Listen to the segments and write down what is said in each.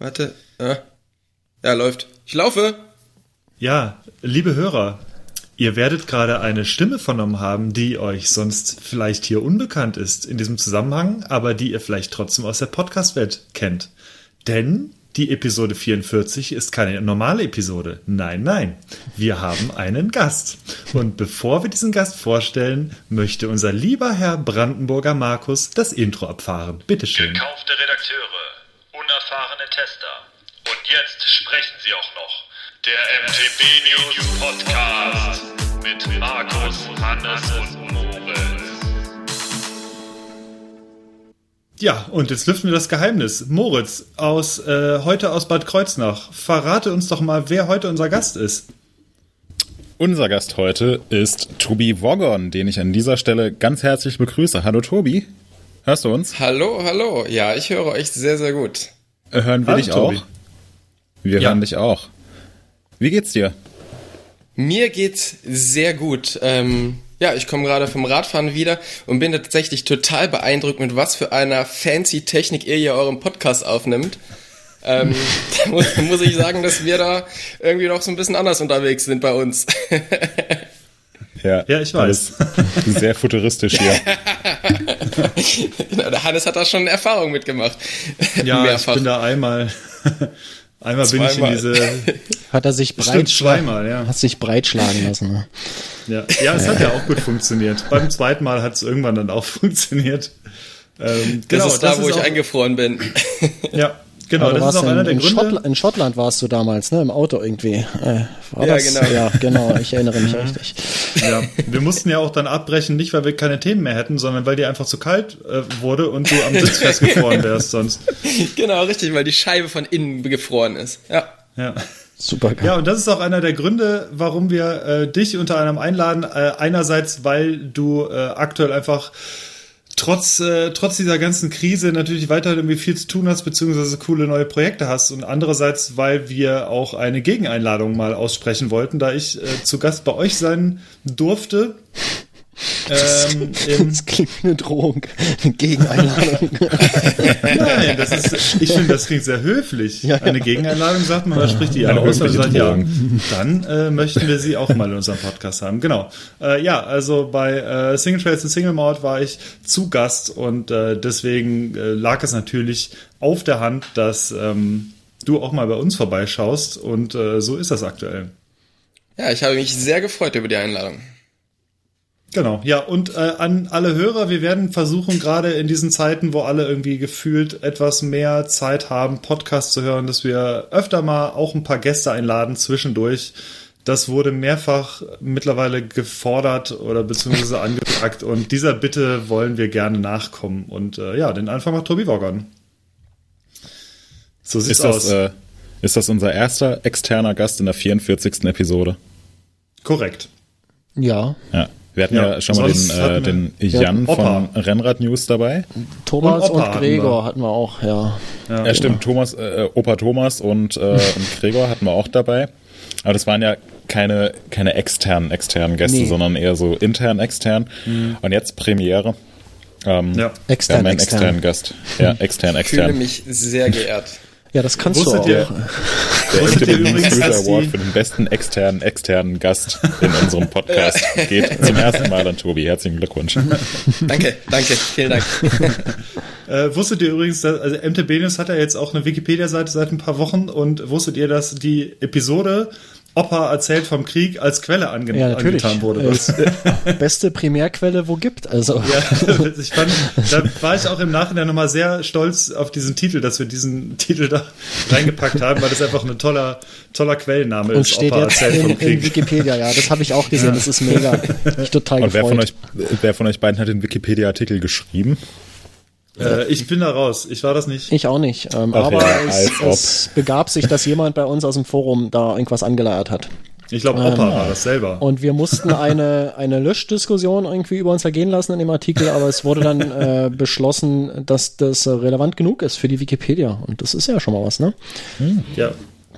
Warte. Ah. Ja, läuft. Ich laufe. Ja, liebe Hörer, ihr werdet gerade eine Stimme vernommen haben, die euch sonst vielleicht hier unbekannt ist in diesem Zusammenhang, aber die ihr vielleicht trotzdem aus der Podcast-Welt kennt. Denn die Episode 44 ist keine normale Episode. Nein, nein. Wir haben einen Gast. Und bevor wir diesen Gast vorstellen, möchte unser lieber Herr Brandenburger Markus das Intro abfahren. Bitteschön. Gekaufte Redakteure, unerfahrene Tester. Und jetzt sprechen sie auch noch. Der MTB News Podcast mit Markus, Hannes und Moritz. Ja, und jetzt lüften wir das Geheimnis. Moritz, aus, äh, heute aus Bad Kreuznach. Verrate uns doch mal, wer heute unser Gast ist. Unser Gast heute ist Tobi Woggon, den ich an dieser Stelle ganz herzlich begrüße. Hallo Tobi, hörst du uns? Hallo, hallo. Ja, ich höre euch sehr, sehr gut. Äh, Hören wir Hallo, dich Tobi. auch? Wir Ja. hören dich auch. Wie geht's dir? Mir geht's sehr gut. Ähm, ja, ich komme gerade vom Radfahren wieder und bin tatsächlich total beeindruckt, mit was für einer fancy Technik ihr hier euren Podcast aufnimmt. Ähm, da muss, muss ich sagen, dass wir da irgendwie noch so ein bisschen anders unterwegs sind bei uns. Ja, Ja, ich alles Sehr futuristisch hier. Genau, Der Hannes hat da schon Erfahrung mitgemacht. Ja, Mehrfach. ich bin da einmal. einmal bin ich in Zweimal. diese. Hat er sich breit zweimal, ja. Hat sich breitschlagen lassen. Ne? Ja, ja es hat ja auch gut funktioniert. Beim zweiten Mal hat es irgendwann dann auch funktioniert. Ähm, das genau, ist da, wo ich auch, eingefroren bin. Ja, genau, Aber das ist auch einer in, der in, Gründe. Schottland, in Schottland warst du damals, ne? Im Auto irgendwie. Äh, war Ja, das? genau. Ja, genau. Ich erinnere mich richtig. Ja, wir mussten ja auch dann abbrechen, nicht weil wir keine Themen mehr hätten, sondern weil dir einfach zu kalt äh, wurde und du am Sitz festgefroren wärst sonst. genau, richtig, weil die Scheibe von innen gefroren ist. Ja. Ja. Super geil. Ja, und das ist auch einer der Gründe, warum wir äh, dich unter anderem einladen. Äh, einerseits, weil du äh, aktuell einfach trotz, äh, trotz dieser ganzen Krise natürlich weiter irgendwie viel zu tun hast, beziehungsweise coole neue Projekte hast. Und andererseits, weil wir auch eine Gegeneinladung mal aussprechen wollten, da ich äh, zu Gast bei euch sein durfte. Ähm, Das klingt wie eine Drohung. Eine Gegeneinladung. nein, das ist, ich finde, das klingt sehr höflich. Ja, ja. Eine Gegeneinladung sagt man, man spricht die Eine aus und sagt, ja, dann äh, möchten wir sie auch mal in unserem Podcast haben. Genau. Äh, ja, also bei äh, Single Trails und Single Mord war ich zu Gast und äh, deswegen äh, lag es natürlich auf der Hand, dass ähm, du auch mal bei uns vorbeischaust und äh, so ist das aktuell. Ja, ich habe mich sehr gefreut über die Einladung. Genau, ja, und äh, an alle Hörer, wir werden versuchen, gerade in diesen Zeiten, wo alle irgendwie gefühlt etwas mehr Zeit haben, Podcast zu hören, dass wir öfter mal auch ein paar Gäste einladen zwischendurch. Das wurde mehrfach mittlerweile gefordert oder beziehungsweise angefragt und dieser Bitte wollen wir gerne nachkommen. Und äh, ja, den Anfang macht Tobi Woggon. So sieht's Ist das, aus. äh, ist das unser erster externer Gast in der 44. Episode? Korrekt. Ja. Ja. Wir hatten Ja, ja, schon mal den, äh, den Ja, Jan von Rennrad News dabei. Thomas Und und, Opa hatten Gregor wir. hatten wir auch, ja. Ja, Ja, stimmt. Thomas, äh, Opa Thomas und, äh, und Gregor hatten wir auch dabei. Aber das waren ja keine, keine externen, externen Gäste, Nee. sondern eher so intern, extern. Und jetzt Premiere. Ähm, Ja. wir haben Extern, einen extern. externen Gast. Ja, extern, Ich fühle extern. mich sehr geehrt. Ja, das kannst Wusstet du auch. ihr- Der Wusstet ihr übrigens, News dass Award für den besten externen, externen Gast in unserem Podcast geht zum ersten Mal an Tobi. Herzlichen Glückwunsch. Danke, danke, vielen Dank. Äh, wusstet ihr übrigens, dass, also MTB News hat ja jetzt auch eine Wikipedia-Seite seit ein paar Wochen und wusstet ihr, dass die Episode Opa erzählt vom Krieg als Quelle ange Ja, natürlich. angetan wurde? Das, äh, beste Primärquelle, wo gibt. Also, ja, ich fand, da war ich auch im Nachhinein nochmal sehr stolz auf diesen Titel, dass wir diesen Titel da reingepackt haben, weil das einfach ein toller, toller Quellenname und ist. steht Opa jetzt erzählt in, vom in Krieg. Wikipedia, ja. Das habe ich auch gesehen. Das ist mega. Ich total Und wer von, gefreut. euch, wer von euch beiden hat den Wikipedia-Artikel geschrieben? Äh, ich bin da raus. Ich war das nicht. Ich auch nicht. Ähm, Ach aber ja, es, es begab sich, dass jemand bei uns aus dem Forum da irgendwas angeleiert hat. Ich glaube, Opa war das selber. Und wir mussten eine, eine Löschdiskussion irgendwie über uns ergehen lassen in dem Artikel, aber es wurde dann äh, beschlossen, dass das relevant genug ist für die Wikipedia. Und das ist ja schon mal was, ne? Ja.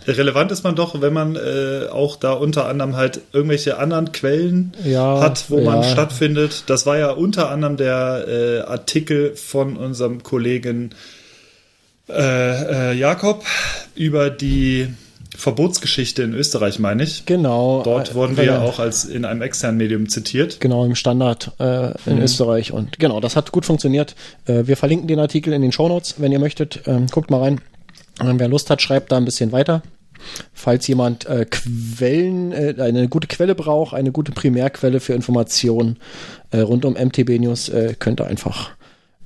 Relevant ist man doch, wenn man äh, auch da unter anderem halt irgendwelche anderen Quellen Ja, hat, wo man ja. stattfindet. Das war ja unter anderem der äh, Artikel von unserem Kollegen Äh, äh, Jakob, über die Verbotsgeschichte in Österreich, meine ich. Genau. Dort äh, wurden wir ja auch als in einem externen Medium zitiert. Genau, im Standard äh, in Österreich. Und genau, das hat gut funktioniert. Äh, wir verlinken den Artikel in den Shownotes, wenn ihr möchtet. Ähm, guckt mal rein. Ähm, wer Lust hat, schreibt da ein bisschen weiter. Falls jemand äh, Quellen, äh, eine gute Quelle braucht, eine gute Primärquelle für Informationen äh, rund um MTB News, äh, könnt ihr einfach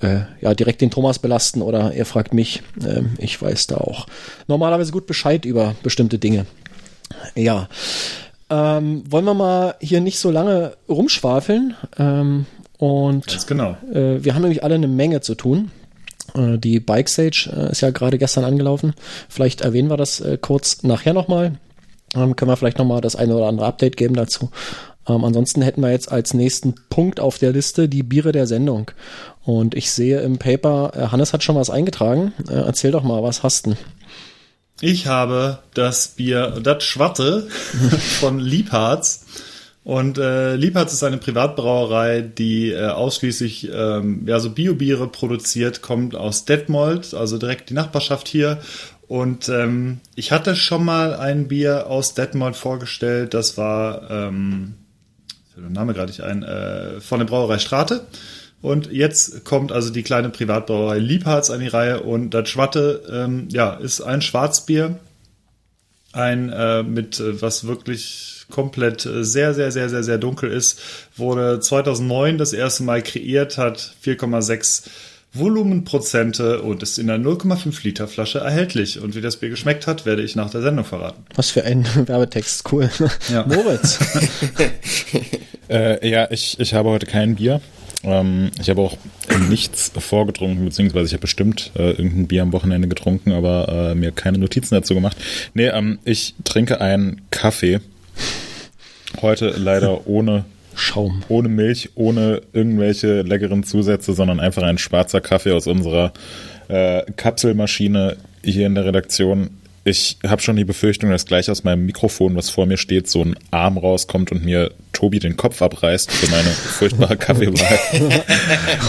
äh, ja direkt den Thomas belasten oder ihr fragt mich. Ähm, ich weiß da auch normalerweise gut Bescheid über bestimmte Dinge. Ja. Ähm, wollen wir mal hier nicht so lange rumschwafeln? Ähm, und genau. äh, wir haben nämlich alle eine Menge zu tun. Äh, die Bike Stage äh, ist ja gerade gestern angelaufen. Vielleicht erwähnen wir das äh, kurz nachher nochmal. Ähm, können wir vielleicht nochmal das eine oder andere Update geben dazu. Ähm, ansonsten hätten wir jetzt als nächsten Punkt auf der Liste die Biere der Sendung. Und ich sehe im Paper, Hannes hat schon was eingetragen. Äh, erzähl doch mal, was hast du? Ich habe das Bier, das Schwatte von Liebharz. Und äh, Liebharz ist eine Privatbrauerei, die äh, ausschließlich ähm, ja, so Biobiere produziert, kommt aus Detmold, also direkt die Nachbarschaft hier. Und ähm, ich hatte schon mal ein Bier aus Detmold vorgestellt, das war, ähm, fällt der Name gerade nicht ein, äh, von der Brauerei Strate. Und jetzt kommt also die kleine Privatbrauerei Liebharz an die Reihe und das Schwatte, ähm, ja, ist ein Schwarzbier, ein äh, mit äh, was wirklich komplett äh, sehr, sehr, sehr, sehr, sehr dunkel ist, wurde 2009 das erste Mal kreiert, hat 4,6 Volumenprozente und ist in einer 0,5 Liter Flasche erhältlich. Und wie das Bier geschmeckt hat, werde ich nach der Sendung verraten. Was für ein Werbetext, cool. Ja. Moritz. Äh, ja, ich, ich habe heute kein Bier. Ähm, ich habe auch nichts vorgetrunken, beziehungsweise ich habe bestimmt äh, irgendein Bier am Wochenende getrunken, aber äh, mir keine Notizen dazu gemacht. Nee, ähm, ich trinke einen Kaffee. Heute leider ohne Schaum. ohne Milch, ohne irgendwelche leckeren Zusätze, sondern einfach ein schwarzer Kaffee aus unserer äh, Kapselmaschine hier in der Redaktion. Ich habe schon die Befürchtung, dass gleich aus meinem Mikrofon, was vor mir steht, so ein Arm rauskommt und mir Tobi den Kopf abreißt für meine furchtbare Kaffeewahl.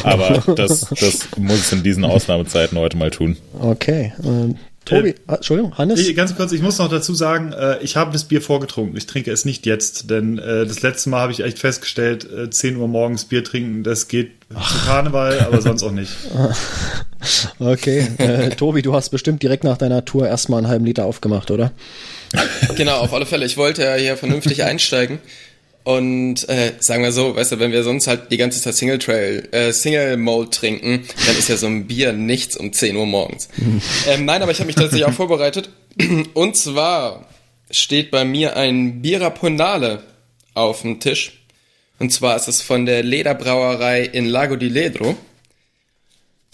Aber das, das muss ich in diesen Ausnahmezeiten heute mal tun. Okay. Ähm, Tobi, Äh, ah, Entschuldigung, Hannes? Ich, ganz kurz, ich muss noch dazu sagen, äh, ich habe das Bier vorgetrunken. Ich trinke es nicht jetzt, denn äh, das letzte Mal habe ich echt festgestellt, äh, 10 Uhr morgens Bier trinken, das geht zu Karneval, aber sonst auch nicht. Okay. Äh, Tobi, du hast bestimmt direkt nach deiner Tour erstmal einen halben Liter aufgemacht, oder? Genau, auf alle Fälle. Ich wollte ja hier vernünftig einsteigen. Und äh, sagen wir so, weißt du, wenn wir sonst halt die ganze Zeit Single Trail, äh, Single Malt trinken, dann ist ja so ein Bier nichts um 10 Uhr morgens. ähm, nein, aber ich habe mich tatsächlich auch vorbereitet. Und zwar steht bei mir ein Bira Ponale auf dem Tisch. Und zwar ist es von der Lederbrauerei in Lago di Ledro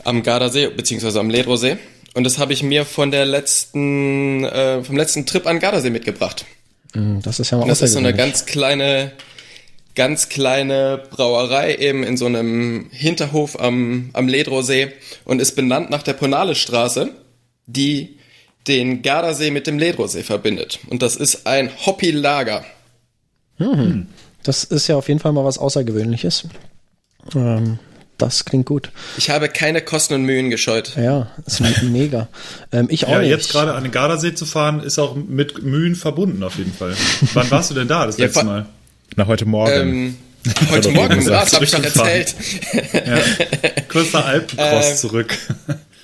am Gardasee, beziehungsweise am Ledrosee. Und das habe ich mir von der letzten, äh, vom letzten Trip an Gardasee mitgebracht. Hm, Das ist ja mal Und das ist so eine ganz kleine, ganz kleine Brauerei eben in so einem Hinterhof am, am Ledrosee und ist benannt nach der Ponale-Straße, die den Gardasee mit dem Ledrosee verbindet. Und das ist ein Hoppy-Lager. Das ist ja auf jeden Fall mal was Außergewöhnliches. Ähm, das klingt gut. Ich habe keine Kosten und Mühen gescheut. Ja, ist me- mega. Ähm, ich auch Ja, nicht. jetzt gerade an den Gardasee zu fahren, ist auch mit Mühen verbunden auf jeden Fall. Wann warst du denn da das Ja, letzte Mal? Na, heute Morgen. Ähm, heute Morgen, das habe ich doch erzählt. Ja. Kurzer Alpencross Äh, zurück.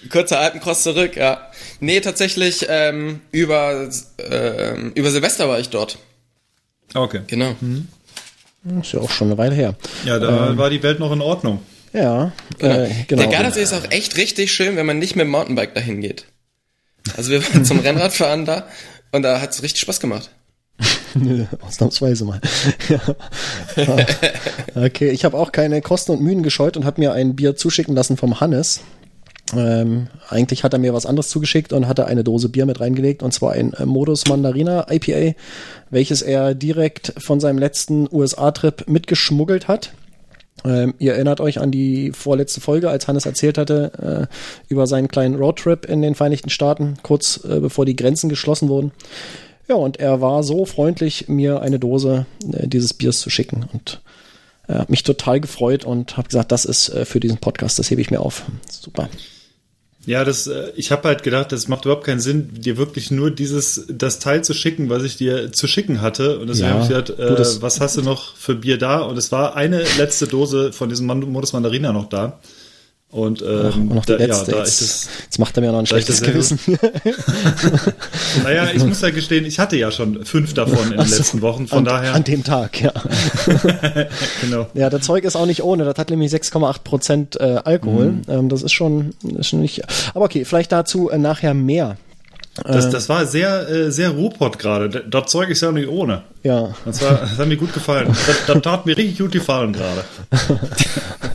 Kurzer Alpencross zurück, ja. Nee, tatsächlich ähm, über, ähm, über Silvester war ich dort. Okay. Genau. Ist ja auch schon eine Weile her. Ja, da war die Welt noch in Ordnung. Ja, äh, genau. Der Gardasee ist auch echt richtig schön, wenn man nicht mit dem Mountainbike dahin geht. Also wir waren zum Rennradfahren da und da hat's richtig Spaß gemacht. Nö, Ausnahmsweise mal. ja. Okay, ich habe auch keine Kosten und Mühen gescheut und habe mir ein Bier zuschicken lassen vom Hannes. Ähm, eigentlich hat er mir was anderes zugeschickt und hatte eine Dose Bier mit reingelegt und zwar ein äh, Modus Mandarina IPA, welches er direkt von seinem letzten USA-Trip mitgeschmuggelt hat. Ähm, ihr erinnert euch an die vorletzte Folge, als Hannes erzählt hatte äh, über seinen kleinen Roadtrip in den Vereinigten Staaten, kurz äh, bevor die Grenzen geschlossen wurden. Ja, und er war so freundlich, mir eine Dose äh, dieses Biers zu schicken und äh, hat mich total gefreut und habe gesagt, das ist äh, für diesen Podcast, das hebe ich mir auf. Super. Ja, das, äh, ich habe halt gedacht, das macht überhaupt keinen Sinn, dir wirklich nur dieses, das Teil zu schicken, was ich dir zu schicken hatte. Und deswegen Ja, habe ich gedacht, äh, was hast du noch für Bier da? Und es war eine letzte Dose von diesem Modus Mandarina noch da. Und, ähm, noch die da, letzte. ja, da jetzt, das, jetzt macht er mir noch ein schlechtes Gewissen. naja, ich muss ja gestehen, ich hatte ja schon fünf davon in den so, letzten Wochen. Von an, daher, An dem Tag, ja. genau. Ja, das Zeug ist auch nicht ohne. Das hat nämlich 6,8 Prozent äh, Alkohol. Mhm. Ähm, das ist schon, ist schon nicht. Aber okay, vielleicht dazu äh, nachher mehr. Das, das war sehr, äh, sehr Ruhrpott gerade. Das- Zeug ist ja nicht ohne. Ja, Das, war, das hat mir gut gefallen. Das, das tat mir richtig gut gefallen gerade.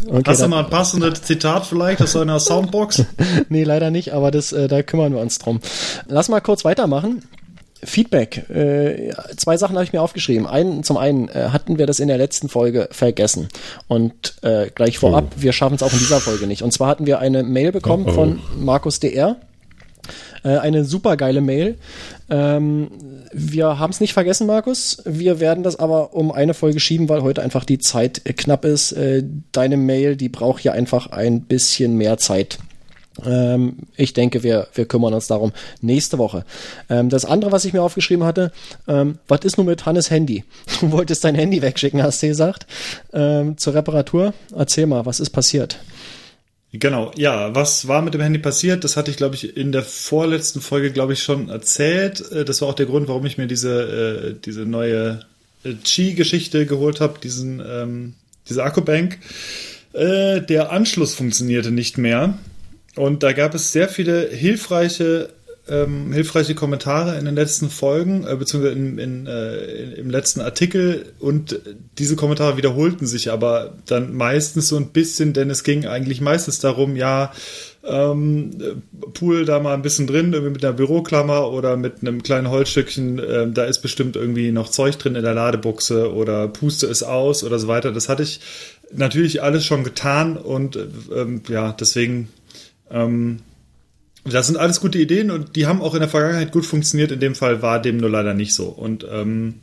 okay. Hast du mal ein passendes Zitat vielleicht aus einer Soundbox? nee, leider nicht, aber das, äh, da kümmern wir uns drum. Lass mal kurz weitermachen. Feedback. Äh, zwei Sachen habe ich mir aufgeschrieben. Ein, zum einen äh, hatten wir das in der letzten Folge vergessen. Und äh, gleich vorab, wir schaffen es auch in dieser Folge nicht. Und zwar hatten wir eine Mail bekommen Oh, oh. von Markus DR. Äh, eine super geile Mail. Ähm, wir haben es nicht vergessen, Markus. Wir werden das aber um eine Folge schieben, weil heute einfach die Zeit knapp ist. Äh, deine Mail, die braucht hier einfach ein bisschen mehr Zeit. Ähm, ich denke, wir, wir kümmern uns darum nächste Woche. Ähm, das andere, was ich mir aufgeschrieben hatte, ähm, was ist nun mit Hannes Handy? Du wolltest dein Handy wegschicken, hast du gesagt, zur Reparatur. Erzähl mal, was ist passiert? Genau, ja, was war mit dem Handy passiert? Das hatte ich, glaube ich, in der vorletzten Folge, glaube ich, schon erzählt. Äh, Das war auch der Grund, warum ich mir diese, äh, diese neue äh, Qi-Geschichte geholt habe, diesen, ähm, diese Akkubank. Äh, der Anschluss funktionierte nicht mehr. Und da gab es sehr viele hilfreiche, ähm, hilfreiche Kommentare in den letzten Folgen, äh, beziehungsweise in, in, äh, im letzten Artikel. Und diese Kommentare wiederholten sich aber dann meistens so ein bisschen, denn es ging eigentlich meistens darum, ja, ähm, Pool da mal ein bisschen drin, irgendwie mit einer Büroklammer oder mit einem kleinen Holzstückchen, ähm, da ist bestimmt irgendwie noch Zeug drin in der Ladebuchse oder puste es aus oder so weiter. Das hatte ich natürlich alles schon getan und ähm, ja, deswegen ähm, das sind alles gute Ideen und die haben auch in der Vergangenheit gut funktioniert. In dem Fall war dem nur leider nicht so. Und ähm,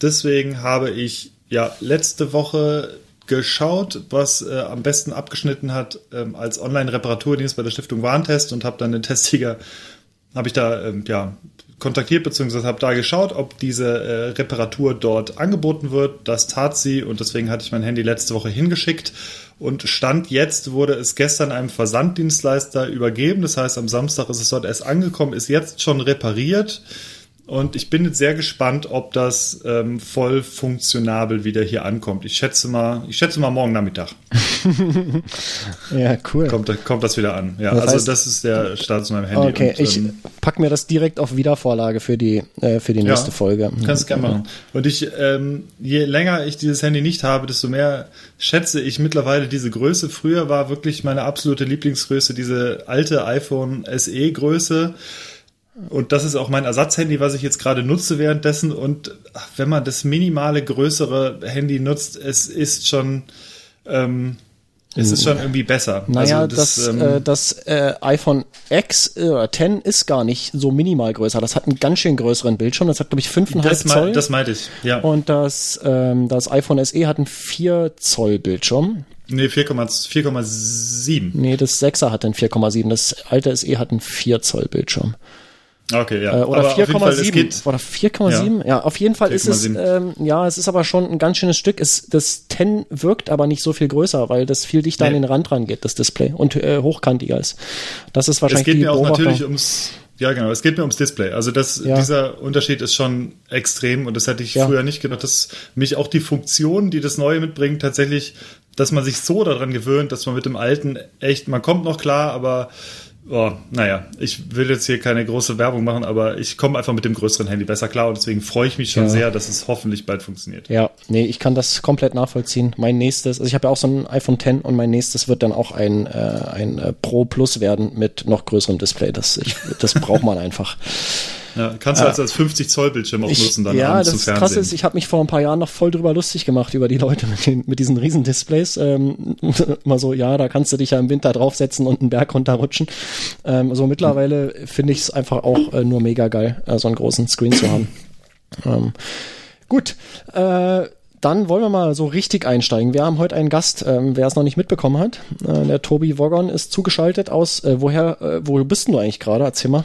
deswegen habe ich ja letzte Woche geschaut, was äh, am besten abgeschnitten hat ähm, als Online-Reparaturdienst bei der Stiftung Warntest und habe dann den Testsieger, habe ich da ähm, ja kontaktiert beziehungsweise habe da geschaut, ob diese äh, Reparatur dort angeboten wird. Das tat sie und deswegen hatte ich mein Handy letzte Woche hingeschickt und Stand jetzt wurde es gestern einem Versanddienstleister übergeben. Das heißt, am Samstag ist es dort erst angekommen, ist jetzt schon repariert. Und ich bin jetzt sehr gespannt, ob das ähm, voll funktionabel wieder hier ankommt. Ich schätze mal, ich schätze mal morgen Nachmittag Ja, cool. kommt, kommt das wieder an. Ja, Das also heißt- das ist der Status meinem Handy. Okay, Und, ich ähm, pack mir das direkt auf Wiedervorlage für die, äh, für die nächste Folge. Kannst du gerne machen. Und ich, ähm, je länger ich dieses Handy nicht habe, desto mehr schätze ich mittlerweile diese Größe. Früher war wirklich meine absolute Lieblingsgröße diese alte iPhone SE Größe. Und das ist auch mein Ersatzhandy, was ich jetzt gerade nutze währenddessen. Und wenn man das minimale größere Handy nutzt, es ist schon, ähm, es ist schon irgendwie besser. Naja, Also das, ähm, äh, das äh, iPhone X äh, oder 10 ist gar nicht so minimal größer. Das hat einen ganz schön größeren Bildschirm. Das hat, glaube ich, 5,5 das, Zoll. das meinte ich. Ja. und das, ähm, das iPhone SE hat einen 4 Zoll Bildschirm. nee, 4,- 4,7. Nee, das 6er hat einen 4,7. Das alte SE hat einen 4 Zoll Bildschirm. Okay, ja. Äh, oder Aber auf jeden Fall, es 4,7. geht, Oder 4,7? Ja. auf jeden Fall ist es, 4,7. ähm, ja, es ist aber schon ein ganz schönes Stück. Es, das 10 wirkt aber nicht so viel größer, weil das viel dichter Nee. an den Rand rangeht, das Display, und äh, hochkantiger ist. Das ist Es wahrscheinlich geht die mir auch Beobachtung. natürlich ums, ja genau, es geht mir ums Display. Also das, Ja. dieser Unterschied ist schon extrem und das hätte ich Ja. früher nicht gedacht, dass mich auch die Funktion, die das Neue mitbringt, tatsächlich, dass man sich so daran gewöhnt, dass man mit dem Alten echt, man kommt noch klar, aber oh, naja, ich will jetzt hier keine große Werbung machen, aber ich komme einfach mit dem größeren Handy besser klar und deswegen freue ich mich schon Ja. sehr, dass es hoffentlich bald funktioniert. Ja, nee, ich kann das komplett nachvollziehen. Mein nächstes, also ich habe ja auch so ein iPhone X und mein nächstes wird dann auch ein, äh, ein äh, Pro Plus werden mit noch größerem Display. Das, ich, das braucht man einfach. Ja, kannst du also als 50 Zoll Bildschirm auch Ich, nutzen dann ja, das zum krasse Fernsehen. ist, ich habe mich vor ein paar Jahren noch voll drüber lustig gemacht über die Leute mit, den, mit diesen riesen Displays. Ähm, immer so, ja, da kannst du dich ja im Winter draufsetzen und einen Berg runterrutschen. Ähm, so mittlerweile finde ich es einfach auch äh, nur mega geil, äh, so einen großen Screen zu haben. Ähm, gut, äh, dann wollen wir mal so richtig einsteigen. Wir haben heute einen Gast, ähm, wer es noch nicht mitbekommen hat. Äh, der Tobi Woggon ist zugeschaltet aus, äh, woher, äh, wo bist denn du eigentlich gerade? Erzähl mal.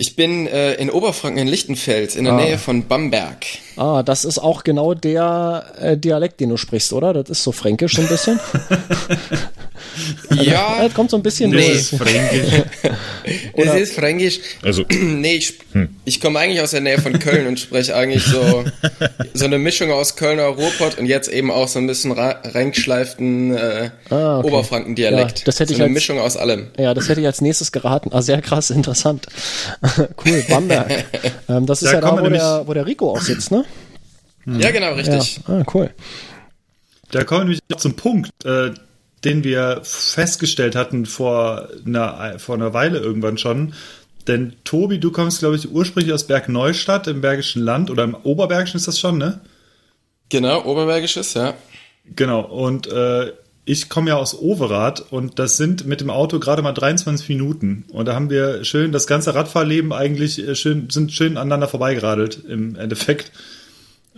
Ich bin äh, in Oberfranken in Lichtenfels, in der Nähe von Bamberg. Ah, das ist auch genau der äh, Dialekt, den du sprichst, oder? Das ist so fränkisch so ein bisschen. Ja, Das kommt so ein bisschen Nee. durch. Fränkisch. es ist fränkisch. Also, Nee, ich, ich komme eigentlich aus der Nähe von Köln und spreche eigentlich so, so eine Mischung aus Kölner Ruhrpott und jetzt eben auch so ein bisschen reingeschleiften äh, Ah, okay. Oberfranken-Dialekt. Ja, das hätte so ich eine als- Mischung aus allem. Ja, das hätte ich als nächstes geraten. Ah, sehr krass, interessant. cool, Bamberg. ähm, das ist Da ja da, wo der, wo der Rico auch sitzt, ne? Ja, genau, richtig. Ja. Ah, cool. Da kommen wir nämlich auch zum Punkt, äh, den wir festgestellt hatten vor einer, vor einer Weile irgendwann schon. Denn Tobi, du kommst, glaube ich, ursprünglich aus Bergneustadt im Bergischen Land oder im Oberbergischen ist das schon, ne? Genau, Oberbergisches, ja. Genau. Und äh, ich komme ja aus Overath und das sind mit dem Auto gerade mal 23 Minuten. Und da haben wir schön das ganze Radfahrleben eigentlich äh, schön, sind schön aneinander vorbeigeradelt im Endeffekt.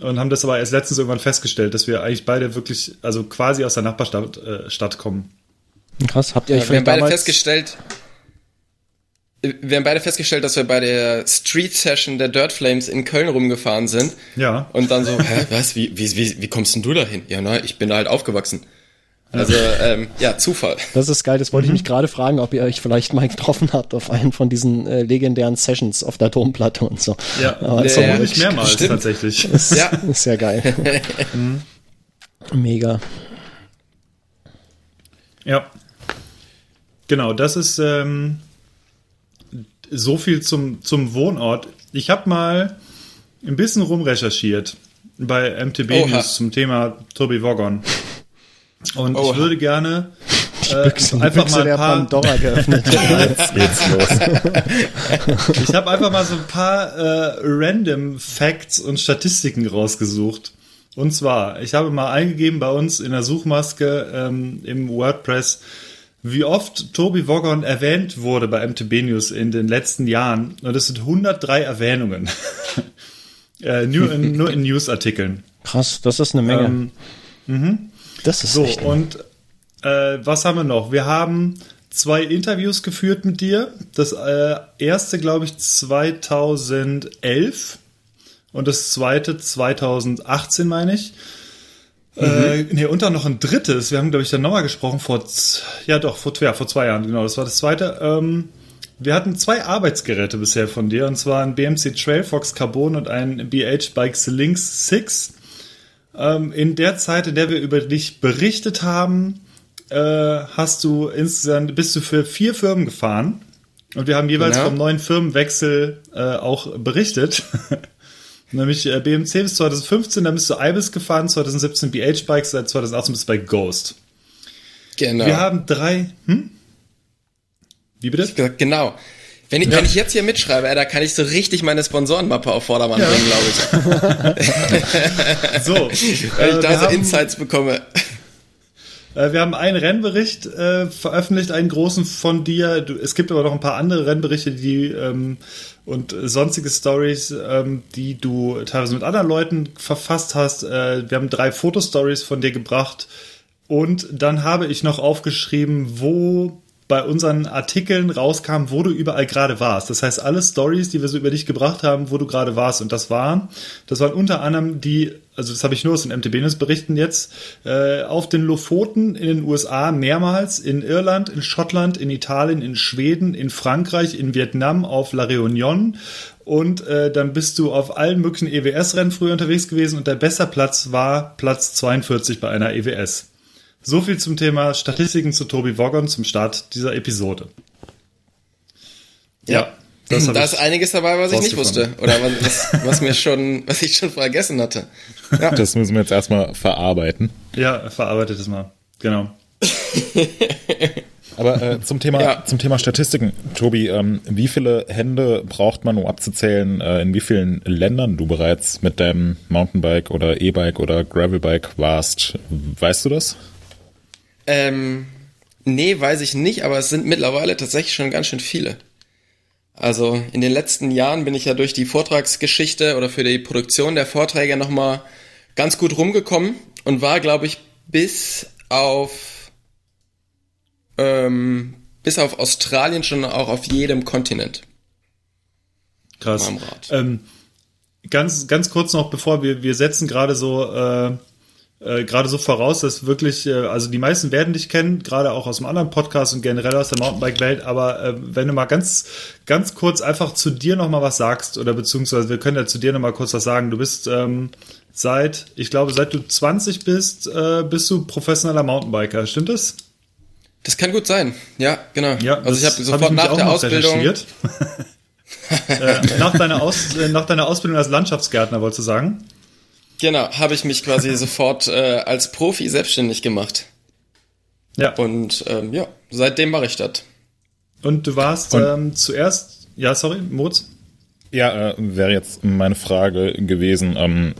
Und haben das aber erst letztens irgendwann festgestellt, dass wir eigentlich beide wirklich, also quasi aus der Nachbarstadt äh, Stadt kommen. Krass, habt ihr euch Ja, wir haben beide festgestellt, wir haben beide festgestellt, dass wir bei der Street Session der Dirt Flames in Köln rumgefahren sind. Ja. Und dann so, hä, was, wie, wie, wie, wie kommst denn du da hin? Ja, na, ich bin da halt aufgewachsen. Also, ähm, ja, Zufall. Das ist geil, das wollte Mhm. ich mich gerade fragen, ob ihr euch vielleicht mal getroffen habt auf einen von diesen äh, legendären Sessions auf der Domplatte und so. Ja, Aber Nee, ist, ja. vermutlich mehrmals Stimmt. tatsächlich. ist, Ja. ist sehr geil. Mega. Ja. Genau, das ist ähm, so viel zum, zum Wohnort. Ich habe mal ein bisschen rumrecherchiert bei MTB Oha. News zum Thema Tobi Woggon. Und Oha. ich würde gerne äh, Büchse, einfach Büchse mal der ein paar, Pandora geöffnet. jetzt geht's los. ich habe einfach mal so ein paar äh, random Facts und Statistiken rausgesucht. Und zwar, ich habe mal eingegeben bei uns in der Suchmaske ähm, im WordPress, wie oft Tobi Woggon erwähnt wurde bei MTB News in den letzten Jahren. Und es sind 103 Erwähnungen. äh, nur in, nur in Newsartikeln. Krass, das ist eine Menge. Ähm, das ist So, echt und äh, was haben wir noch? Wir haben zwei Interviews geführt mit dir. Das äh, erste, glaube ich, 2011 und das zweite 2018, meine ich. Äh, nee, und dann noch ein drittes. Wir haben, glaube ich, dann nochmal gesprochen vor, ja doch, vor, ja, vor zwei Jahren, genau, das war das zweite. Ähm, wir hatten zwei Arbeitsgeräte bisher von dir, und zwar ein BMC Trailfox Carbon und ein BH Bikes Lynx 6. Ähm, in der Zeit, in der wir über dich berichtet haben, äh, hast du insgesamt, bist du für vier Firmen gefahren. Und wir haben jeweils Genau. vom neuen Firmenwechsel äh, auch berichtet. Nämlich äh, BMC bis 2015, dann bist du Ibis gefahren, 2017 BH Bikes, seit 2018 bist du bei Ghost. Genau. Wir haben drei, hm? Wie bitte? Ich gesagt, genau. Wenn ich, wenn ich jetzt hier mitschreibe, ey, da kann ich so richtig meine Sponsorenmappe auf Vordermann Ja. bringen, glaube ich. So, Weil ich äh, da so haben- Insights bekomme. Äh, Wir haben einen Rennbericht äh, veröffentlicht, einen großen von dir. Du, es gibt aber noch ein paar andere Rennberichte, die ähm, und sonstige Stories, ähm, die du teilweise mit anderen Leuten verfasst hast. Äh, wir haben drei Fotostories von dir gebracht und dann habe ich noch aufgeschrieben, wo bei unseren Artikeln rauskam, wo du überall gerade warst. Das heißt, alle Stories, die wir so über dich gebracht haben, wo du gerade warst. Und das waren, das waren unter anderem die, also das habe ich nur aus den MTB News berichten jetzt, äh, auf den Lofoten in den USA mehrmals, in Irland, in Schottland, in Italien, in Schweden, in Frankreich, in Vietnam, auf La Réunion. Und äh, dann bist du auf allen möglichen EWS-Rennen früher unterwegs gewesen und der bester Platz war Platz 42 bei einer EWS. So viel zum Thema Statistiken zu Tobi Woggon zum Start dieser Episode. Ja. das hab da ist einiges dabei, was ich nicht wusste. Oder was, was, was mir schon, was ich schon vergessen hatte. Ja. Das müssen wir jetzt erstmal verarbeiten. Ja, verarbeitet es mal. Genau. Aber äh, zum Thema Ja. zum Thema Statistiken, Tobi, ähm, wie viele Hände braucht man, um abzuzählen, äh, in wie vielen Ländern du bereits mit deinem Mountainbike oder E-Bike oder Gravelbike warst? Weißt du das? Ähm, nee, weiß ich nicht, aber es sind mittlerweile tatsächlich schon ganz schön viele. Also in den letzten Jahren bin ich ja durch die Vortragsgeschichte oder für die Produktion der Vorträge nochmal ganz gut rumgekommen und war, glaube ich, bis auf ähm, bis auf Australien schon auch auf jedem Kontinent. Krass. Ähm, ganz, ganz kurz noch, bevor wir, wir setzen gerade so, äh, äh, gerade so voraus, dass wirklich, äh, also die meisten werden dich kennen, gerade auch aus dem anderen Podcast und generell aus der Mountainbike-Welt, aber äh, wenn du mal ganz, ganz kurz einfach zu dir noch mal was sagst, oder beziehungsweise wir können ja zu dir noch mal kurz was sagen. Du bist ähm, seit, ich glaube, seit du 20 bist, äh, bist du professioneller Mountainbiker, stimmt das? Das kann gut sein. Ja, genau. Ja, also ich habe sofort hab ich nach der Ausbildung. äh, nach, deiner Aus, äh, nach deiner Ausbildung als Landschaftsgärtner, wolltest du sagen? Genau, habe ich mich quasi sofort äh, als Profi selbstständig gemacht. Ja. Und ähm, ja, seitdem mache ich das. Und du warst Und- ähm, zuerst, ja, sorry, Moritz? Ja, äh, wäre jetzt meine Frage gewesen, ähm,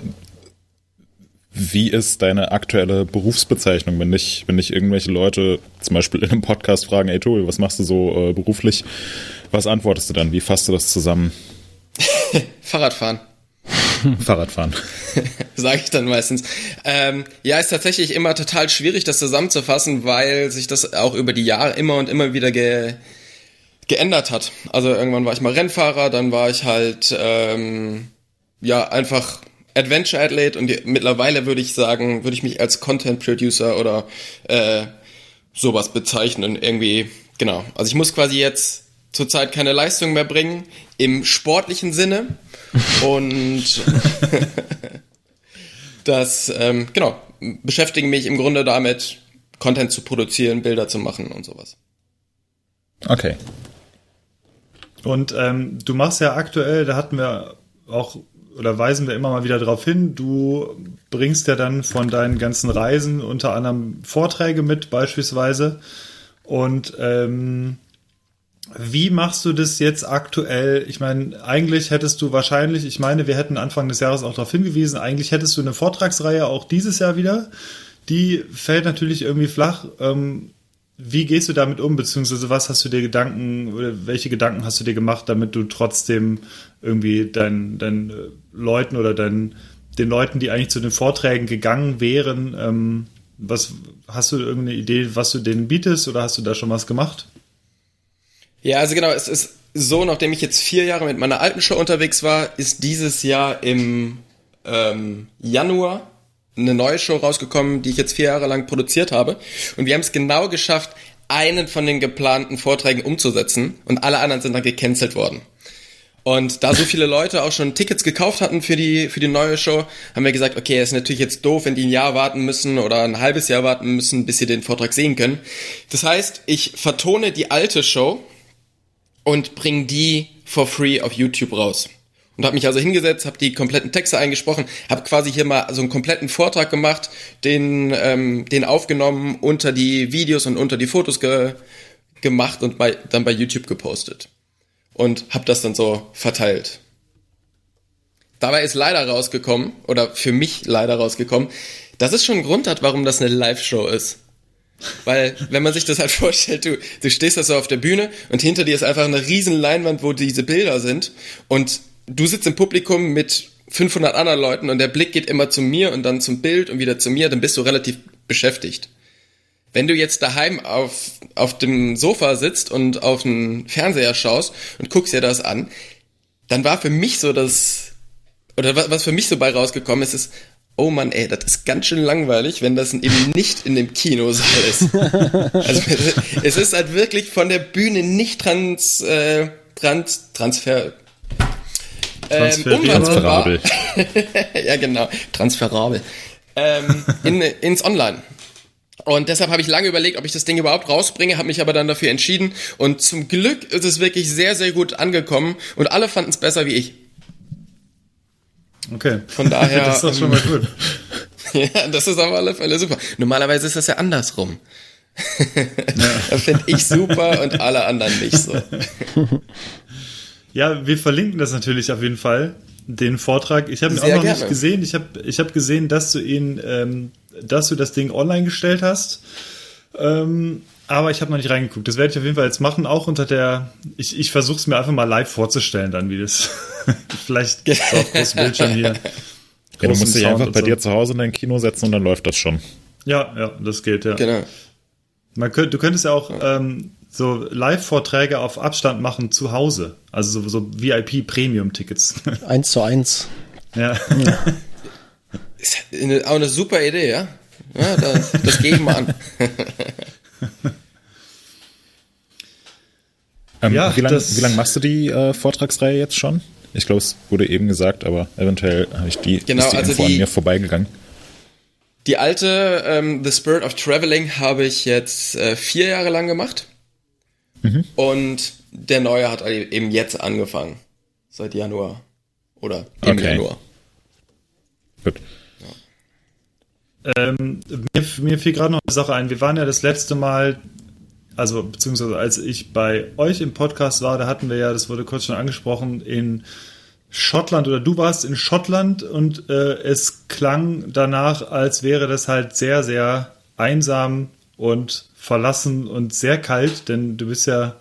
wie ist deine aktuelle Berufsbezeichnung, wenn dich, wenn dich irgendwelche Leute zum Beispiel in einem Podcast fragen, ey Tobi, was machst du so äh, beruflich? Was antwortest du dann? Wie fasst du das zusammen? Fahrradfahren, Fahrradfahren. sage ich dann meistens. Ähm, ja, ist tatsächlich immer total schwierig, das zusammenzufassen, weil sich das auch über die Jahre immer und immer wieder ge geändert hat. Also irgendwann war ich mal Rennfahrer, dann war ich halt ähm, ja einfach Adventure Athlete und die, mittlerweile würde ich sagen, würde ich mich als Content Producer oder äh, sowas bezeichnen. Irgendwie, genau. Also ich muss quasi jetzt zurzeit keine Leistung mehr bringen im sportlichen Sinne und das, ähm, genau, beschäftige mich im Grunde damit, Content zu produzieren, Bilder zu machen und sowas. Okay. Und ähm, du machst ja aktuell, da hatten wir auch, oder weisen wir immer mal wieder darauf hin, du bringst ja dann von deinen ganzen Reisen unter anderem Vorträge mit, beispielsweise. Und ähm, wie machst du das jetzt aktuell? Ich meine, eigentlich hättest du wahrscheinlich, ich meine, wir hätten Anfang des Jahres auch darauf hingewiesen, eigentlich hättest du eine Vortragsreihe auch dieses Jahr wieder. Die fällt natürlich irgendwie flach. Ähm, wie gehst du damit um, beziehungsweise was hast du dir Gedanken oder welche Gedanken hast du dir gemacht, damit du trotzdem irgendwie deinen deinen äh, Leuten oder deinen, den Leuten, die eigentlich zu den Vorträgen gegangen wären, ähm, was hast du irgendeine Idee, was du denen bietest oder hast du da schon was gemacht? Ja, also genau, es ist so, nachdem ich jetzt vier Jahre mit meiner alten Show unterwegs war, ist dieses Jahr im ähm, Januar eine neue Show rausgekommen, die ich jetzt vier Jahre lang produziert habe. Und wir haben es genau geschafft, einen von den geplanten Vorträgen umzusetzen und alle anderen sind dann gecancelt worden. Und da so viele Leute auch schon Tickets gekauft hatten für die, für die neue Show, haben wir gesagt, okay, ist natürlich jetzt doof, wenn die ein Jahr warten müssen oder ein halbes Jahr warten müssen, bis sie den Vortrag sehen können. Das heißt, ich vertone die alte Show und bring die for free auf YouTube raus. Und habe mich also hingesetzt, habe die kompletten Texte eingesprochen, habe quasi hier mal so einen kompletten Vortrag gemacht, den, ähm, den aufgenommen, unter die Videos und unter die Fotos ge gemacht und bei, dann bei YouTube gepostet. Und habe das dann so verteilt. Dabei ist leider rausgekommen, oder für mich leider rausgekommen, dass es schon einen Grund hat, warum das eine Live-Show ist. Weil, wenn man sich das halt vorstellt, du, du stehst da so auf der Bühne und hinter dir ist einfach eine riesen Leinwand, wo diese Bilder sind und du sitzt im Publikum mit 500 anderen Leuten und der Blick geht immer zu mir und dann zum Bild und wieder zu mir, dann bist du relativ beschäftigt. Wenn du jetzt daheim auf, auf dem Sofa sitzt und auf den Fernseher schaust und guckst dir das an, dann war für mich so das, oder wa- was für mich so bei rausgekommen ist, ist, oh Mann, ey, das ist ganz schön langweilig, wenn das eben nicht in dem Kinosaal ist. Also es ist halt wirklich von der Bühne nicht trans, äh, trans, transfer, ähm. Transferabel. ja, genau, transferabel. Ähm, in, ins Online. Und deshalb habe ich lange überlegt, ob ich das Ding überhaupt rausbringe, habe mich aber dann dafür entschieden. Und zum Glück ist es wirklich sehr, sehr gut angekommen und alle fanden es besser wie ich. Okay. Von daher, das ist doch schon mal gut. Ja, das ist auf alle Fälle super. Normalerweise ist das ja andersrum. das finde ich super und alle anderen nicht so. Ja, wir verlinken das natürlich auf jeden Fall, den Vortrag. Ich habe ihn auch noch gerne. nicht gesehen. Ich habe ich hab gesehen, dass du ihn, ähm, dass du das Ding online gestellt hast. Ähm, aber ich habe noch nicht reingeguckt. Das werde ich auf jeden Fall jetzt machen, auch unter der. Ich, ich versuche es mir einfach mal live vorzustellen, dann wie das. Vielleicht so auf großem Bildschirm hier. Ja, du musst dich einfach bei so. dir zu Hause in dein Kino setzen und dann läuft das schon. Ja, ja, das geht, ja. Genau. Man könnte, du könntest ja auch ähm, so Live-Vorträge auf Abstand machen zu Hause. Also so, so VIP-Premium-Tickets. Eins zu eins. ja. Ist eine, auch eine super Idee, ja? Ja, das, das gehe ich mal an. Ähm, Ja, wie lange lang machst du die äh, Vortragsreihe jetzt schon? Ich glaube, es wurde eben gesagt, aber eventuell habe ich die, Genau, ist die also Info die- an mir vorbeigegangen. Die alte ähm, The Spirit of Traveling habe ich jetzt äh, vier Jahre lang gemacht. Und der neue hat eben jetzt angefangen. Seit Januar. Oder im Okay. Januar. Gut. Ähm, mir, mir fiel gerade noch eine Sache ein. Wir waren ja das letzte Mal, also beziehungsweise als ich bei euch im Podcast war, da hatten wir ja, das wurde kurz schon angesprochen, in Schottland oder du warst in Schottland und äh, es klang danach, als wäre das halt sehr, sehr einsam und verlassen und sehr kalt, denn du bist ja,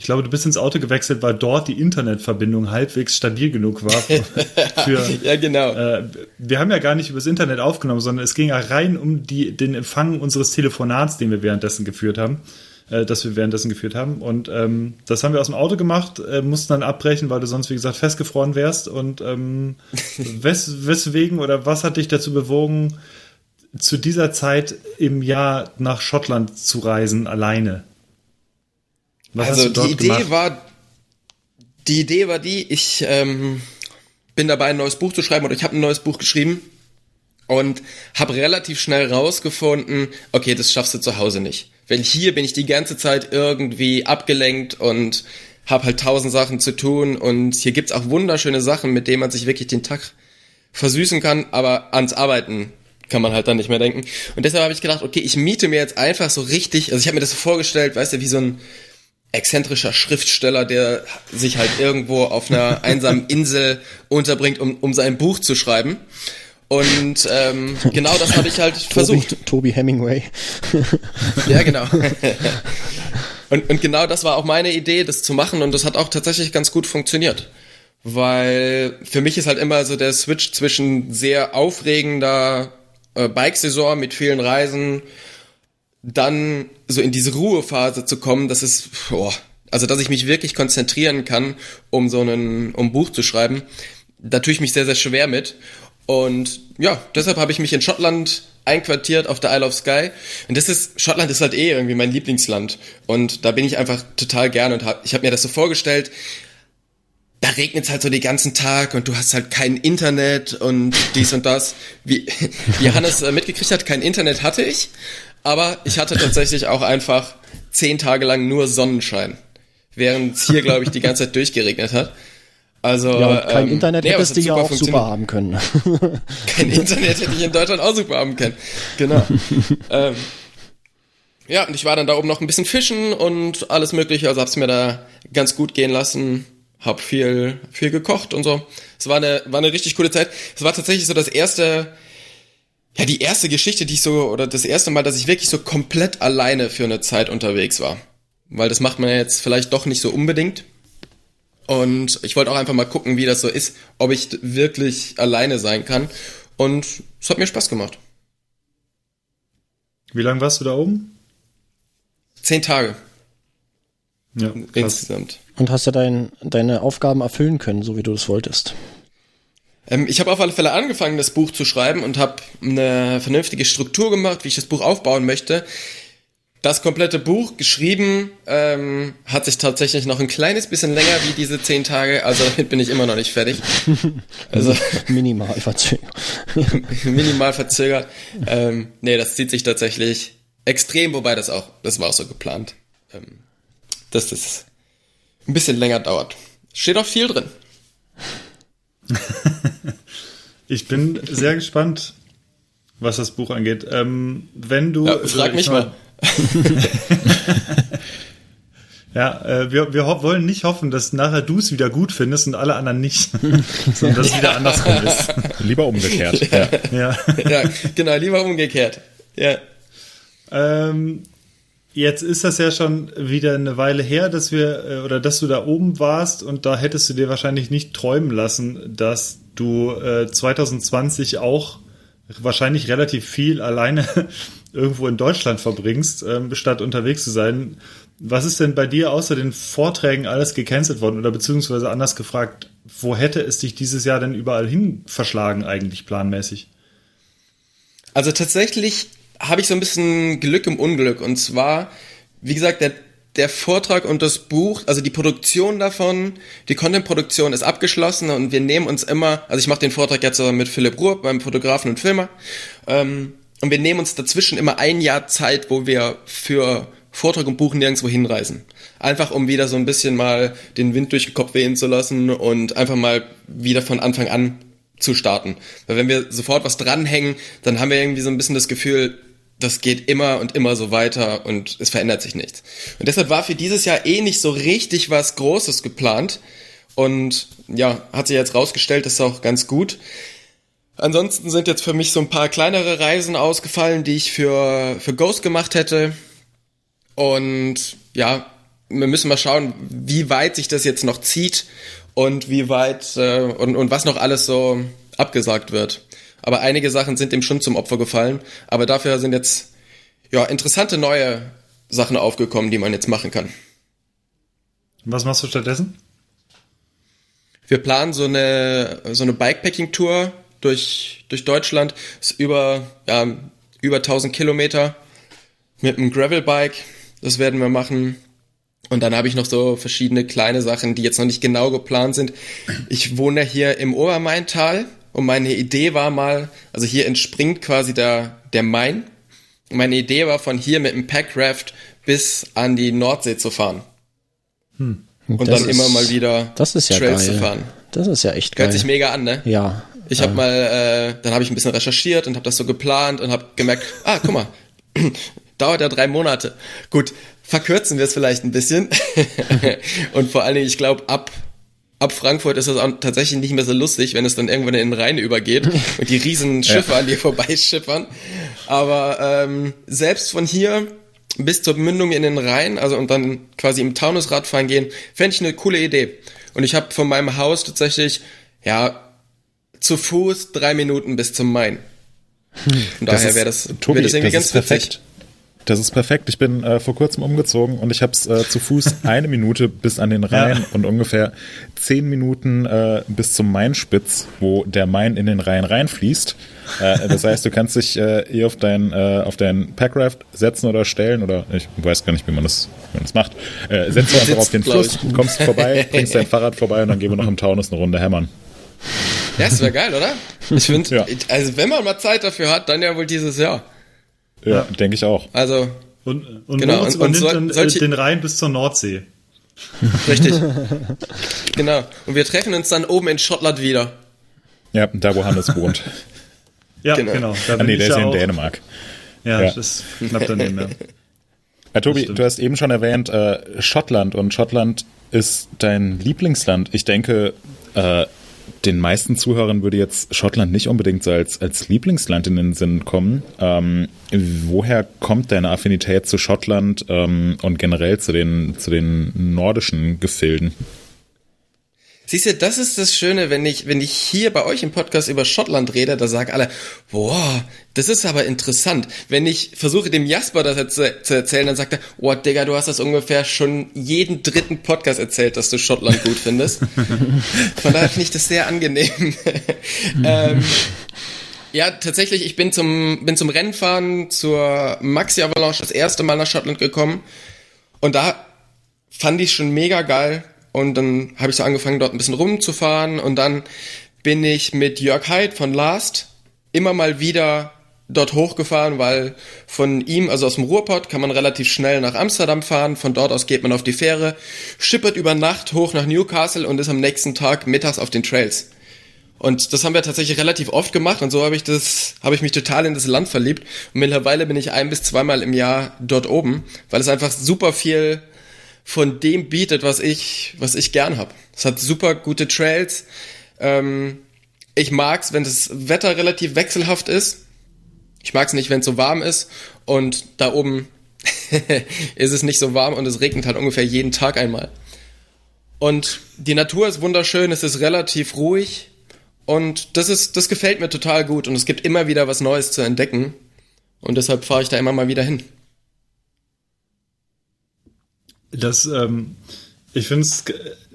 ich glaube, du bist ins Auto gewechselt, weil dort die Internetverbindung halbwegs stabil genug war für, Ja, genau. äh, wir haben ja gar nicht übers Internet aufgenommen, sondern es ging ja rein um die, den Empfang unseres Telefonats, den wir währenddessen geführt haben, äh, das wir währenddessen geführt haben. Und ähm, das haben wir aus dem Auto gemacht, äh, mussten dann abbrechen, weil du sonst, wie gesagt, festgefroren wärst. Und ähm, wes, weswegen oder was hat dich dazu bewogen, zu dieser Zeit im Jahr nach Schottland zu reisen, alleine? Was also die Idee gemacht? war, die Idee war die, ich ähm, bin dabei, ein neues Buch zu schreiben oder ich habe ein neues Buch geschrieben und habe relativ schnell rausgefunden, okay, das schaffst du zu Hause nicht. Weil hier bin ich die ganze Zeit irgendwie abgelenkt und habe halt tausend Sachen zu tun und hier gibt's auch wunderschöne Sachen, mit denen man sich wirklich den Tag versüßen kann, aber ans Arbeiten kann man halt dann nicht mehr denken. Und deshalb habe ich gedacht, okay, ich miete mir jetzt einfach so richtig, also ich habe mir das so vorgestellt, weißt du, wie so ein exzentrischer Schriftsteller, der sich halt irgendwo auf einer einsamen Insel unterbringt, um, um sein Buch zu schreiben. Und ähm, genau das habe ich halt versucht. Toby, Toby Hemingway. Ja, genau. und, und genau das war auch meine Idee, das zu machen und das hat auch tatsächlich ganz gut funktioniert. Weil für mich ist halt immer so der Switch zwischen sehr aufregender äh, Bikesaison mit vielen Reisen, dann so in diese Ruhephase zu kommen, das ist, boah, also dass ich mich wirklich konzentrieren kann, um so einen, um Buch zu schreiben, da tue ich mich sehr, sehr schwer mit. Und ja, deshalb habe ich mich in Schottland einquartiert auf der Isle of Skye. Und das ist, Schottland ist halt eh irgendwie mein Lieblingsland. Und da bin ich einfach total gern und hab, ich habe mir das so vorgestellt, da regnet es halt so den ganzen Tag und du hast halt kein Internet und dies und das. Wie, wie Hannes äh, mitgekriegt hat, kein Internet hatte ich, aber ich hatte tatsächlich auch einfach zehn Tage lang nur Sonnenschein, während es hier, glaube ich, die ganze Zeit durchgeregnet hat. Also Ja, kein ähm, Internet nee, hättest du ja auch super haben können. Kein Internet hätte ich in Deutschland auch super haben können. Genau. ähm, ja, und ich war dann da oben noch ein bisschen fischen und alles mögliche, also hab's mir da ganz gut gehen lassen, hab viel, viel gekocht und so. Es war eine, war eine richtig coole Zeit. Es war tatsächlich so das erste, ja, die erste Geschichte, die ich so, oder das erste Mal, dass ich wirklich so komplett alleine für eine Zeit unterwegs war. Weil das macht man ja jetzt vielleicht doch nicht so unbedingt. Und ich wollte auch einfach mal gucken, wie das so ist, ob ich wirklich alleine sein kann. Und es hat mir Spaß gemacht. Wie lange warst du da oben? Zehn Tage Ja, insgesamt. Und hast du dein, deine Aufgaben erfüllen können, so wie du das wolltest. Ähm, ich habe auf alle Fälle angefangen, das Buch zu schreiben und habe eine vernünftige Struktur gemacht, wie ich das Buch aufbauen möchte. Das komplette Buch geschrieben ähm, hat sich tatsächlich noch ein kleines bisschen länger wie diese zehn Tage, also damit bin ich immer noch nicht fertig. Also Minimal verzögert. minimal verzögert. Ähm, nee, das zieht sich tatsächlich extrem, wobei das auch, das war auch so geplant, ähm, dass das ein bisschen länger dauert. Steht auch viel drin. Ich bin sehr gespannt, was das Buch angeht. Ähm, wenn du. Ja, frag ich mich mal. Ja, äh, wir, wir wollen nicht hoffen, dass nachher du es wieder gut findest und alle anderen nicht, sondern dass es wieder andersrum ist. Lieber umgekehrt. ja. Ja. ja, genau, lieber umgekehrt. Ja. Ähm, jetzt ist das ja schon wieder eine Weile her, dass wir äh, oder dass du da oben warst und da hättest du dir wahrscheinlich nicht träumen lassen, dass du äh, 2020 auch wahrscheinlich relativ viel alleine irgendwo in Deutschland verbringst, ähm, statt unterwegs zu sein. Was ist denn bei dir außer den Vorträgen alles gecancelt worden oder beziehungsweise anders gefragt, wo hätte es dich dieses Jahr denn überall hin verschlagen eigentlich planmäßig? Also tatsächlich habe ich so ein bisschen Glück im Unglück und zwar, wie gesagt, der der Vortrag und das Buch, also die Produktion davon, die Content-Produktion ist abgeschlossen und wir nehmen uns immer, also ich mache den Vortrag jetzt mit Philipp Ruhr, beim Fotografen und Filmer, ähm, und wir nehmen uns dazwischen immer ein Jahr Zeit, wo wir für Vortrag und Buch nirgendwo hinreisen. Einfach um wieder so ein bisschen mal den Wind durch den Kopf wehen zu lassen und einfach mal wieder von Anfang an zu starten. Weil wenn wir sofort was dranhängen, dann haben wir irgendwie so ein bisschen das Gefühl, das geht immer und immer so weiter und es verändert sich nichts. Und deshalb war für dieses Jahr eh nicht so richtig was Großes geplant. Und ja, hat sich jetzt rausgestellt, das ist auch ganz gut. Ansonsten sind jetzt für mich so ein paar kleinere Reisen ausgefallen, die ich für, für Ghost gemacht hätte. Und ja, wir müssen mal schauen, wie weit sich das jetzt noch zieht und wie weit äh, und, und was noch alles so abgesagt wird. Aber einige Sachen sind dem schon zum Opfer gefallen. Aber dafür sind jetzt ja interessante neue Sachen aufgekommen, die man jetzt machen kann. Was machst du stattdessen? Wir planen so eine so eine Bikepacking-Tour durch durch Deutschland. Ist über ja über 1000 Kilometer mit einem Gravelbike. Das werden wir machen. Und dann habe ich noch so verschiedene kleine Sachen, die jetzt noch nicht genau geplant sind. Ich wohne hier im Obermaintal und meine Idee war mal, also hier entspringt quasi der, der Main. Meine Idee war von hier mit dem Packraft bis an die Nordsee zu fahren. Hm. Und das dann ist, immer mal wieder das ist ja Trails geil. zu fahren. Das ist ja echt geil. Hört sich mega an, ne? Ja. Ich habe mal, äh, dann habe ich ein bisschen recherchiert und habe das so geplant und habe gemerkt, ah, guck mal, dauert ja drei Monate. Gut, verkürzen wir es vielleicht ein bisschen. und vor allen Dingen, ich glaube, ab ab Frankfurt ist das auch tatsächlich nicht mehr so lustig, wenn es dann irgendwann in den Rhein übergeht und die riesen Schiffe ja. an dir vorbeischippern. Aber ähm, selbst von hier bis zur Mündung in den Rhein, also und dann quasi im Taunusrad fahren gehen, fände ich eine coole Idee. Und ich habe von meinem Haus tatsächlich, ja, zu Fuß drei Minuten bis zum Main. Hm. Und daher wäre das, Tobi, wär das irgendwie das ganz perfekt. Das ist perfekt. Ich bin äh, vor kurzem umgezogen und ich habe es äh, zu Fuß eine Minute bis an den Rhein ja. und ungefähr zehn Minuten äh, bis zum Mainspitz, wo der Main in den Rhein reinfließt. Äh, das heißt, du kannst dich äh, eh auf dein äh, auf dein Packraft setzen oder stellen oder ich weiß gar nicht, wie man das, wie man das macht. Äh, setzt du einfach auf den Fluss, kommst vorbei, bringst dein Fahrrad vorbei und dann gehen wir noch im Taunus eine Runde hämmern. Ja, das wäre geil, oder? Ich finde, ja. also wenn man mal Zeit dafür hat, dann ja wohl dieses Jahr. Ja, ja. denke ich auch. Also. Und, und genau, und, und soll, solche, den Rhein bis zur Nordsee. Richtig. genau. Und wir treffen uns dann oben in Schottland wieder. Ja, da wo Hannes wohnt. ja, genau. genau da ah, nee, der ist ja in Dänemark. Ja, ja, das ist knapp daneben, ja. Ja, Tobi, du hast eben schon erwähnt, äh, Schottland und Schottland ist dein Lieblingsland. Ich denke, äh, den meisten Zuhörern würde jetzt Schottland nicht unbedingt so als, als Lieblingsland in den Sinn kommen. Ähm, woher kommt deine Affinität zu Schottland ähm, und generell zu den, zu den nordischen Gefilden? Siehst du, das ist das Schöne, wenn ich, wenn ich hier bei euch im Podcast über Schottland rede, da sagen alle, boah, das ist aber interessant. Wenn ich versuche, dem Jasper das jetzt zu, zu erzählen, dann sagt er, boah, Digga, du hast das ungefähr schon jeden dritten Podcast erzählt, dass du Schottland gut findest. Von daher finde ich das sehr angenehm. ähm, ja, tatsächlich, ich bin zum, bin zum Rennfahren zur Maxi Avalanche das erste Mal nach Schottland gekommen. Und da fand ich schon mega geil, und dann habe ich so angefangen, dort ein bisschen rumzufahren. Und dann bin ich mit Jörg Heid von Last immer mal wieder dort hochgefahren, weil von ihm, also aus dem Ruhrpott, kann man relativ schnell nach Amsterdam fahren. Von dort aus geht man auf die Fähre, schippert über Nacht hoch nach Newcastle und ist am nächsten Tag mittags auf den Trails. Und das haben wir tatsächlich relativ oft gemacht und so habe ich das, habe ich mich total in das Land verliebt. Und mittlerweile bin ich ein bis zweimal im Jahr dort oben, weil es einfach super viel von dem bietet, was ich, was ich gern habe. Es hat super gute Trails. Ähm, ich mag's, wenn das Wetter relativ wechselhaft ist. Ich mag's nicht, wenn es so warm ist. Und da oben ist es nicht so warm und es regnet halt ungefähr jeden Tag einmal. Und die Natur ist wunderschön, es ist relativ ruhig Und das ist, das gefällt mir total gut und es gibt immer wieder was Neues zu entdecken. Und deshalb fahre ich da immer mal wieder hin. Das, ähm, ich finde es,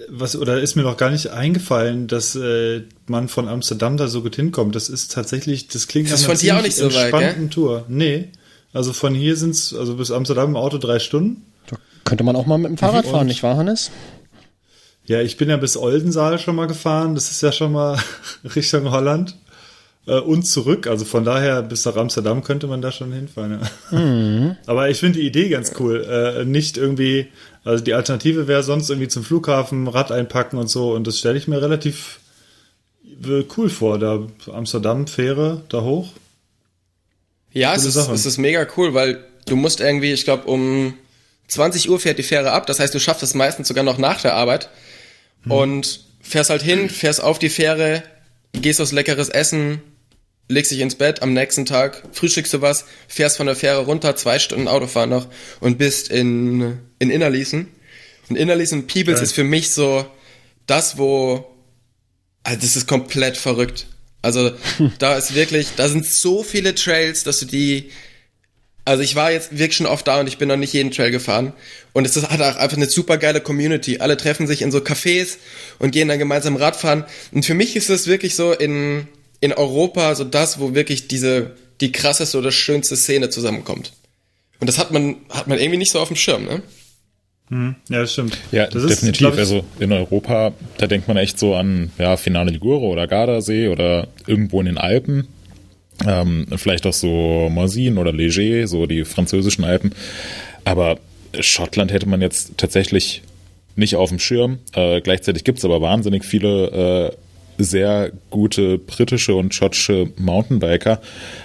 was, oder ist mir noch gar nicht eingefallen, dass äh, man von Amsterdam da so gut hinkommt. Das ist tatsächlich, das klingt Das ist nach einer von dir auch ziemlich nicht so weit, entspannten Tour. Nee. Also von hier sind's, also bis Amsterdam im Auto drei Stunden. Da könnte man auch mal mit dem Fahrrad fahren, Und- nicht wahr, Hannes? Ja, ich bin ja bis Oldensaal schon mal gefahren. Das ist ja schon mal Richtung Holland. Äh, und zurück. Also von daher bis nach Amsterdam könnte man da schon hinfahren. Ja. Aber ich finde die Idee ganz cool. Äh, nicht irgendwie, also die Alternative wäre sonst irgendwie zum Flughafen, Rad einpacken und so. Und das stelle ich mir relativ äh, cool vor. Da Amsterdam, Fähre, da hoch. Ja, es ist, Sache. es ist mega cool, weil du musst irgendwie, ich glaube, um 20 Uhr fährt die Fähre ab. Das heißt, du schaffst es meistens sogar noch nach der Arbeit. Und fährst halt hin, fährst auf die Fähre, gehst was leckeres essen, legst dich ins Bett, am nächsten Tag frühstückst du was, fährst von der Fähre runter, zwei Stunden Autofahren noch und bist in, in Innerließen. Und Innerließen Peebles Geil. ist für mich so das, wo, also das ist komplett verrückt. Also da ist wirklich, da sind so viele Trails, dass du die, also ich war jetzt wirklich schon oft da und ich bin noch nicht jeden Trail gefahren. Und es ist, hat auch einfach eine super geile Community. Alle treffen sich in so Cafés und gehen dann gemeinsam Radfahren. Und für mich ist es wirklich so in, in Europa so das, wo wirklich diese, die krasseste oder schönste Szene zusammenkommt. Und das hat man, hat man irgendwie nicht so auf dem Schirm, ne? Ja, das stimmt. Ja, das ist, definitiv. ich, also in Europa, da denkt man echt so an ja, Finale Ligure oder Gardasee oder irgendwo in den Alpen. Ähm, vielleicht auch so Morzine oder Léger, so die französischen Alpen. Aber Schottland hätte man jetzt tatsächlich nicht auf dem Schirm. Äh, gleichzeitig gibt's aber wahnsinnig viele äh, sehr gute britische und schottische Mountainbiker.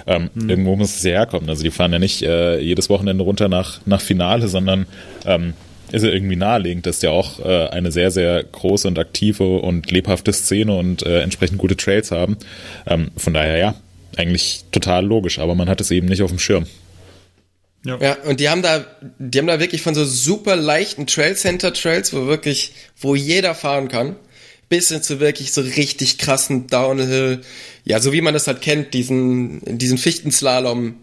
Ähm, Irgendwo muss es herkommen. Also die fahren ja nicht äh, jedes Wochenende runter nach, nach Finale, sondern ähm, ist ja irgendwie naheliegend, dass ja auch äh, eine sehr, sehr große und aktive und lebhafte Szene und äh, entsprechend gute Trails haben. Ähm, von daher ja, eigentlich total logisch, aber man hat es eben nicht auf dem Schirm. Ja, und die haben da, die haben da wirklich von so super leichten Trail Center Trails, wo wirklich, wo jeder fahren kann, bis hin zu wirklich so richtig krassen Downhill, ja, so wie man das halt kennt, diesen, diesen Fichtenslalom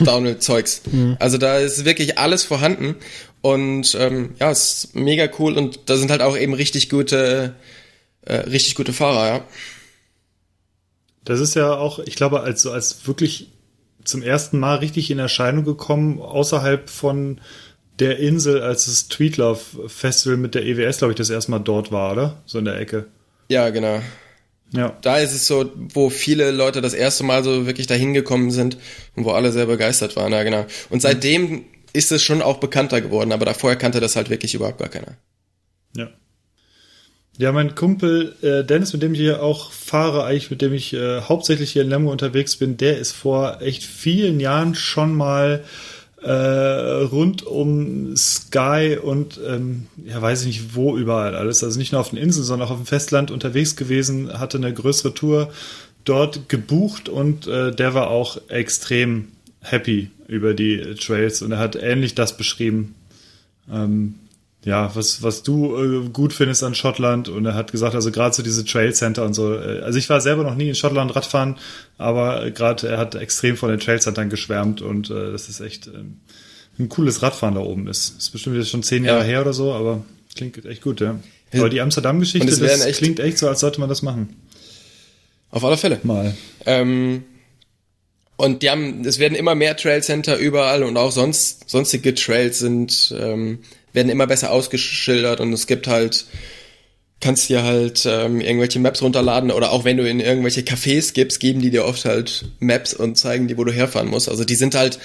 Downhill-Zeugs. Also da ist wirklich alles vorhanden und ähm, ja, ist mega cool und da sind halt auch eben richtig gute, äh, richtig gute Fahrer, ja. Das ist ja auch, ich glaube, als, so als wirklich zum ersten Mal richtig in Erscheinung gekommen, außerhalb von der Insel, als das Tweetlove Festival mit der EWS, glaube ich, das erste Mal dort war, oder? So in der Ecke. Ja, genau. Ja. Da ist es so, wo viele Leute das erste Mal so wirklich dahin gekommen sind und wo alle sehr begeistert waren, ja genau. Und seitdem ist es schon auch bekannter geworden, aber davor kannte das halt wirklich überhaupt gar keiner. Ja. Ja, mein Kumpel äh, Dennis, mit dem ich hier auch fahre, eigentlich mit dem ich äh, hauptsächlich hier in Lemgo unterwegs bin, der ist vor echt vielen Jahren schon mal äh, rund um Sky und ähm, ja, weiß ich nicht wo überall alles, also nicht nur auf den Inseln, sondern auch auf dem Festland unterwegs gewesen, hatte eine größere Tour dort gebucht und äh, der war auch extrem happy über die Trails und er hat ähnlich das beschrieben. Ähm, ja, was, was du äh, gut findest an Schottland. Und er hat gesagt, also gerade so diese Trail Center und so. Äh, also ich war selber noch nie in Schottland Radfahren, aber gerade er hat extrem von den Trail Centern geschwärmt und äh, das ist echt ähm, ein cooles Radfahren da oben ist. Ist bestimmt jetzt schon zehn Jahre Ja. her oder so, aber klingt echt gut, ja. Aber die Amsterdam-Geschichte, das echt- klingt echt so, als sollte man das machen. Auf alle Fälle. Mal. Ähm, und die haben, es werden immer mehr Trail Center überall und auch sonst, sonstige Trails sind, ähm, werden immer besser ausgeschildert und es gibt halt, kannst dir halt ähm, irgendwelche Maps runterladen oder auch wenn du in irgendwelche Cafés gibst, geben die dir oft halt Maps und zeigen dir, wo du herfahren musst. Also die sind halt,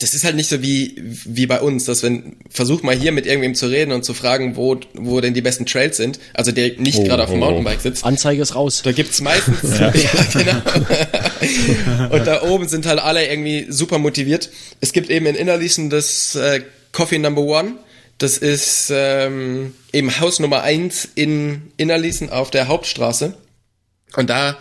das ist halt nicht so wie, wie bei uns, dass wenn, versuch mal hier mit irgendwem zu reden und zu fragen, wo, wo denn die besten Trails sind, also der nicht Oh, gerade auf dem oh, oh. Mountainbike sitzt. Anzeige ist raus. Da gibt's meistens, ja, genau. Und da oben sind halt alle irgendwie super motiviert. Es gibt eben in Innerließen das äh, Coffee Number One. Das ist ähm, eben Haus Nummer eins in Innerließen auf der Hauptstraße. Und da,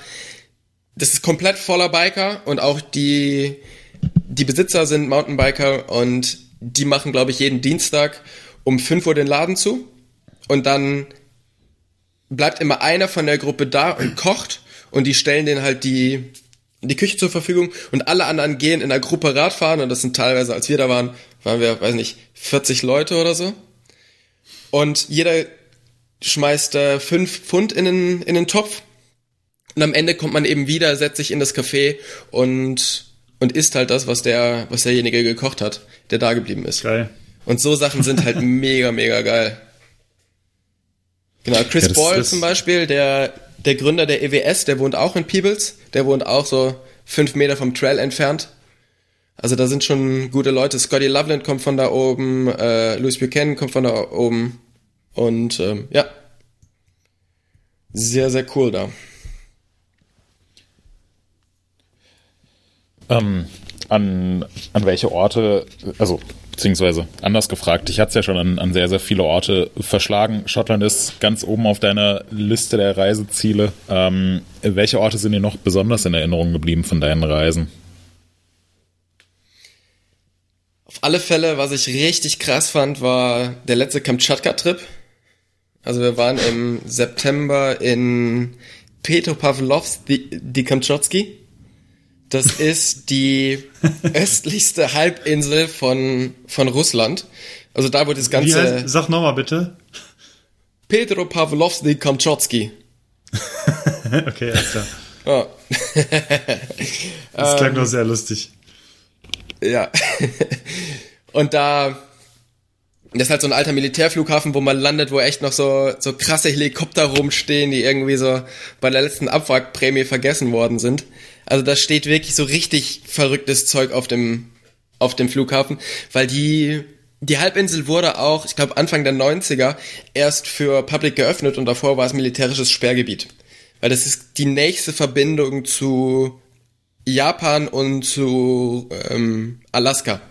das ist komplett voller Biker und auch die, die Besitzer sind Mountainbiker und die machen, glaube ich, jeden Dienstag um 5 Uhr den Laden zu. Und dann bleibt immer einer von der Gruppe da und kocht und die stellen denen halt die, die Küche zur Verfügung und alle anderen gehen in der Gruppe Radfahren und das sind teilweise, als wir da waren, waren wir, weiß nicht, 40 Leute oder so. Und jeder schmeißt äh, fünf Pfund in den, in den Topf und am Ende kommt man eben wieder, setzt sich in das Café und, und isst halt das, was der, was derjenige gekocht hat, der da geblieben ist. Geil. Und so Sachen sind halt mega, mega geil. Genau, Chris Ja, das- Ball das- zum Beispiel, der, der Gründer der EWS, der wohnt auch in Peebles. Der wohnt auch so fünf Meter vom Trail entfernt. Also da sind schon gute Leute. Scotty Loveland kommt von da oben, äh, Louis Buchanan kommt von da oben. Und ähm, ja, sehr, sehr cool da. Ähm, an, an welche Orte, also beziehungsweise anders gefragt, ich hatte es ja schon an, an sehr, sehr viele Orte verschlagen. Schottland ist ganz oben auf deiner Liste der Reiseziele. Ähm, welche Orte sind dir noch besonders in Erinnerung geblieben von deinen Reisen? Auf alle Fälle, was ich richtig krass fand, war der letzte Kamtschatka-Trip. Also wir waren im September in Petropavlovsk, die Kamtschatski. Das ist die östlichste Halbinsel von, von Russland. Also da, wo das Wie ganze heißt, sag nochmal bitte. Petropavlovsk, die Kamtschatski. Okay, alles klar. Ja. Das klang doch sehr lustig. Ja. Und da, das ist halt so ein alter Militärflughafen, wo man landet, wo echt noch so, so krasse Helikopter rumstehen, die irgendwie so bei der letzten Abwrackprämie vergessen worden sind. Also da steht wirklich so richtig verrücktes Zeug auf dem, auf dem Flughafen, weil die, die Halbinsel wurde auch, ich glaube Anfang der 90er, erst für Public geöffnet und davor war es militärisches Sperrgebiet. Weil das ist die nächste Verbindung zu Japan und zu ähm, Alaska.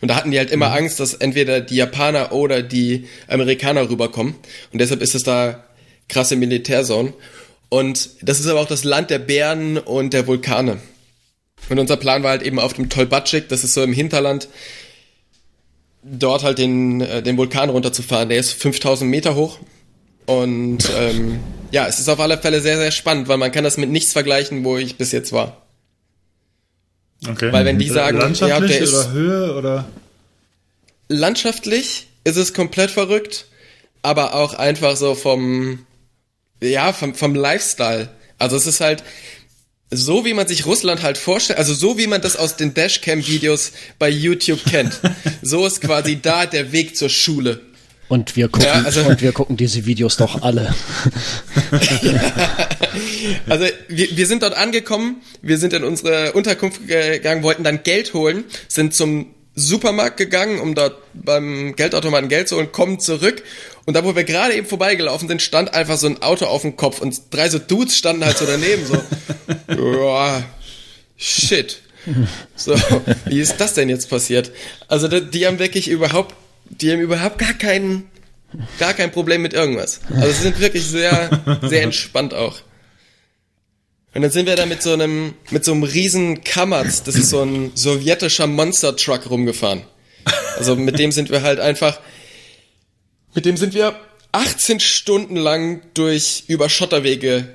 Und da hatten die halt immer Angst, dass entweder die Japaner oder die Amerikaner rüberkommen. Und deshalb ist es da krasse Militärzone. Und das ist aber auch das Land der Bären und der Vulkane. Und unser Plan war halt eben auf dem Tolbatschik, das ist so im Hinterland, dort halt den, äh, den Vulkan runterzufahren. Der ist 5000 Meter hoch. Und ähm, ja, es ist auf alle Fälle sehr, sehr spannend, weil man kann das mit nichts vergleichen, wo ich bis jetzt war. Okay. Weil wenn die sagen, ja, der ist- oder Höhe oder. landschaftlich ist es komplett verrückt, aber auch einfach so vom, ja, vom, vom Lifestyle. Also es ist halt so, wie man sich Russland halt vorstellt, also so, wie man das aus den Dashcam-Videos bei YouTube kennt. So ist quasi da der Weg zur Schule. Und wir gucken, Ja, also- und wir gucken diese Videos doch alle. Also wir, wir sind dort angekommen, wir sind in unsere Unterkunft gegangen, wollten dann Geld holen, sind zum Supermarkt gegangen, um dort beim Geldautomaten Geld zu holen, kommen zurück und da, wo wir gerade eben vorbeigelaufen sind, stand einfach so ein Auto auf dem Kopf und drei so Dudes standen halt so daneben, so, ja, shit. So, wie ist das denn jetzt passiert? Also die, haben wirklich überhaupt, die haben überhaupt gar keinen, gar kein Problem mit irgendwas. Also sie sind wirklich sehr, sehr entspannt auch. Und dann sind wir da mit so einem, mit so einem riesen Kamaz, das ist so ein sowjetischer Monster Truck rumgefahren. Also mit dem sind wir halt einfach, mit dem sind wir 18 Stunden lang durch über Schotterwege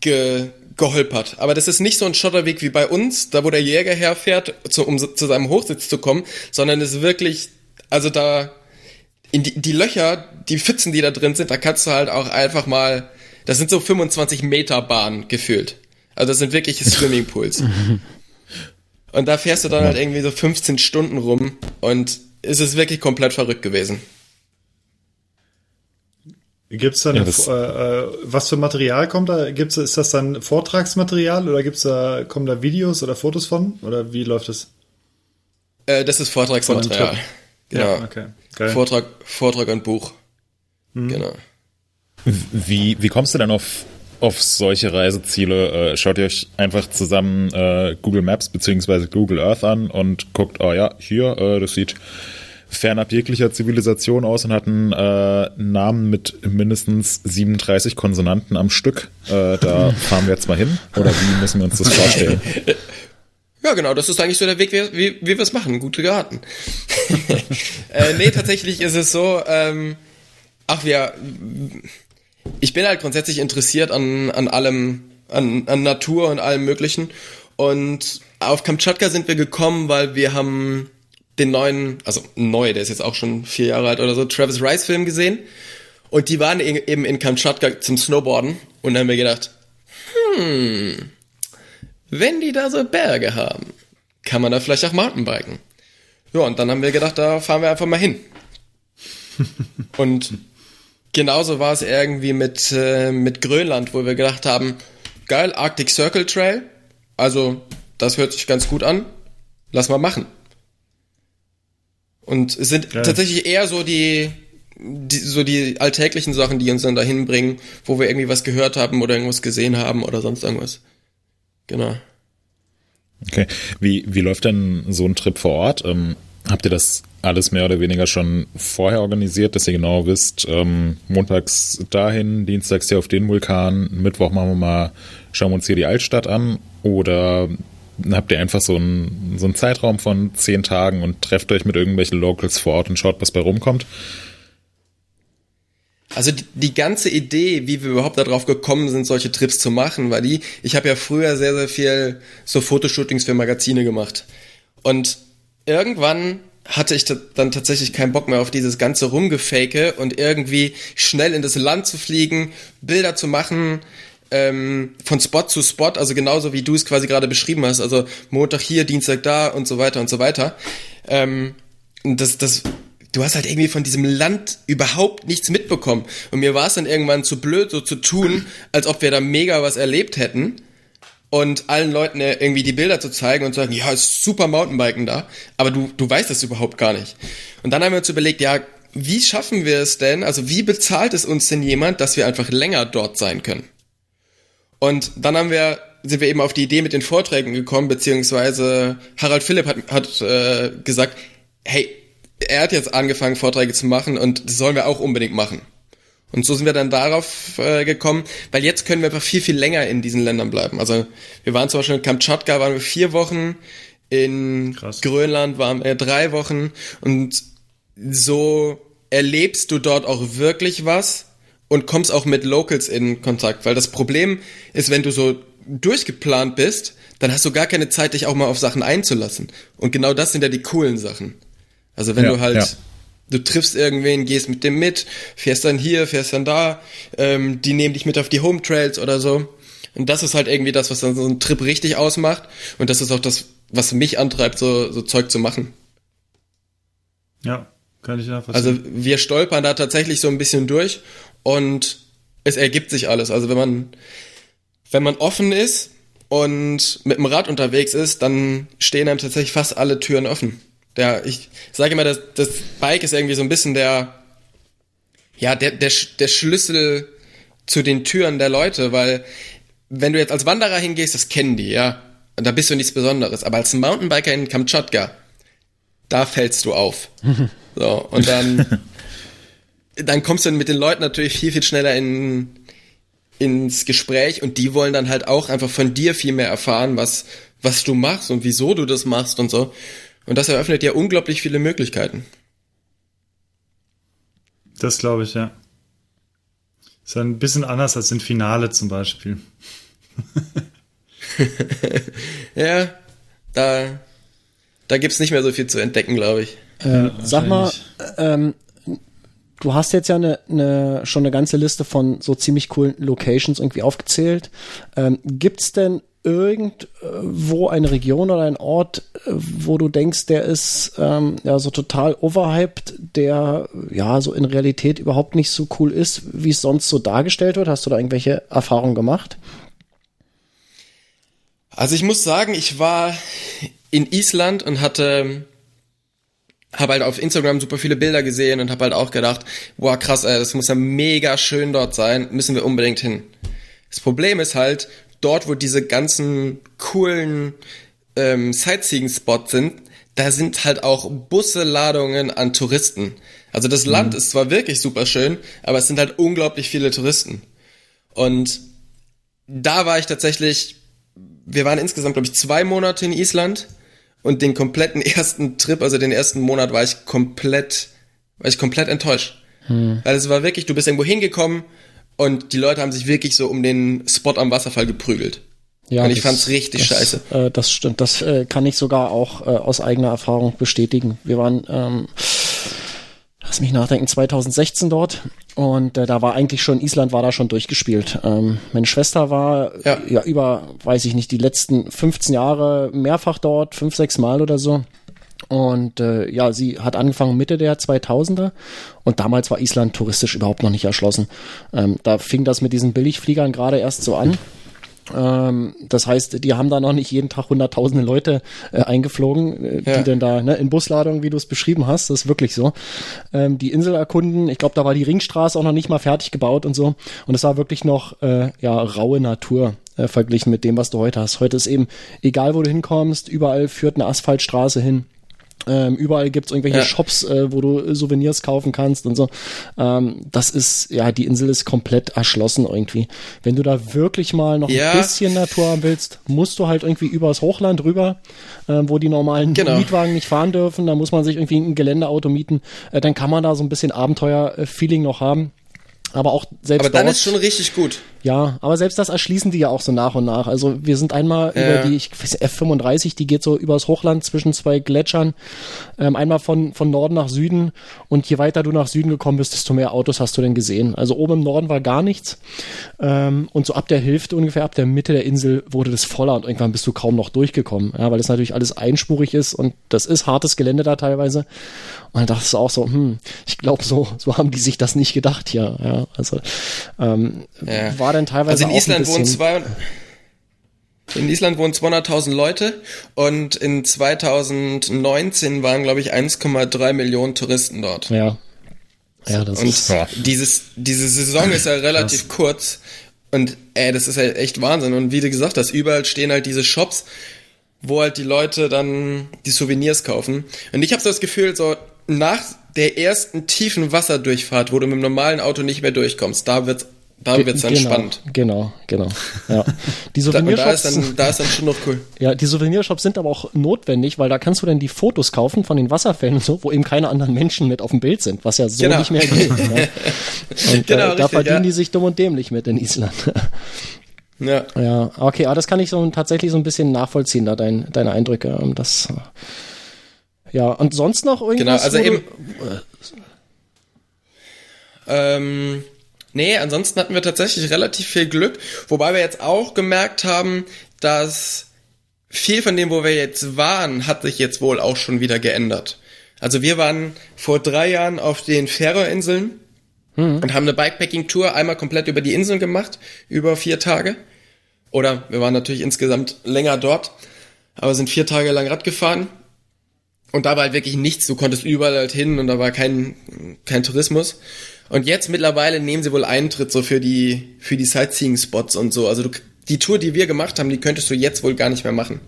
ge, geholpert. Aber das ist nicht so ein Schotterweg wie bei uns, da wo der Jäger herfährt, zu, um zu seinem Hochsitz zu kommen, sondern es ist wirklich, also da, in die, die Löcher, die Pfützen, die da drin sind, da kannst du halt auch einfach mal, das sind so 25 Meter Bahnen gefühlt. Also das sind wirkliche Swimmingpools. Und da fährst du dann halt irgendwie so 15 Stunden rum und es ist wirklich komplett verrückt gewesen. Gibt's da Ja, äh, äh, was für Material kommt da? Gibt's, ist das dann Vortragsmaterial oder gibt's da, kommen da Videos oder Fotos von? Oder wie läuft das? Äh, das ist Vortragsmaterial. Genau. Ja, okay. Geil. Vortrag, Vortrag und Buch. Mhm. Genau. Wie, wie kommst du denn auf, auf solche Reiseziele? Äh, schaut ihr euch einfach zusammen äh, Google Maps beziehungsweise Google Earth an und guckt, oh ja, hier, äh, das sieht fernab jeglicher Zivilisation aus und hat einen äh, Namen mit mindestens 37 Konsonanten am Stück. Äh, da fahren wir jetzt mal hin. Oder wie müssen wir uns das vorstellen? Ja, genau, das ist eigentlich so der Weg, wie, wie, wie wir es machen. Gute geraten. äh, nee, tatsächlich ist es so, ähm, ach, wir, ich bin halt grundsätzlich interessiert an, an allem, an, an Natur und allem Möglichen. Und auf Kamtschatka sind wir gekommen, weil wir haben den neuen, also neu, der ist jetzt auch schon vier Jahre alt oder so, Travis Rice Film gesehen. Und die waren eben in Kamtschatka zum Snowboarden. Und dann haben wir gedacht, hm, wenn die da so Berge haben, kann man da vielleicht auch Mountainbiken. Ja, und dann haben wir gedacht, da fahren wir einfach mal hin. und genauso war es irgendwie mit, äh, mit Grönland, wo wir gedacht haben, geil, Arctic Circle Trail. Also, das hört sich ganz gut an. Lass mal machen. Und es sind Geil. tatsächlich eher so die, die, so die alltäglichen Sachen, die uns dann dahin bringen, wo wir irgendwie was gehört haben oder irgendwas gesehen haben oder sonst irgendwas. Genau. Okay. Wie, wie läuft denn so ein Trip vor Ort? Ähm, habt ihr das alles mehr oder weniger schon vorher organisiert, dass ihr genau wisst, ähm, montags dahin, dienstags hier auf den Vulkan, Mittwoch machen wir mal, schauen wir uns hier die Altstadt an oder habt ihr einfach so einen, so einen Zeitraum von zehn Tagen und trefft euch mit irgendwelchen Locals vor Ort und schaut, was bei rumkommt? Also die, ganze Idee, wie wir überhaupt darauf gekommen sind, solche Trips zu machen, war die, ich habe ja früher sehr, sehr viel so Fotoshootings für Magazine gemacht. Und irgendwann hatte ich dann tatsächlich keinen Bock mehr auf dieses ganze Rumgefake und irgendwie schnell in das Land zu fliegen, Bilder zu machen, ähm, von Spot zu Spot, also genauso wie du es quasi gerade beschrieben hast, also Montag hier, Dienstag da und so weiter und so weiter. Ähm, das, das, du hast halt irgendwie von diesem Land überhaupt nichts mitbekommen. Und mir war es dann irgendwann zu blöd, so zu tun, als ob wir da mega was erlebt hätten und allen Leuten äh, irgendwie die Bilder zu zeigen und zu sagen, ja, ist super Mountainbiken da, aber du, du weißt das überhaupt gar nicht. Und dann haben wir uns überlegt, ja, wie schaffen wir es denn, also wie bezahlt es uns denn jemand, dass wir einfach länger dort sein können? Und dann haben wir, sind wir eben auf die Idee mit den Vorträgen gekommen, beziehungsweise Harald Philipp hat, hat äh, gesagt, hey, er hat jetzt angefangen, Vorträge zu machen und das sollen wir auch unbedingt machen. Und so sind wir dann darauf äh, gekommen, weil jetzt können wir einfach viel, viel länger in diesen Ländern bleiben. Also wir waren zum Beispiel in Kamtschatka, waren wir vier Wochen, in Krass. Grönland waren wir drei Wochen und so erlebst du dort auch wirklich was und kommst auch mit Locals in Kontakt. Weil das Problem ist, wenn du so durchgeplant bist, dann hast du gar keine Zeit, dich auch mal auf Sachen einzulassen. Und genau das sind ja die coolen Sachen. Also wenn Ja, du halt, ja. du triffst irgendwen, gehst mit dem mit, fährst dann hier, fährst dann da, ähm, die nehmen dich mit auf die Home Trails oder so. Und das ist halt irgendwie das, was dann so einen Trip richtig ausmacht. Und das ist auch das, was mich antreibt, so, so Zeug zu machen. Ja, kann ich nachvollziehen. Also wir stolpern da tatsächlich so ein bisschen durch und es ergibt sich alles. Also wenn man, wenn man offen ist und mit dem Rad unterwegs ist, dann stehen einem tatsächlich fast alle Türen offen. Der, ich sage immer, das, das Bike ist irgendwie so ein bisschen der, ja, der, der, der Schlüssel zu den Türen der Leute, weil wenn du jetzt als Wanderer hingehst, das kennen die, ja. Und da bist du nichts Besonderes. Aber als Mountainbiker in Kamtschatka, da fällst du auf. So, und dann, dann kommst du mit den Leuten natürlich viel, viel schneller in, ins Gespräch und die wollen dann halt auch einfach von dir viel mehr erfahren, was, was du machst und wieso du das machst und so. Und das eröffnet ja unglaublich viele Möglichkeiten. das glaube ich, ja. Ist ein bisschen anders als im Finale zum Beispiel. Ja, da, da gibt's nicht mehr so viel zu entdecken, glaube ich. Äh, sag mal, ähm, du hast jetzt ja eine, eine, schon eine ganze Liste von so ziemlich coolen Locations irgendwie aufgezählt. Ähm, gibt's denn irgendwo eine Region oder ein Ort, äh, wo du denkst, der ist ähm, ja so total overhyped, der ja so in Realität überhaupt nicht so cool ist, wie es sonst so dargestellt wird? Hast du da irgendwelche Erfahrungen gemacht? Also ich muss sagen, ich war in Island und hatte habe halt auf Instagram super viele Bilder gesehen und habe halt auch gedacht, wow krass, ey, das muss ja mega schön dort sein, müssen wir unbedingt hin. Das Problem ist halt, dort wo diese ganzen coolen ähm, Sightseeing-Spots sind, da sind halt auch Busse, Ladungen an Touristen. Also das Land ist zwar wirklich super schön, aber es sind halt unglaublich viele Touristen. Und da war ich tatsächlich wir waren insgesamt, glaube ich, zwei Monate in Island und den kompletten ersten Trip, also den ersten Monat, war ich komplett, war ich komplett enttäuscht. Weil es war wirklich, du bist irgendwo hingekommen und die Leute haben sich wirklich so um den Spot am Wasserfall geprügelt. Ja, und ich das- fand's richtig das, scheiße. Äh, das stimmt. Das äh, kann ich sogar auch äh, aus eigener Erfahrung bestätigen. Wir waren, ähm, lass mich nachdenken, 2016 dort und äh, da war eigentlich schon, Island war da schon durchgespielt. Ähm, meine Schwester war Ja. ja. über, weiß ich nicht, die letzten 15 Jahre mehrfach dort, fünf, sechs Mal oder so. Und äh, ja, sie hat angefangen Mitte der 2000er und damals war Island touristisch überhaupt noch nicht erschlossen. Ähm, da fing das mit diesen Billigfliegern gerade erst so an. Ähm, das heißt, die haben da noch nicht jeden Tag hunderttausende Leute äh, eingeflogen, äh, Ja. die denn da ne, in Busladung, wie du es beschrieben hast, das ist wirklich so. Ähm, die Insel erkunden, ich glaube, da war die Ringstraße auch noch nicht mal fertig gebaut und so. Und es war wirklich noch äh, ja raue Natur äh, verglichen mit dem, was du heute hast. Heute ist eben egal, wo du hinkommst, überall führt eine Asphaltstraße hin. Ähm, überall gibt's irgendwelche Ja. Shops, äh, wo du Souvenirs kaufen kannst und so. Ähm, das ist, ja, die Insel ist komplett erschlossen irgendwie. Wenn du da wirklich mal noch Ja. ein bisschen Natur haben willst, musst du halt irgendwie übers Hochland rüber, äh, wo die normalen Genau. Mietwagen nicht fahren dürfen. Da muss man sich irgendwie ein Geländeauto mieten. Äh, dann kann man da so ein bisschen Abenteuer-Feeling noch haben. Aber auch selbst Aber dann dort, ist schon richtig gut. ja, aber selbst das erschließen die ja auch so nach und nach. Also wir sind einmal Ja. über die ich weiß, F35, die geht so übers Hochland zwischen zwei Gletschern, ähm, einmal von, von Norden nach Süden und je weiter du nach Süden gekommen bist, desto mehr Autos hast du denn gesehen. Also oben im Norden war gar nichts ähm, und so ab der Hälfte ungefähr, ab der Mitte der Insel wurde das voller und irgendwann bist du kaum noch durchgekommen, ja, weil das natürlich alles einspurig ist und das ist hartes Gelände da teilweise. Dachtest du auch so, hm, ich glaube, so, so haben die sich das nicht gedacht hier. Ja, also ähm, Ja. war dann teilweise Also in auch Island wohnen zwei, in Island wohnen 200.000 Leute und in 2019 waren, glaube ich, 1,3 Millionen Touristen dort. Ja. Ja, das Und ist. Dieses, diese Saison ist ja relativ kurz und ey, das ist halt echt Wahnsinn. Und wie du gesagt hast, überall stehen halt diese Shops, wo halt die Leute dann die Souvenirs kaufen. Und ich habe so das Gefühl, so nach der ersten tiefen Wasserdurchfahrt, wo du mit dem normalen Auto nicht mehr durchkommst, da wird's, da wird's dann genau, spannend. Genau, genau. Ja. Die Da, und da ist, Souvenirshops, dann, da ist dann schon noch cool. ja, die Souvenirshops sind aber auch notwendig, weil da kannst du dann die Fotos kaufen von den Wasserfällen und so, wo eben keine anderen Menschen mit auf dem Bild sind, was ja so Genau. nicht mehr geht. ja. Und Genau, äh, da richtig, verdienen ja. die sich dumm und dämlich mit in Island. Ja. ja, okay, aber das kann ich so tatsächlich so ein bisschen nachvollziehen, da dein, deine Eindrücke. ähm, Das, äh, ja, und sonst noch irgendwas? Genau, also eben. Ähm, nee, ansonsten hatten wir tatsächlich relativ viel Glück, wobei wir jetzt auch gemerkt haben, dass viel von dem, wo wir jetzt waren, hat sich jetzt wohl auch schon wieder geändert. Also wir waren vor drei Jahren auf den Färöerinseln und haben eine Bikepacking-Tour einmal komplett über die Inseln gemacht, über vier Tage. Oder wir waren natürlich insgesamt länger dort, aber sind vier Tage lang Rad gefahren. Und da war halt wirklich nichts. Du konntest überall halt hin und da war kein, kein Tourismus. Und jetzt mittlerweile nehmen sie wohl Eintritt so für die, für die Sightseeing-Spots und so. Also du, die Tour, die wir gemacht haben, die könntest du jetzt wohl gar nicht mehr machen.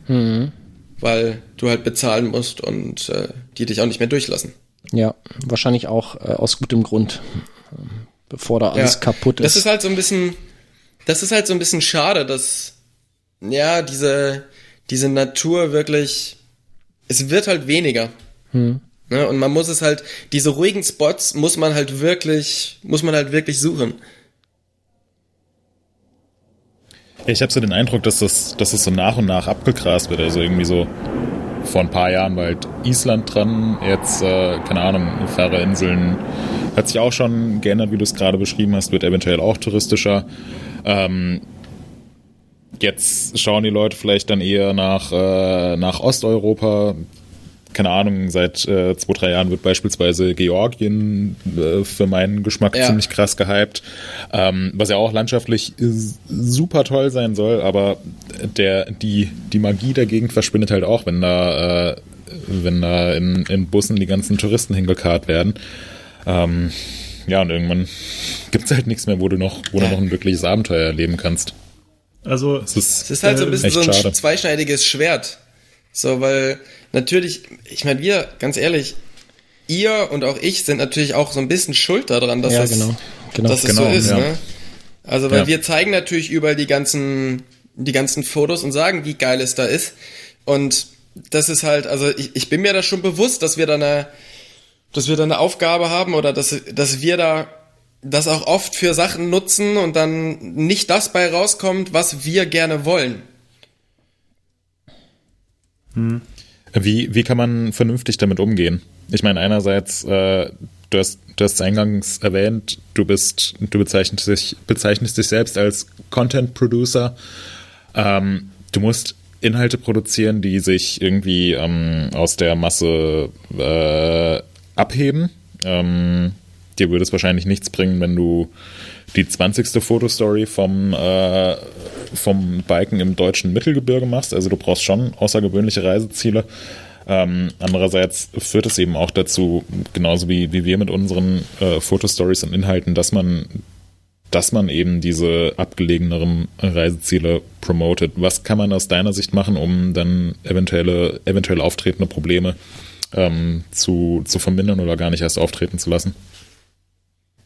Weil du halt bezahlen musst und äh, die dich auch nicht mehr durchlassen. Ja, wahrscheinlich auch äh, aus gutem Grund, bevor da alles kaputt ist. Das ist halt so ein bisschen, das ist halt so ein bisschen schade, dass, ja, diese, diese Natur wirklich, es wird halt weniger. Hm. Ne? Und man muss es halt, diese ruhigen Spots muss man halt wirklich, muss man halt wirklich suchen. Ich habe so den Eindruck, dass das, dass das so nach und nach abgegrast wird. Also irgendwie so vor ein paar Jahren war halt Island dran, jetzt, äh, keine Ahnung, Färöerinseln hat sich auch schon geändert, wie du es gerade beschrieben hast, wird eventuell auch touristischer. Ähm, jetzt schauen die Leute vielleicht dann eher nach, äh, nach Osteuropa. Keine Ahnung, seit äh, zwei, drei Jahren wird beispielsweise Georgien äh, für meinen Geschmack Ja. ziemlich krass gehypt, ähm, was ja auch landschaftlich super toll sein soll, aber der, die, die Magie der Gegend verschwindet halt auch, wenn da, äh, wenn da in, in Bussen die ganzen Touristen hingekarrt werden. Ähm, ja, und irgendwann gibt's halt nichts mehr, wo du noch, wo du noch ein wirkliches Abenteuer erleben kannst. Also, Es ist, Es ist halt so ein bisschen so ein schade. zweischneidiges Schwert. So, weil natürlich, ich meine, wir, ganz ehrlich, ihr und auch ich sind natürlich auch so ein bisschen schuld daran, dass Ja, es, genau. Genau. dass es Genau, so ist. ja. Ne? Also, weil Ja. wir zeigen natürlich überall die ganzen, die ganzen Fotos und sagen, wie geil es da ist. Und das ist halt, also ich, ich bin mir da schon bewusst, dass wir da eine, dass wir da eine Aufgabe haben oder dass, dass wir da das auch oft für Sachen nutzen und dann nicht das bei rauskommt, was wir gerne wollen. Wie, wie kann man vernünftig damit umgehen? Ich meine, einerseits, äh, du hast, du hast eingangs erwähnt, du bist, du bezeichnest dich, bezeichnest dich selbst als Content Producer. Ähm, du musst Inhalte produzieren, die sich irgendwie ähm, aus der Masse äh, abheben. Ähm, dir würde es wahrscheinlich nichts bringen, wenn du die 20. Fotostory vom, äh, vom Biken im deutschen Mittelgebirge machst. Also du brauchst schon außergewöhnliche Reiseziele. Ähm, andererseits führt es eben auch dazu, genauso wie, wie wir mit unseren äh, Fotostories und Inhalten, dass man, dass man eben diese abgelegeneren Reiseziele promotet. Was kann man aus deiner Sicht machen, um dann eventuelle, eventuell auftretende Probleme ähm, zu, zu vermindern oder gar nicht erst auftreten zu lassen?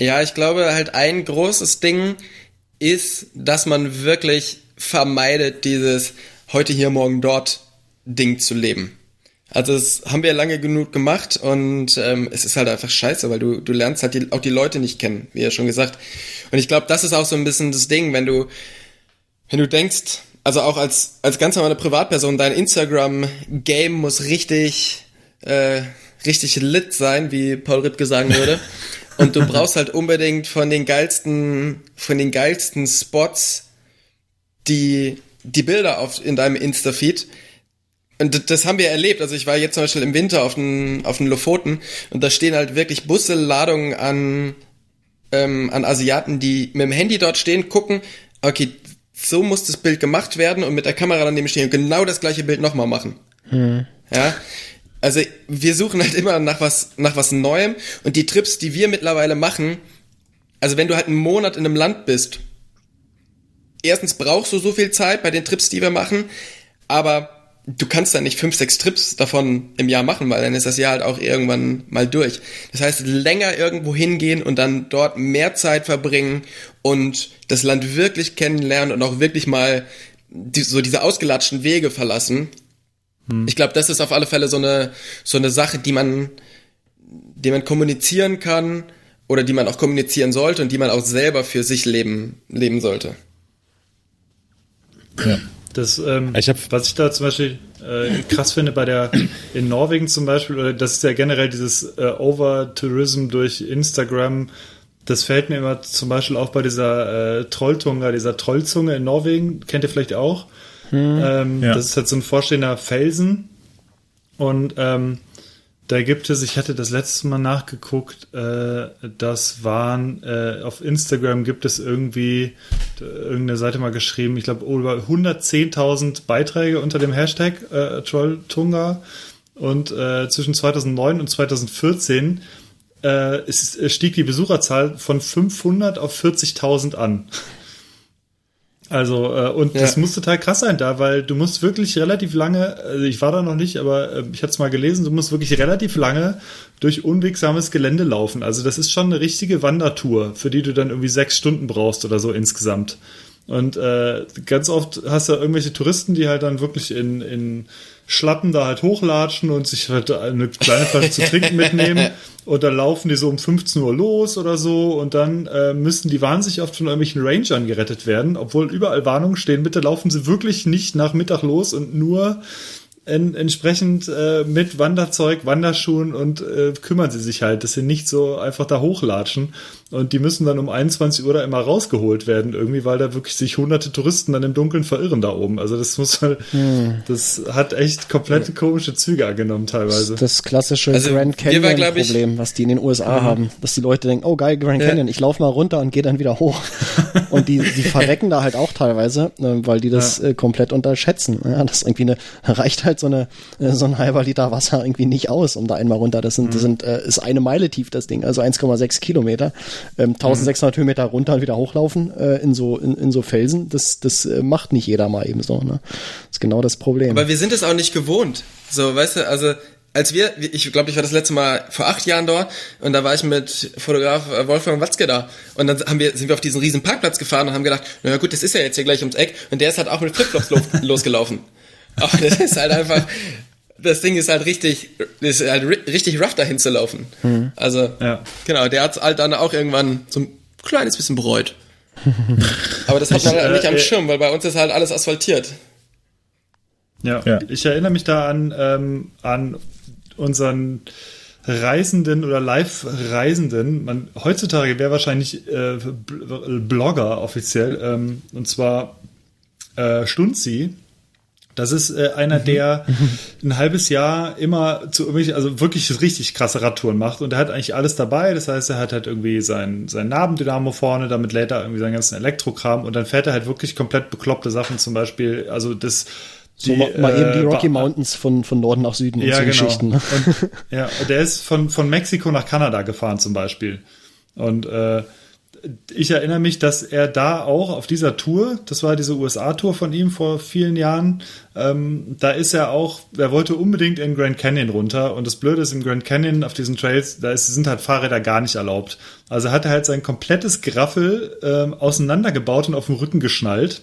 Ja, ich glaube halt ein großes Ding ist, dass man wirklich vermeidet, dieses heute hier, morgen dort Ding zu leben. Also das haben wir lange genug gemacht und ähm, es ist halt einfach scheiße, weil du, du lernst halt die, auch die Leute nicht kennen, wie ja schon gesagt. Und ich glaube, das ist auch so ein bisschen das Ding, wenn du, wenn du denkst, also auch als, als ganz normale Privatperson, dein Instagram-Game muss richtig, äh, richtig lit sein, wie Paul Rittke sagen würde. Und du brauchst halt unbedingt von den geilsten, von den geilsten Spots die, die Bilder auf, in deinem Insta-Feed. Und das haben wir erlebt. Also ich war jetzt zum Beispiel im Winter auf den, auf den Lofoten und da stehen halt wirklich Busse, Ladungen an, ähm, an Asiaten, die mit dem Handy dort stehen, gucken, okay, so muss das Bild gemacht werden und mit der Kamera daneben stehen und genau das gleiche Bild nochmal machen. Hm. Ja. Also wir suchen halt immer nach was, nach was Neuem und die Trips, die wir mittlerweile machen, also wenn du halt einen Monat in einem Land bist, erstens brauchst du so viel Zeit bei den Trips, die wir machen, aber du kannst dann nicht fünf, sechs Trips davon im Jahr machen, weil dann ist das Jahr halt auch irgendwann mal durch. Das heißt, länger irgendwo hingehen und dann dort mehr Zeit verbringen und das Land wirklich kennenlernen und auch wirklich mal die, so diese ausgelatschten Wege verlassen. Hm. Ich glaube, das ist auf alle Fälle so eine, so eine Sache, die man, die man kommunizieren kann oder die man auch kommunizieren sollte und die man auch selber für sich leben, leben sollte. Ja. Das, ähm, ich was ich da zum Beispiel äh, krass finde bei der in Norwegen zum Beispiel, oder das ist ja generell dieses äh, Over-Tourism durch Instagram. Das fällt mir immer zum Beispiel auch bei dieser äh, Trolltunga, dieser Trollzunge in Norwegen, kennt ihr vielleicht auch. Hm, ähm, ja. Das ist halt so ein vorstehender Felsen. Und ähm, da gibt es, ich hatte das letzte Mal nachgeguckt, äh, das waren, äh, auf Instagram gibt es irgendwie irgendeine Seite mal geschrieben, ich glaube über 110.000 Beiträge unter dem Hashtag äh, Trolltunga und äh, zwischen 2009 und 2014 äh, ist, stieg die Besucherzahl von 500 auf 40.000 an. Also, äh, und ja. das muss total krass sein da, weil du musst wirklich relativ lange, also ich war da noch nicht, aber äh, ich hatte es mal gelesen, du musst wirklich relativ lange durch unwegsames Gelände laufen. Also das ist schon eine richtige Wandertour, für die du dann irgendwie sechs Stunden brauchst oder so insgesamt. Und äh, ganz oft hast du irgendwelche Touristen, die halt dann wirklich in, in Schlappen da halt hochlatschen und sich halt eine kleine Flasche zu trinken mitnehmen. Und dann laufen die so um 15 Uhr los oder so und dann äh, müssen die wahnsinnig oft von irgendwelchen Rangern gerettet werden, obwohl überall Warnungen stehen, bitte laufen sie wirklich nicht nach Mittag los und nur en entsprechend äh, mit Wanderzeug, Wanderschuhen und äh, kümmern sie sich halt, dass sie nicht so einfach da hochlatschen. Und die müssen dann um 21 Uhr da immer rausgeholt werden, irgendwie, weil da wirklich sich hunderte Touristen dann im Dunkeln verirren da oben. Also das muss halt, hm. das hat echt komplett komische Züge angenommen teilweise. Das klassische also, Grand Canyon-Problem, was die in den USA mhm. haben, dass die Leute denken, oh geil, Grand Canyon, ja. ich laufe mal runter und gehe dann wieder hoch. und die, die verrecken da halt auch teilweise, äh, weil die das ja. äh, komplett unterschätzen. Ja, das irgendwie eine, reicht halt so eine, äh, so ein halber Liter Wasser irgendwie nicht aus, um da einmal runter. Das sind, mhm. das sind, äh, ist eine Meile tief, das Ding, also 1,6 Kilometer ähm, 1600 mhm. Höhenmeter runter und wieder hochlaufen äh, in so in, in so Felsen, das das äh, macht nicht jeder mal eben so. Ne? Das ist genau das Problem. Aber wir sind es auch nicht gewohnt. So, weißt du, also als wir, ich glaube, ich war das letzte Mal vor acht Jahren dort und da war ich mit Fotograf äh, Wolfgang Watzke da und dann haben wir, sind wir auf diesen riesen Parkplatz gefahren und haben gedacht, naja gut, das ist ja jetzt hier gleich ums Eck und der ist halt auch mit Flipflops los, losgelaufen. Aber das ist halt einfach, das Ding ist halt richtig, ist halt richtig rough dahin zu laufen. Mhm. Also, ja. genau, der hat halt dann auch irgendwann so kleines bisschen bereut. Aber das hat man halt nicht am äh, Schirm, weil bei uns ist halt alles asphaltiert. Ja. Ja. ich erinnere mich da an, ähm, an unseren Reisenden oder Live-Reisenden. Man, heutzutage wäre wahrscheinlich äh, Bl- Blogger offiziell, ähm, und zwar äh, Stunzi. Das ist äh, einer, der ein halbes Jahr immer zu irgendwelchen, also wirklich richtig krasse Radtouren macht und er hat eigentlich alles dabei. Das heißt, er hat halt irgendwie sein, sein Nabendynamo vorne, damit lädt er irgendwie seinen ganzen Elektrokram und dann fährt er halt wirklich komplett bekloppte Sachen, zum Beispiel, also das So mal, mal eben die äh, Rocky Ba- Mountains von, von Norden nach Süden ja, und so genau. Geschichten. ne? Und, ja, der ist von, von Mexiko nach Kanada gefahren zum Beispiel. Und äh, ich erinnere mich, dass er da auch auf dieser Tour, das war diese USA-Tour von ihm vor vielen Jahren, ähm, da ist er auch, er wollte unbedingt in Grand Canyon runter. Und das Blöde ist, im Grand Canyon auf diesen Trails, da ist, sind halt Fahrräder gar nicht erlaubt. Also hat er halt sein komplettes Graffel ähm, auseinandergebaut und auf dem Rücken geschnallt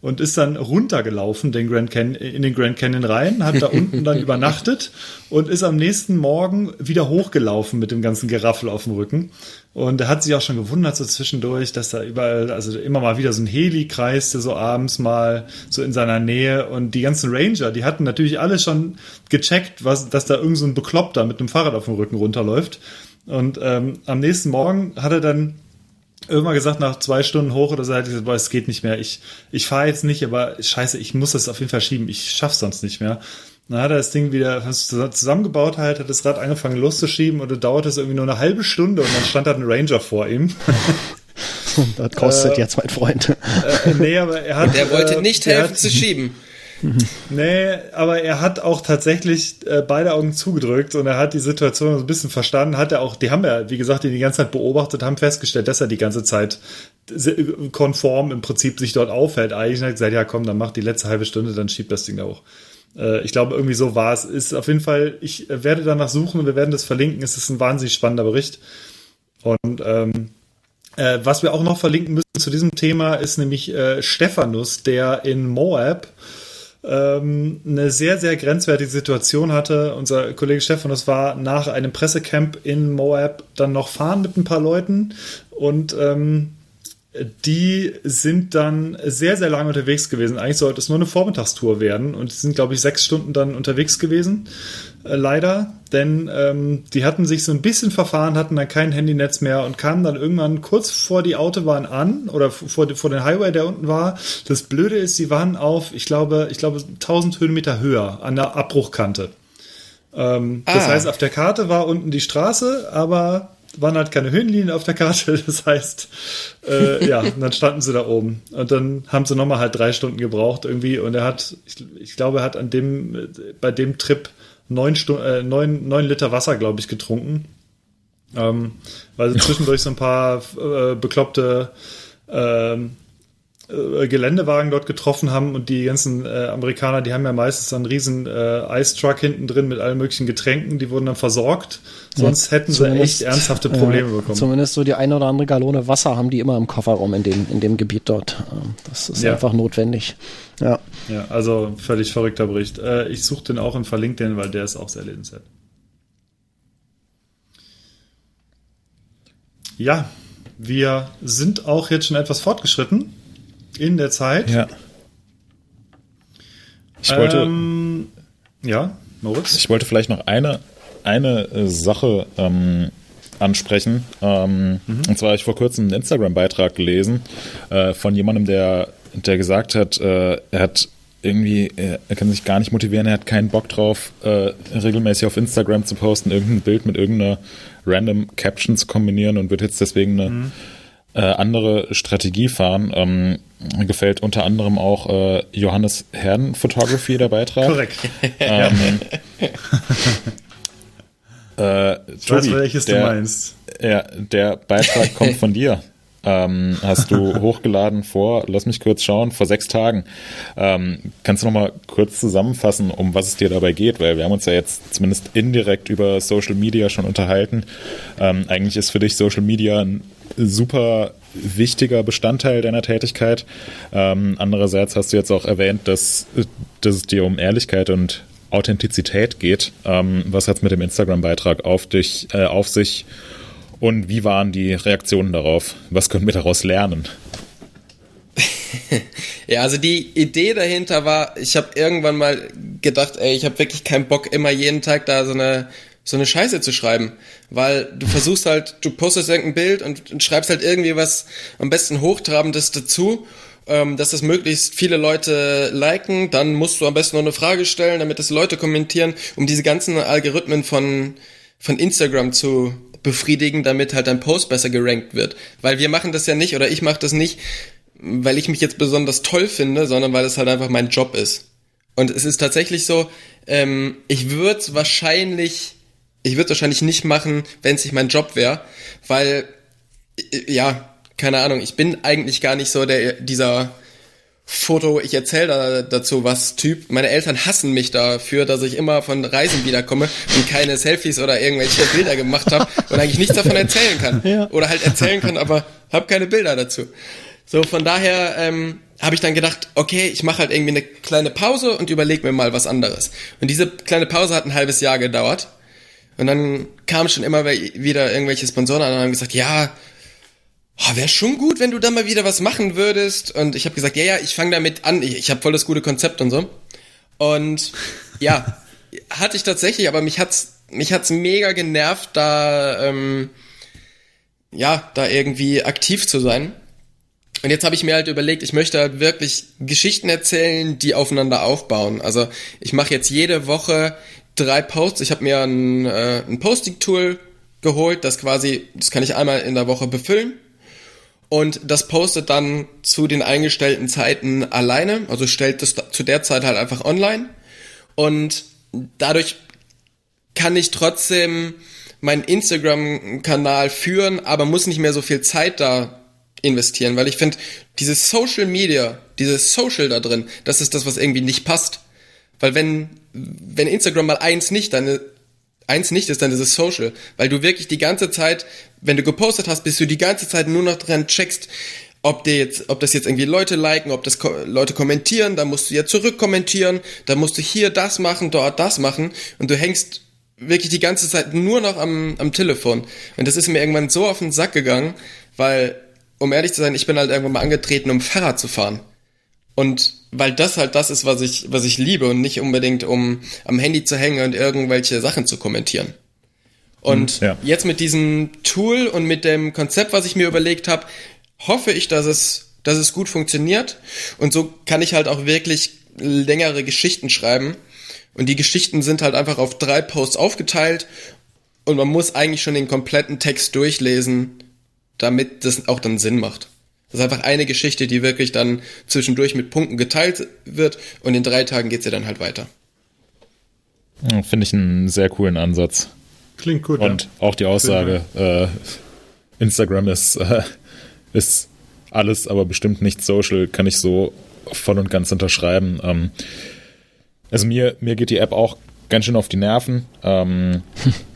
und ist dann runtergelaufen den Grand Canyon, in den Grand Canyon rein, hat da unten dann übernachtet und ist am nächsten Morgen wieder hochgelaufen mit dem ganzen Geraffel auf dem Rücken. Und er hat sich auch schon gewundert so zwischendurch, dass da überall, also immer mal wieder so ein Heli kreiste, so abends mal so in seiner Nähe. Und die ganzen Ranger, die hatten natürlich alle schon gecheckt, was, dass da irgend so ein Bekloppter mit einem Fahrrad auf dem Rücken runterläuft. Und ähm, am nächsten Morgen hat er dann irgendwann gesagt, nach zwei Stunden hoch oder so, hat er gesagt, boah, es geht nicht mehr. Ich, ich fahre jetzt nicht, aber scheiße, ich muss das auf jeden Fall schieben. Ich schaff's sonst nicht mehr. Dann hat er das Ding wieder zusammengebaut halt, hat das Rad angefangen loszuschieben und dann dauerte es irgendwie nur eine halbe Stunde und dann stand da ein Ranger vor ihm. Das kostet jetzt, mein Freund. äh, nee, aber er hat. Der wollte äh, nicht der helfen hat, zu schieben. Nee, aber er hat auch tatsächlich äh, beide Augen zugedrückt und er hat die Situation so ein bisschen verstanden. Hat er auch, die haben ja, wie gesagt, ihn die ganze Zeit beobachtet, haben festgestellt, dass er die ganze Zeit konform im Prinzip sich dort aufhält. Eigentlich hat er gesagt, ja komm, dann mach die letzte halbe Stunde, dann schiebt das Ding da hoch. Äh, ich glaube, irgendwie so war es. Ist auf jeden Fall, ich werde danach suchen und wir werden das verlinken. Es ist ein wahnsinnig spannender Bericht. Und ähm, äh, was wir auch noch verlinken müssen zu diesem Thema ist nämlich äh, Stephanus, der in Moab ähm, eine sehr, sehr grenzwertige Situation hatte. Unser Kollege Stephanus war nach einem Pressecamp in Moab dann noch fahren mit ein paar Leuten und ähm, die sind dann sehr, sehr lange unterwegs gewesen. Eigentlich sollte es nur eine Vormittagstour werden und die sind, glaube ich, sechs Stunden dann unterwegs gewesen. Äh, leider, denn ähm, die hatten sich so ein bisschen verfahren, hatten dann kein Handynetz mehr und kamen dann irgendwann kurz vor die Autobahn an oder vor, vor den Highway, der unten war. Das Blöde ist, sie waren auf, ich glaube, ich glaube, 1000 Höhenmeter höher an der Abbruchkante. Ähm, Das Ah. heißt, auf der Karte war unten die Straße, aber waren halt keine Höhenlinien auf der Karte. Das heißt, äh, ja, dann standen sie da oben. Und dann haben sie nochmal halt drei Stunden gebraucht irgendwie. Und er hat, ich, ich glaube, er hat an dem, äh, bei dem Trip neun, Stu äh, neun, neun Liter Wasser, glaube ich, getrunken. Ähm, weil sie zwischendurch so ein paar äh, bekloppte ähm, äh, Geländewagen dort getroffen haben und die ganzen äh, Amerikaner, die haben ja meistens einen riesen äh, Ice Truck hinten drin mit allen möglichen Getränken, die wurden dann versorgt. Sonst hätten sie echt ernsthafte Probleme ja, bekommen. Zumindest so die eine oder andere Gallone Wasser haben die immer im Kofferraum in dem, in dem Gebiet dort. Ähm, Das ist Ja. einfach notwendig. Ja. Ja, also völlig verrückter Bericht. Äh, ich suche den auch und verlinke den, weil der ist auch sehr lesenswert. Ja, wir sind auch jetzt schon etwas fortgeschritten in der Zeit. Ja. Ich wollte, Ähm, ja, Moritz. ich wollte vielleicht noch eine, eine äh, Sache ähm, ansprechen. Ähm, Und zwar habe ich vor kurzem einen Instagram-Beitrag gelesen äh, von jemandem, der, der gesagt hat, äh, er hat irgendwie, er, er kann sich gar nicht motivieren, er hat keinen Bock drauf, äh, regelmäßig auf Instagram zu posten, irgendein Bild mit irgendeiner random Caption zu kombinieren und wird jetzt deswegen eine äh, andere Strategie fahren. Ähm, gefällt unter anderem auch äh, Johannes Herrn Photography der Beitrag. Korrekt. Ähm, äh, Ich weiß, Tobi, welches der, du meinst. Ja, der Beitrag kommt von dir. Ähm, hast du hochgeladen vor, lass mich kurz schauen, vor sechs Tagen. Ähm, kannst du noch mal kurz zusammenfassen, um was es dir dabei geht? Weil wir haben uns ja jetzt zumindest indirekt über Social Media schon unterhalten. Ähm, eigentlich ist für dich Social Media ein super wichtiger Bestandteil deiner Tätigkeit. Ähm, andererseits hast du jetzt auch erwähnt, dass, dass es dir um Ehrlichkeit und Authentizität geht. Ähm, was hat es mit dem Instagram-Beitrag auf dich, äh, auf sich? Und wie waren die Reaktionen darauf? Was können wir daraus lernen? ja, also die Idee dahinter war, ich habe irgendwann mal gedacht, ey, ich habe wirklich keinen Bock, immer jeden Tag da so eine so eine Scheiße zu schreiben, weil du versuchst halt, du postest irgendein Bild und, und schreibst halt irgendwie was am besten hochtrabendes dazu, ähm, dass das möglichst viele Leute liken, dann musst du am besten noch eine Frage stellen, damit das Leute kommentieren, um diese ganzen Algorithmen von von Instagram zu befriedigen, damit halt dein Post besser gerankt wird, weil wir machen das ja nicht oder ich mache das nicht weil ich mich jetzt besonders toll finde, sondern weil es halt einfach mein Job ist. Und es ist tatsächlich so, ähm, ich würde wahrscheinlich, ich würde wahrscheinlich nicht machen, wenn es nicht mein Job wäre, weil, äh, ja, keine Ahnung, ich bin eigentlich gar nicht so der, dieser Foto, ich erzähle da dazu was Typ. Meine Eltern hassen mich dafür, dass ich immer von Reisen wiederkomme und keine Selfies oder irgendwelche Bilder gemacht habe und eigentlich nichts davon erzählen kann. Ja. Oder halt erzählen kann, aber habe keine Bilder dazu. So, von daher ähm, habe ich dann gedacht, okay, ich mache halt irgendwie eine kleine Pause und überlege mir mal was anderes. Und diese kleine Pause hat ein halbes Jahr gedauert. Und dann kamen schon immer wieder irgendwelche Sponsoren an und haben gesagt, ja, oh, wäre schon gut, wenn du da mal wieder was machen würdest. Und ich habe gesagt, ja, ja, ich fange damit an. Ich, ich habe voll das gute Konzept und so. Und ja, hatte ich tatsächlich, aber mich hat's mich hat's mega genervt, da ähm, ja, da irgendwie aktiv zu sein. Und jetzt habe ich mir halt überlegt, ich möchte halt wirklich Geschichten erzählen, die aufeinander aufbauen. Also ich mache jetzt jede Woche drei Posts. Ich habe mir ein, äh, ein Posting-Tool geholt, das quasi, das kann ich einmal in der Woche befüllen. Und das postet dann zu den eingestellten Zeiten alleine, also stellt das zu der Zeit halt einfach online. Und dadurch kann ich trotzdem meinen Instagram-Kanal führen, aber muss nicht mehr so viel Zeit da investieren, weil ich finde, dieses Social Media, dieses Social da drin, das ist das, was irgendwie nicht passt. Weil wenn, wenn Instagram mal eins nicht, dann eins nicht ist, dann ist es Social. Weil du wirklich die ganze Zeit, wenn du gepostet hast, bist du die ganze Zeit nur noch dran checkst, ob dir jetzt, ob das jetzt irgendwie Leute liken, ob das Leute kommentieren, dann musst du ja zurückkommentieren, dann musst du hier das machen, dort das machen und du hängst wirklich die ganze Zeit nur noch am, am Telefon. Und das ist mir irgendwann so auf den Sack gegangen, weil um ehrlich zu sein, ich bin halt irgendwann mal angetreten, um Fahrrad zu fahren. Und weil das halt das ist, was ich, was ich liebe und nicht unbedingt, um am Handy zu hängen und irgendwelche Sachen zu kommentieren. Und hm, ja. jetzt mit diesem Tool und mit dem Konzept, was ich mir überlegt habe, hoffe ich, dass es, dass es gut funktioniert. Und so kann ich halt auch wirklich längere Geschichten schreiben. Und die Geschichten sind halt einfach auf drei Posts aufgeteilt. Und man muss eigentlich schon den kompletten Text durchlesen, damit das auch dann Sinn macht. Das ist einfach eine Geschichte, die wirklich dann zwischendurch mit Punkten geteilt wird und in drei Tagen geht's ja dann halt weiter. Finde ich einen sehr coolen Ansatz. Klingt gut. Und ja. auch die Aussage, äh, Instagram ist, äh, ist alles, aber bestimmt nicht social, kann ich so voll und ganz unterschreiben. Ähm, also mir, mir geht die App auch ganz schön auf die Nerven. Ähm,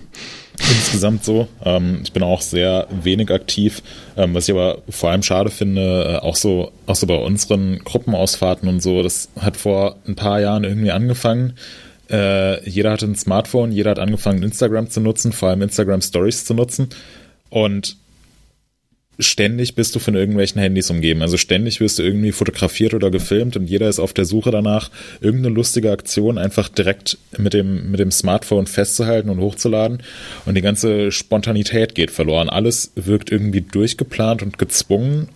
insgesamt so. Ähm, ich bin auch sehr wenig aktiv, ähm, was ich aber vor allem schade finde, äh, auch so, auch so bei unseren Gruppenausfahrten und so. Das hat vor ein paar Jahren irgendwie angefangen. Äh, jeder hatte ein Smartphone, jeder hat angefangen, Instagram zu nutzen, vor allem Instagram Stories zu nutzen. Und ständig bist du von irgendwelchen Handys umgeben. Also ständig wirst du irgendwie fotografiert oder gefilmt und jeder ist auf der Suche danach, irgendeine lustige Aktion einfach direkt mit dem, mit dem Smartphone festzuhalten und hochzuladen. Und die ganze Spontanität geht verloren. Alles wirkt irgendwie durchgeplant und gezwungen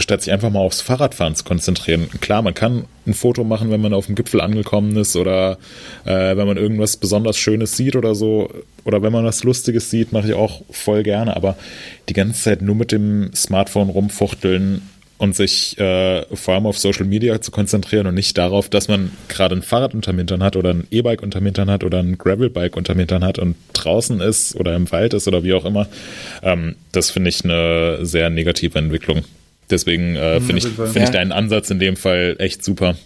statt sich einfach mal aufs Fahrradfahren zu konzentrieren. Klar, man kann ein Foto machen, wenn man auf dem Gipfel angekommen ist oder äh, wenn man irgendwas besonders Schönes sieht oder so. Oder wenn man was Lustiges sieht, mache ich auch voll gerne. Aber die ganze Zeit nur mit dem Smartphone rumfuchteln und sich äh, vor allem auf Social Media zu konzentrieren und nicht darauf, dass man gerade ein Fahrrad unterm Hintern hat oder ein E-Bike unterm Hintern hat oder ein Gravelbike unterm Hintern hat und draußen ist oder im Wald ist oder wie auch immer. Ähm, das finde ich eine sehr negative Entwicklung. Deswegen äh, finde ich, find ja. ich deinen Ansatz in dem Fall echt super.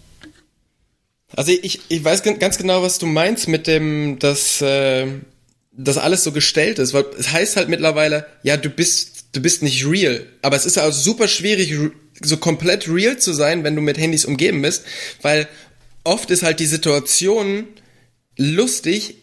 Also ich, ich weiß ganz genau, was du meinst mit dem, dass, äh, dass alles so gestellt ist, weil es heißt halt mittlerweile, ja, du bist, du bist nicht real. Aber es ist also super schwierig, so komplett real zu sein, wenn du mit Handys umgeben bist, weil oft ist halt die Situation lustig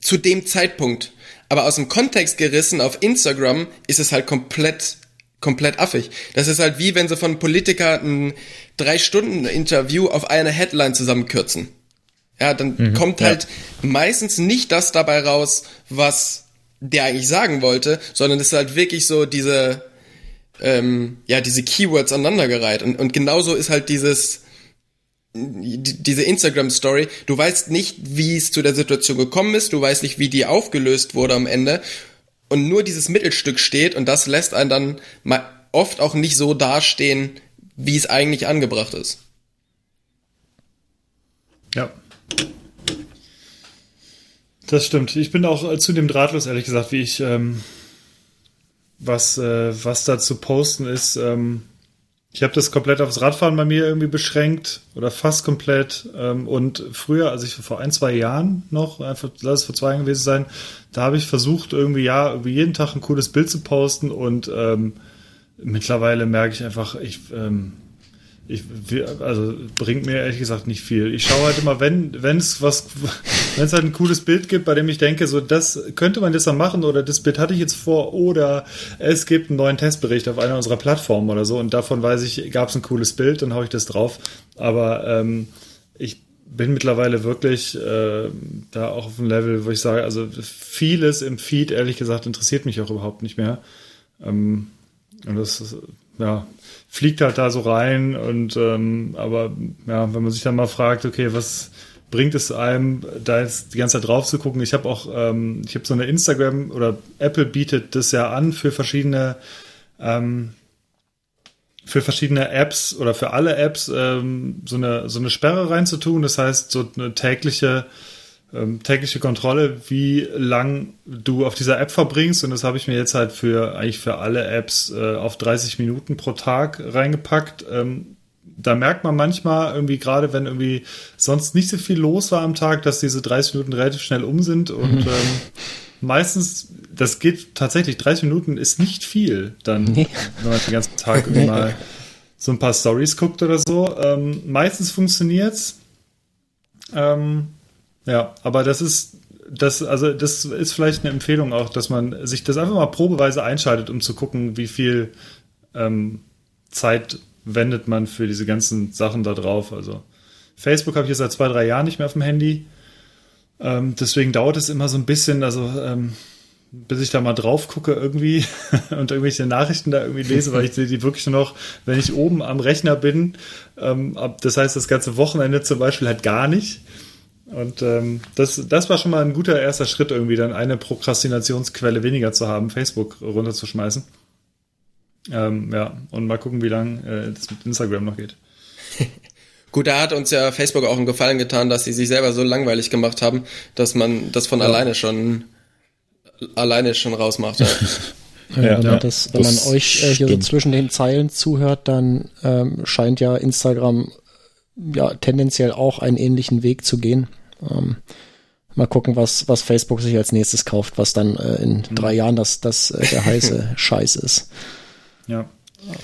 zu dem Zeitpunkt. Aber aus dem Kontext gerissen auf Instagram ist es halt komplett komplett affig. Das ist halt wie wenn sie von Politiker ein drei Stunden Interview auf eine Headline zusammenkürzen. Ja, dann mhm, kommt halt ja. meistens nicht das dabei raus, was der eigentlich sagen wollte, sondern es ist halt wirklich so diese, ähm, ja, diese Keywords aneinandergereiht. Und, und genauso ist halt dieses, diese Instagram-Story. Du weißt nicht, wie es zu der Situation gekommen ist, du weißt nicht, wie die aufgelöst wurde am Ende und nur dieses Mittelstück steht und das lässt einen dann oft auch nicht so dastehen, wie es eigentlich angebracht ist. Ja. Das stimmt. Ich bin auch zu dem drahtlos, ehrlich gesagt, wie ich ähm, was, äh, was da zu posten ist. Ähm, ich habe das komplett aufs Radfahren bei mir irgendwie beschränkt oder fast komplett. Ähm, und früher, also ich vor ein, zwei Jahren noch, einfach lass es vor zwei Jahren gewesen sein, da habe ich versucht, irgendwie ja, irgendwie jeden Tag ein cooles Bild zu posten und ähm, mittlerweile merke ich einfach, ich, ähm, ich, also bringt mir ehrlich gesagt nicht viel. Ich schaue halt immer, wenn es was, wenn es halt ein cooles Bild gibt, bei dem ich denke, so das könnte man das dann machen oder das Bild hatte ich jetzt vor oder es gibt einen neuen Testbericht auf einer unserer Plattformen oder so und davon weiß ich, gab es ein cooles Bild, dann haue ich das drauf. Aber ähm, ich bin mittlerweile wirklich äh, da auch auf einem Level, wo ich sage, also vieles im Feed ehrlich gesagt interessiert mich auch überhaupt nicht mehr. Ähm, und das ja fliegt halt da so rein und ähm, aber ja, wenn man sich dann mal fragt, okay, was bringt es einem, da jetzt die ganze Zeit drauf zu gucken? Ich habe auch, ähm, ich habe so eine Instagram oder Apple bietet das ja an für verschiedene ähm, für verschiedene Apps oder für alle Apps ähm, so eine so eine Sperre reinzutun. Das heißt, so eine tägliche ähm, tägliche Kontrolle, wie lang du auf dieser App verbringst. Und das habe ich mir jetzt halt für eigentlich für alle Apps äh, auf 30 Minuten pro Tag reingepackt. Ähm, da merkt man manchmal irgendwie gerade, wenn irgendwie sonst nicht so viel los war am Tag, dass diese 30 Minuten relativ schnell um sind und mhm. ähm, meistens, das geht tatsächlich, 30 Minuten ist nicht viel, dann, nee. wenn man den ganzen Tag irgendwie mal so ein paar Stories guckt oder so. Ähm, meistens funktioniert's. Ähm, ja, aber das ist, das, also das ist vielleicht eine Empfehlung auch, dass man sich das einfach mal probeweise einschaltet, um zu gucken, wie viel ähm, Zeit wendet man für diese ganzen Sachen da drauf. Also Facebook habe ich jetzt seit zwei, drei Jahren nicht mehr auf dem Handy. Ähm, deswegen dauert es immer so ein bisschen, also ähm, bis ich da mal drauf gucke irgendwie und irgendwelche Nachrichten da irgendwie lese, weil ich sehe die wirklich nur noch, wenn ich oben am Rechner bin. Ähm, das heißt, das ganze Wochenende zum Beispiel halt gar nicht. Und ähm, das, das war schon mal ein guter erster Schritt, irgendwie dann eine Prokrastinationsquelle weniger zu haben, Facebook runterzuschmeißen. Ähm, ja, und mal gucken, wie lange äh, das mit Instagram noch geht. Gut, da hat uns ja Facebook auch einen Gefallen getan, dass sie sich selber so langweilig gemacht haben, dass man das von ja. alleine schon alleine schon rausmacht. Ja. Ja, ja, wenn, das, wenn das man euch äh, hier so zwischen den Zeilen zuhört, dann ähm, scheint ja Instagram ja tendenziell auch einen ähnlichen Weg zu gehen. Ähm, mal gucken, was, was Facebook sich als nächstes kauft, was dann äh, in mhm. drei Jahren das, das äh, der heiße Scheiß ist. Ja.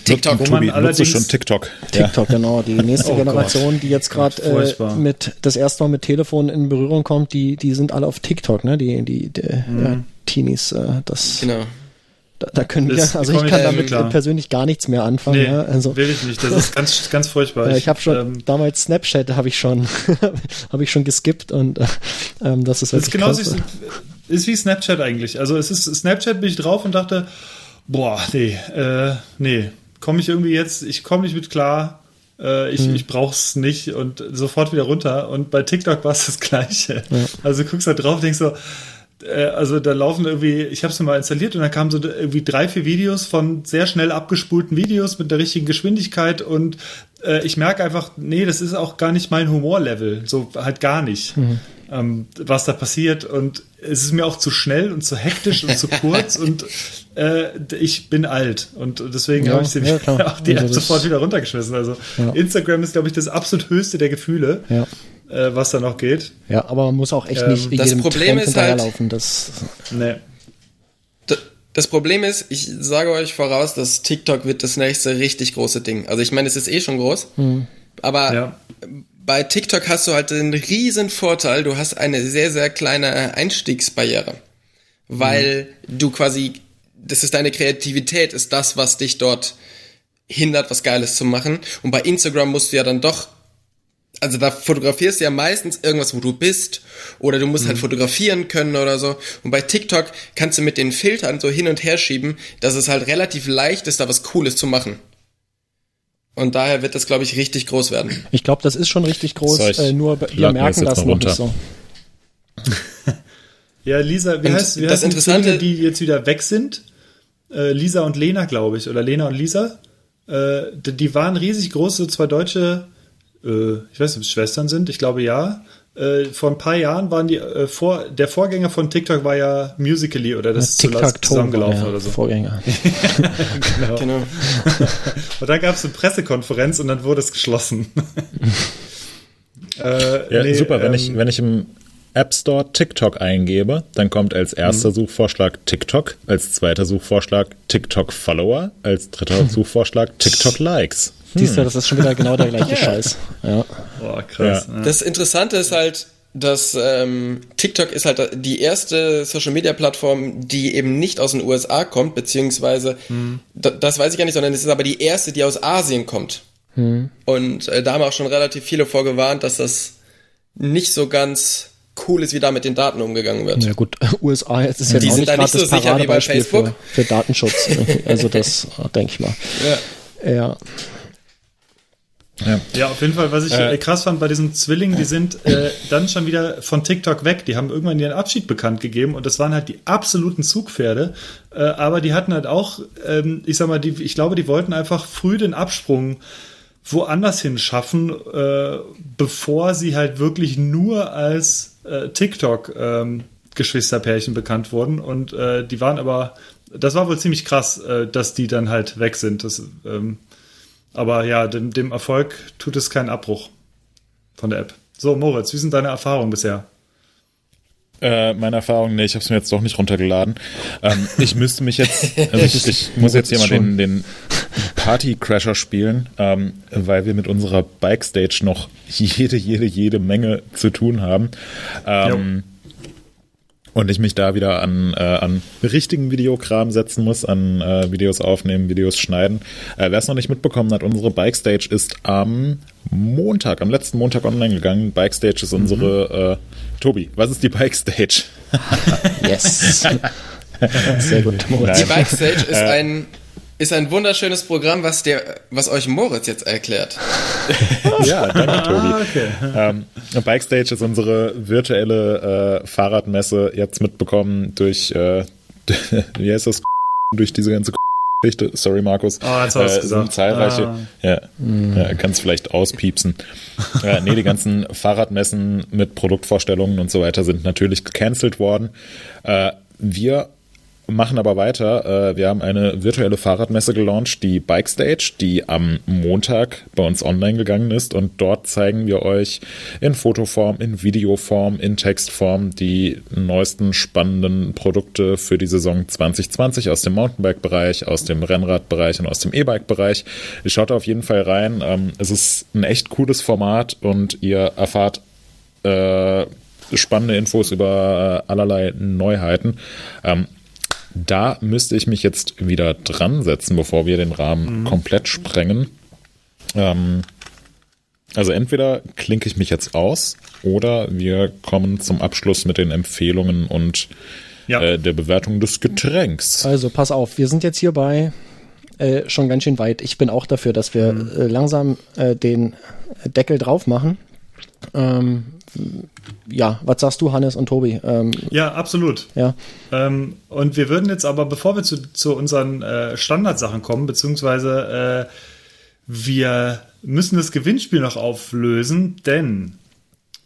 TikTok, wo man allerdings schon TikTok. TikTok, ja. genau. Die nächste oh Generation, Gott. die jetzt gerade äh, mit das erste Mal mit Telefon in Berührung kommt, die die sind alle auf TikTok, ne? Die die, die mhm. ja, Teenies, äh, das. Genau. Da, da können wir, also ich kann damit klar. persönlich gar nichts mehr anfangen. Nee, ja, also, will ich nicht. Das ist ganz, ganz furchtbar. ich habe schon ähm, damals Snapchat habe ich schon, habe ich schon geskippt und ähm, das ist wirklich das ist genau ist, wie Snapchat eigentlich. Also es ist Snapchat bin ich drauf und dachte, boah, nee, äh, nee, komme ich irgendwie jetzt, ich komme nicht mit klar. Äh, ich, hm. ich brauch's nicht und sofort wieder runter. Und bei TikTok war es das Gleiche. Ja. Also du guckst da drauf, denkst so, äh, also da laufen irgendwie, ich habe es mal installiert und da kamen so irgendwie drei, vier Videos von sehr schnell abgespulten Videos mit der richtigen Geschwindigkeit und äh, ich merke einfach, nee, das ist auch gar nicht mein Humorlevel, so halt gar nicht, mhm. ähm, was da passiert und es ist mir auch zu schnell und zu hektisch und zu kurz und äh, ich bin alt und deswegen ja, habe ich ja, auch die also App sofort wieder runtergeschmissen. Also ja. Instagram ist, glaube ich, das absolut höchste der Gefühle. Ja äh, was da noch geht. Ja, aber man muss auch echt ähm, nicht das jedem Problem Trend ist halt, Das, nee. Das Problem ist, ich sage euch voraus, dass TikTok wird das nächste richtig große Ding. Also ich meine, es ist eh schon groß, hm. aber ja. bei TikTok hast du halt einen riesen Vorteil. Du hast eine sehr, sehr kleine Einstiegsbarriere. weil du quasi, das ist deine Kreativität, ist das, was dich dort hindert, was Geiles zu machen. Und bei Instagram musst du ja dann doch, also da fotografierst du ja meistens irgendwas, wo du bist, oder du musst halt fotografieren können oder so. Und bei TikTok kannst du mit den Filtern so hin und her schieben, dass es halt relativ leicht ist, da was Cooles zu machen. Und daher wird das, glaube ich, richtig groß werden. Ich glaube, das ist schon richtig groß, äh, nur wir merken das noch runter. nicht so. Ja, Lisa, wie Und heißt, wie das heißt die Interessante- Zwillinge, die jetzt wieder weg sind? Äh, Lisa und Lena, glaube ich. Oder Lena und Lisa. Äh, die, die waren riesig groß, so zwei deutsche, äh, ich weiß nicht, ob es Schwestern sind, ich glaube ja. Äh, vor ein paar Jahren waren die, äh, vor, der Vorgänger von TikTok war ja Musically oder das ist zusammengelaufen ja, oder so. Vorgänger. Genau. Und dann gab es eine Pressekonferenz und dann wurde es geschlossen. äh, Ja, nee, super, wenn, ähm, ich, wenn ich im App Store TikTok eingebe, dann kommt als Mhm. erster Suchvorschlag TikTok, als zweiter Suchvorschlag TikTok Follower, als dritter Suchvorschlag TikTok Likes. Siehst du, das ist schon wieder genau der gleiche Scheiß. Ja. Boah, krass. Ja. Ja. Das Interessante ist halt, dass ähm, TikTok ist halt die erste Social Media Plattform, die eben nicht aus den USA kommt, beziehungsweise da, das weiß ich gar nicht, sondern es ist aber die erste, die aus Asien kommt. Und äh, da haben auch schon relativ viele vorgewarnt, dass das nicht so ganz cool ist, wie da mit den Daten umgegangen wird. Ja gut, USA jetzt ist jetzt Die auch sind nicht da nicht so das sicher wie bei Paradebeispiel für, Facebook. für Datenschutz. Also das denke ich mal. Ja. Ja. Ja. Ja, auf jeden Fall, was ich Äh. äh, krass fand bei diesen Zwillingen, die sind äh, dann schon wieder von TikTok weg. Die haben irgendwann ihren Abschied bekannt gegeben und das waren halt die absoluten Zugpferde. Äh, aber die hatten halt auch, ähm, ich sag mal, die, ich glaube, die wollten einfach früh den Absprung woanders hin schaffen, äh, bevor sie halt wirklich nur als äh, TikTok ähm, Geschwisterpärchen bekannt wurden. Und äh, die waren aber, das war wohl ziemlich krass, äh, dass die dann halt weg sind. Das, ähm, aber ja, dem, dem Erfolg tut es keinen Abbruch von der App. So, Moritz, wie sind deine Erfahrungen bisher? Äh, meine Erfahrung, nee, ich habe es mir jetzt doch nicht runtergeladen. Ähm, ich müsste mich jetzt, also ich, ich muss jetzt hier mal den, den Party-Crasher spielen, ähm, weil wir mit unserer Bike-Stage noch jede, jede, jede Menge zu tun haben. Ähm, und ich mich da wieder an, äh, an richtigen Videokram setzen muss, an äh, Videos aufnehmen, Videos schneiden. Äh, Wer es noch nicht mitbekommen hat, unsere Bike-Stage ist am Montag, am letzten Montag online gegangen. Bike-Stage ist unsere, äh, Tobi, was ist die Bike-Stage? Yes. Sehr gut, Moritz. Die Bikestage ist ein ist ein wunderschönes Programm, was der, was euch Moritz jetzt erklärt. Ja, danke, Tobi. Ah, okay. Ähm, Bikestage ist unsere virtuelle äh, Fahrradmesse jetzt mitbekommen durch, äh, wie heißt das, durch diese ganze Geschichte. Sorry, Markus. Ah, jetzt hast äh, gesagt. sind zahlreiche. Ah. Ja, ja kannst vielleicht auspiepsen. äh, nee, die ganzen Fahrradmessen mit Produktvorstellungen und so weiter sind natürlich gecancelt worden. Äh, wir machen aber weiter. Äh, Wir haben eine virtuelle Fahrradmesse gelauncht, die Bike Stage, die am Montag bei uns online gegangen ist. Und dort zeigen wir euch in Fotoform, in Videoform, in Textform die neuesten spannenden Produkte für die Saison 2020 aus dem Mountainbike-Bereich, aus dem Rennrad-Bereich und aus dem E-Bike-Bereich. Schaut auf jeden Fall rein. Ähm, Es ist ein echt cooles Format und ihr erfahrt äh, spannende Infos über äh, allerlei Neuheiten. Ähm, da müsste ich mich jetzt wieder dran setzen, bevor wir den Rahmen komplett sprengen. Ähm, also entweder klinke ich mich jetzt aus oder wir kommen zum Abschluss mit den Empfehlungen und Ja. äh, der Bewertung des Getränks. Also pass auf, wir sind jetzt hier bei äh, schon ganz schön weit. Ich bin auch dafür, dass wir äh, langsam äh, den Deckel drauf machen. Ähm, ja, was sagst du, Hannes und Tobi? Ähm, Ja, absolut. ja, Ähm, und wir würden jetzt aber, bevor wir zu, zu unseren äh, Standardsachen kommen, beziehungsweise äh, wir müssen das Gewinnspiel noch auflösen, denn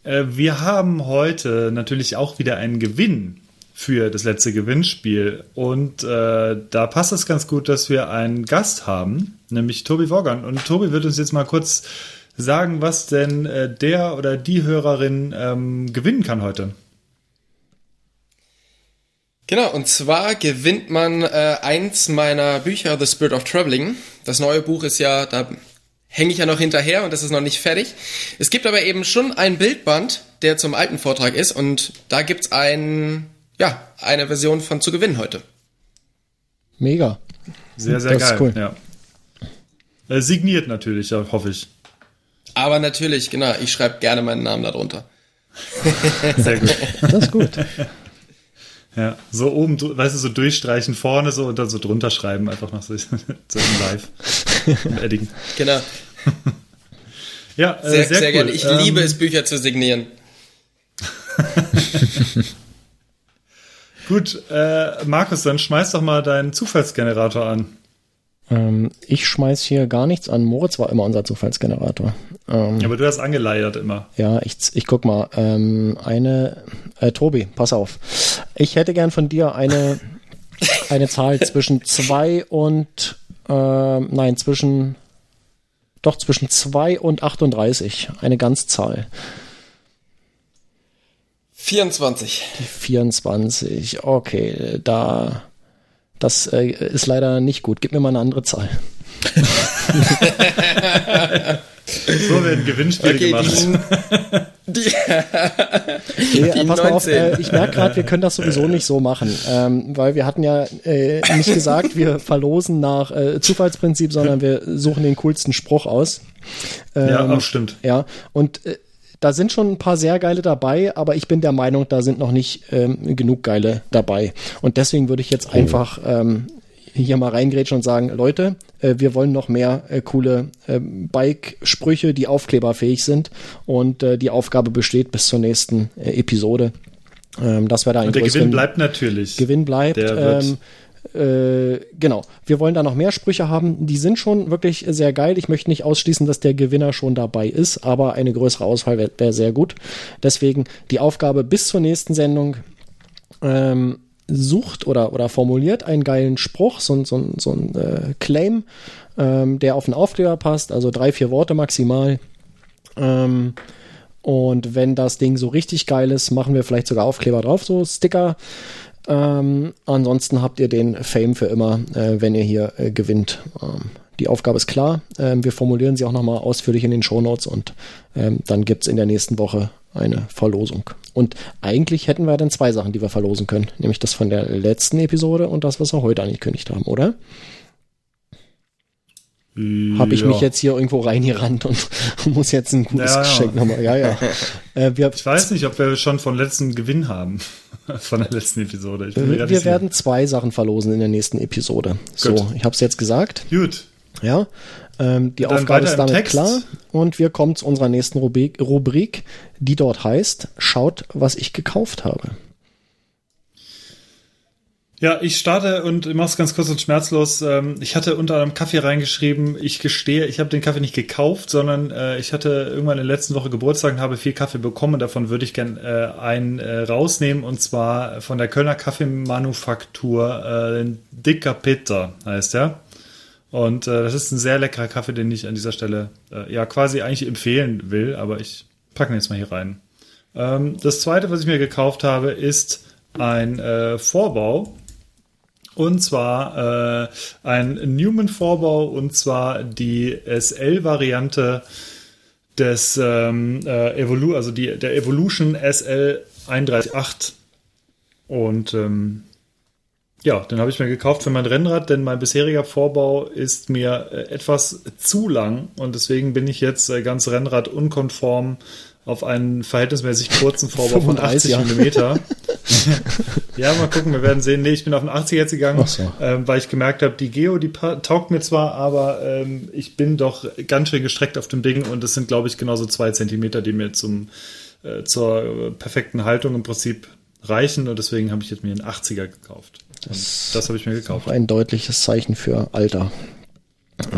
äh, wir haben heute natürlich auch wieder einen Gewinn für das letzte Gewinnspiel. Und äh, da passt es ganz gut, dass wir einen Gast haben, nämlich Tobi Wogan. Und Tobi wird uns jetzt mal kurz sagen, was denn äh, der oder die Hörerin ähm, gewinnen kann heute. Genau, und zwar gewinnt man äh, eins meiner Bücher, The Spirit of Traveling. Das neue Buch ist ja, da hänge ich ja noch hinterher und das ist noch nicht fertig. Es gibt aber eben schon ein Bildband, der zum alten Vortrag ist und da gibt's ein, ja, eine Version von zu gewinnen heute. Mega. Sehr, sehr Das ist geil. cool. Ja. Äh, signiert natürlich, hoffe ich. Aber natürlich, genau, ich schreibe gerne meinen Namen darunter. Sehr gut. Das ist gut. Ja, so oben, weißt du, so durchstreichen vorne so und dann so drunter schreiben, einfach noch so, so im Live. Im Edding. Genau. Ja, äh, Sehr, sehr, sehr, cool. gerne. Ich Ähm, liebe es, Bücher zu signieren. Gut, äh, Markus, dann schmeiß doch mal deinen Zufallsgenerator an. Ähm, ich schmeiß hier gar nichts an. Moritz war immer unser Zufallsgenerator. Ähm, Aber du hast angeleiert immer. Ja, ich, ich guck mal. Ähm, eine, äh, Tobi, pass auf. Ich hätte gern von dir eine, eine Zahl zwischen zwei und, ähm, nein, zwischen, doch zwischen zwei und 38. Eine Ganzzahl. 24. 24. Okay, da, das äh, ist leider nicht gut. Gib mir mal eine andere Zahl. So werden Gewinnspiele Okay, gemacht. die, die, Nee, Die äh, pass mal auf, 19. äh, ich merke gerade, wir können das sowieso nicht so machen, ähm, weil wir hatten ja äh, nicht gesagt, wir verlosen nach äh, Zufallsprinzip, sondern wir suchen den coolsten Spruch aus. Ähm, ja, auch stimmt. Ja, und äh, da sind schon ein paar sehr geile dabei, aber ich bin der Meinung, da sind noch nicht ähm, genug geile dabei. Und deswegen würde ich jetzt einfach ähm, hier mal reingrätschen und sagen, Leute, äh, wir wollen noch mehr äh, coole äh, Bike-Sprüche, die aufkleberfähig sind. Und äh, die Aufgabe besteht bis zur nächsten äh, Episode. Ähm, dass wir da Und der Gewinn bleibt natürlich. Gewinn bleibt. Der wird- Ähm, äh, genau. Wir wollen da noch mehr Sprüche haben. Die sind schon wirklich sehr geil. Ich möchte nicht ausschließen, dass der Gewinner schon dabei ist, aber eine größere Auswahl wäre wär sehr gut. Deswegen die Aufgabe bis zur nächsten Sendung. Ähm, sucht oder, oder formuliert einen geilen Spruch, so, so, so ein äh, Claim, ähm, der auf den Aufkleber passt, also drei, vier Worte maximal. Ähm, und wenn das Ding so richtig geil ist, machen wir vielleicht sogar Aufkleber drauf, so Sticker. Ähm, ansonsten habt ihr den Fame für immer, äh, wenn ihr hier äh, gewinnt. Ähm, die Aufgabe ist klar. Ähm, wir formulieren sie auch nochmal ausführlich in den Shownotes und ähm, dann gibt's in der nächsten Woche eine Verlosung. Und eigentlich hätten wir dann zwei Sachen, die wir verlosen können. Nämlich das von der letzten Episode und das, was wir heute angekündigt haben, oder? Habe ich Ja. mich jetzt hier irgendwo reingerannt und muss jetzt ein gutes Ja, ja. Geschenk nochmal. Ja, ja. äh, wir, Ich weiß nicht, ob wir schon von letzten Gewinn haben. Von der letzten Episode. Wir sicher. werden zwei Sachen verlosen in der nächsten Episode. So, Gut. ich habe es jetzt gesagt. Gut. Ja, ähm, die Dann Aufgabe ist damit klar und wir kommen zu unserer nächsten Rubrik, Rubrik, die dort heißt, schaut, was ich gekauft habe. Ja, ich starte und mach's ganz kurz und schmerzlos. Ähm, Ich hatte unter einem Kaffee reingeschrieben, ich gestehe, ich habe den Kaffee nicht gekauft, sondern äh, ich hatte irgendwann in der letzten Woche Geburtstag und habe viel Kaffee bekommen davon würde ich gern äh, einen äh, rausnehmen und zwar von der Kölner Kaffeemanufaktur, Dicker Peter heißt der. Und das ist ein sehr leckerer Kaffee, den ich an dieser Stelle ja quasi eigentlich empfehlen will, aber ich packe ihn jetzt mal hier rein. Ähm, das zweite, was ich mir gekauft habe, ist ein Vorbau. Und zwar äh, ein Newman-Vorbau und zwar die SL-Variante des ähm, äh, Evolu also die, der Evolution SL 138. Und ähm, ja, den habe ich mir gekauft für mein Rennrad, denn mein bisheriger Vorbau ist mir äh, etwas zu lang und deswegen bin ich jetzt äh, ganz Rennrad unkonform auf einen verhältnismäßig kurzen Vorbau von 35, 80 ja. Millimeter. ja, mal gucken, wir werden sehen. Nee, ich bin auf den 80 jetzt gegangen, so. ähm, weil ich gemerkt habe, die Geo, die taugt mir zwar, aber ähm, ich bin doch ganz schön gestreckt auf dem Ding und es sind, glaube ich, genauso zwei Zentimeter, die mir zum, äh, zur perfekten Haltung im Prinzip reichen und deswegen habe ich jetzt mir einen 80er gekauft. Und das habe ich mir gekauft. Auch ein deutliches Zeichen für Alter.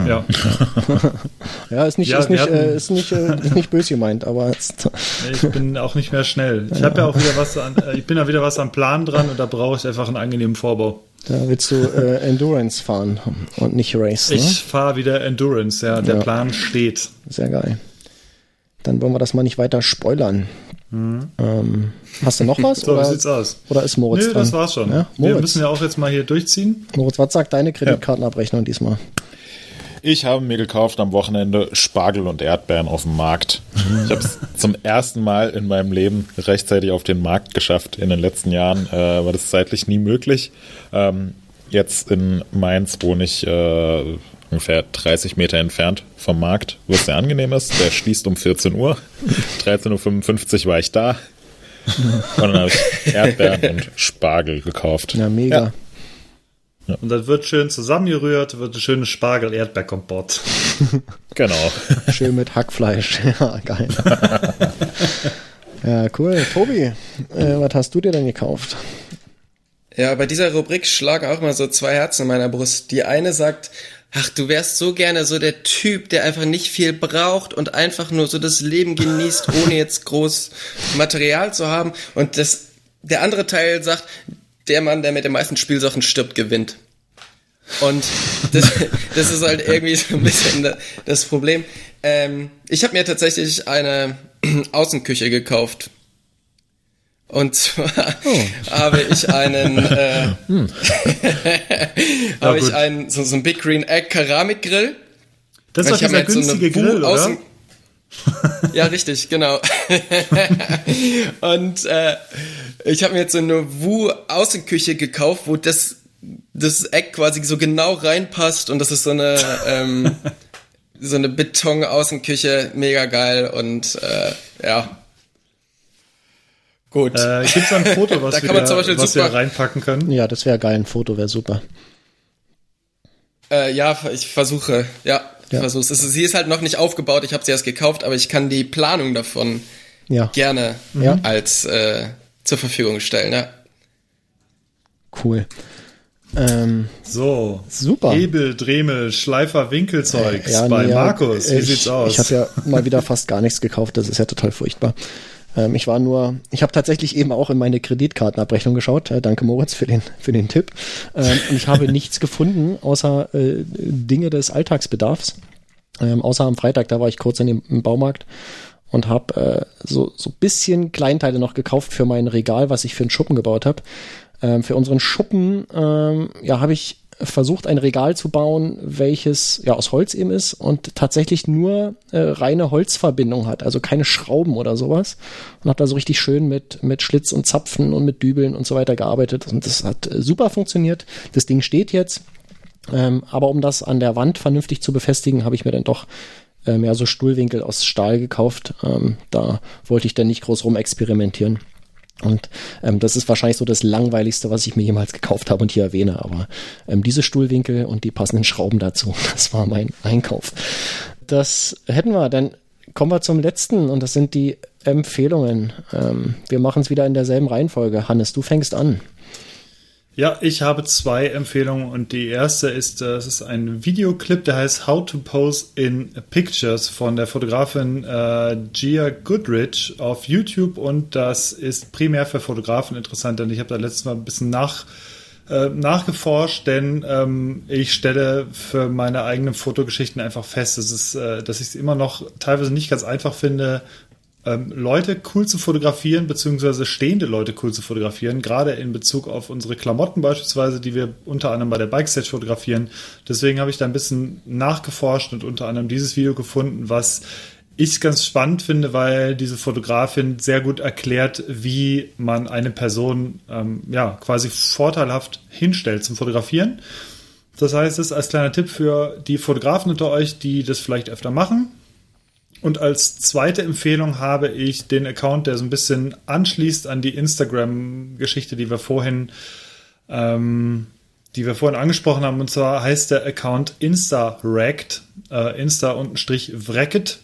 Ja. Ja, ist nicht, Ja, ist nicht, hatten- äh, ist nicht, äh, ist nicht böse gemeint, aber Ich bin auch nicht mehr schnell. Ich habe ja auch wieder was an, äh, ich bin ja wieder was am Plan dran und da brauche ich einfach einen angenehmen Vorbau. da willst du äh, Endurance fahren und nicht Race. Ne? Ich fahre wieder Endurance, ja, der Ja. Plan steht. Sehr geil. Dann wollen wir das mal nicht weiter spoilern. Ähm, hast du noch was? Mhm. So, oder, wie sieht's aus? oder ist Moritz Nö, dran? das war's schon. Ja? Wir müssen ja auch jetzt mal hier durchziehen. Moritz, was sagt deine Kreditkartenabrechnung diesmal? Ich habe mir gekauft am Wochenende Spargel und Erdbeeren auf dem Markt. Ich habe es zum ersten Mal in meinem Leben rechtzeitig auf den Markt geschafft. In den letzten Jahren äh, war das zeitlich nie möglich. Ähm, jetzt in Mainz wohne ich äh, ungefähr 30 Meter entfernt vom Markt, wo es sehr angenehm ist. Der schließt um 14 Uhr. 13.55 Uhr war ich da. Und dann habe ich Erdbeeren und Spargel gekauft. Ja, mega. Und das wird schön zusammengerührt, wird ein schönes Spargel-Erdbeerkompott. Genau. Schön mit Hackfleisch. Ja, geil. ja, cool. Tobi, äh, was hast du dir denn gekauft? Ja, bei dieser Rubrik schlagen auch mal so zwei Herzen in meiner Brust. Die eine sagt, ach, du wärst so gerne so der Typ, der einfach nicht viel braucht und einfach nur so das Leben genießt, ohne jetzt groß Material zu haben. Und das, der andere Teil sagt, der Mann, der mit den meisten Spielsachen stirbt, gewinnt. Und das, das ist halt irgendwie so ein bisschen das Problem. Ähm, ich habe mir tatsächlich eine Außenküche gekauft. Und zwar Oh. habe ich einen, äh, Hm. habe ich einen so, so einen Big Green Egg Keramikgrill. Das ist doch dieser jetzt so günstige Grill, oder? Ja, richtig, genau. und äh, ich habe mir jetzt so eine Wu Außenküche gekauft, wo das das Eck quasi so genau reinpasst und das ist so eine ähm, so eine Beton Außenküche, mega geil und äh, ja. Gut. Äh, Gibt es ein Foto, was, Da wir, kann man zum Beispiel was wir super- reinpacken können? Ja, das wäre geil. Ein Foto wäre super. Äh, ja, ich versuche. Ja, Ja. versuche. Sie ist halt noch nicht aufgebaut. Ich habe sie erst gekauft, aber ich kann die Planung davon Ja, gerne Ja. als äh, zur Verfügung stellen. Ja. cool. Ähm, So. Super. Hebel, Dremel, Schleifer, Winkelzeugs ja, bei nee, ja, Markus. Wie ich, sieht's aus? Ich habe ja mal wieder fast gar nichts gekauft. Das ist ja total furchtbar. Ähm, ich war nur, ich habe tatsächlich eben auch in meine Kreditkartenabrechnung geschaut. Äh, danke Moritz für den für den Tipp. Ähm, und ich habe nichts gefunden außer äh, Dinge des Alltagsbedarfs. Ähm, außer am Freitag, da war ich kurz in dem, im Baumarkt und habe äh, so so bisschen Kleinteile noch gekauft für mein Regal, was ich für einen Schuppen gebaut habe. Ähm, für unseren Schuppen ähm, ja habe ich versucht ein Regal zu bauen, welches ja aus Holz eben ist und tatsächlich nur äh, reine Holzverbindung hat, also keine Schrauben oder sowas und habe da so richtig schön mit mit Schlitz und Zapfen und mit Dübeln und so weiter gearbeitet und das hat äh, super funktioniert. Das Ding steht jetzt, ähm, aber um das an der Wand vernünftig zu befestigen, habe ich mir dann doch ähm, ja so Stuhlwinkel aus Stahl gekauft. Ähm, da wollte ich dann nicht groß rum experimentieren. Und ähm, das ist wahrscheinlich so das langweiligste, was ich mir jemals gekauft habe und hier erwähne. Aber ähm, diese Stuhlwinkel und die passenden Schrauben dazu, das war mein Einkauf. Das hätten wir. Dann kommen wir zum letzten und das sind die Empfehlungen. Ähm, wir machen es wieder in derselben Reihenfolge. Hannes, du fängst an. Ja, ich habe zwei Empfehlungen und die erste ist, äh, es ist ein Videoclip, der heißt How to Pose in Pictures von der Fotografin äh, Gia Goodrich auf YouTube und das ist primär für Fotografen interessant, denn ich habe da letztes Mal ein bisschen nach äh, nachgeforscht, denn ähm, ich stelle für meine eigenen Fotogeschichten einfach fest, dass, es, äh, dass ich es immer noch teilweise nicht ganz einfach finde, ähm, Leute cool zu fotografieren, beziehungsweise stehende Leute cool zu fotografieren, gerade in Bezug auf unsere Klamotten beispielsweise, die wir unter anderem bei der Bike Stage fotografieren. Deswegen habe ich da ein bisschen nachgeforscht und unter anderem dieses Video gefunden, was ich ganz spannend finde, weil diese Fotografin sehr gut erklärt, wie man eine Person ähm, ja quasi vorteilhaft hinstellt zum Fotografieren. Das heißt, es als kleiner Tipp für die Fotografen unter euch, die das vielleicht öfter machen, und als zweite Empfehlung habe ich den Account, der so ein bisschen anschließt an die Instagram-Geschichte, die wir vorhin, ähm, die wir vorhin angesprochen haben. Und zwar heißt der Account InstaRacked, äh, Insta unten Strich Wrecket.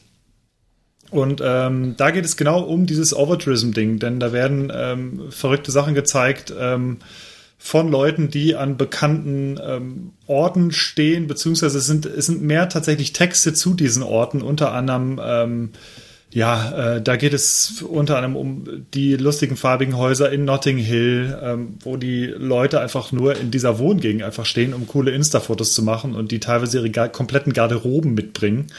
Und ähm, da geht es genau um dieses Overtourism-Ding, denn da werden ähm, verrückte Sachen gezeigt. Ähm, von Leuten, die an bekannten ähm, Orten stehen, beziehungsweise es sind, es sind mehr tatsächlich Texte zu diesen Orten, unter anderem, ähm, ja, äh, da geht es unter anderem um die lustigen farbigen Häuser in Notting Hill, ähm, wo die Leute einfach nur in dieser Wohngegend einfach stehen, um coole Insta-Fotos zu machen und die teilweise ihre kompletten Garderoben mitbringen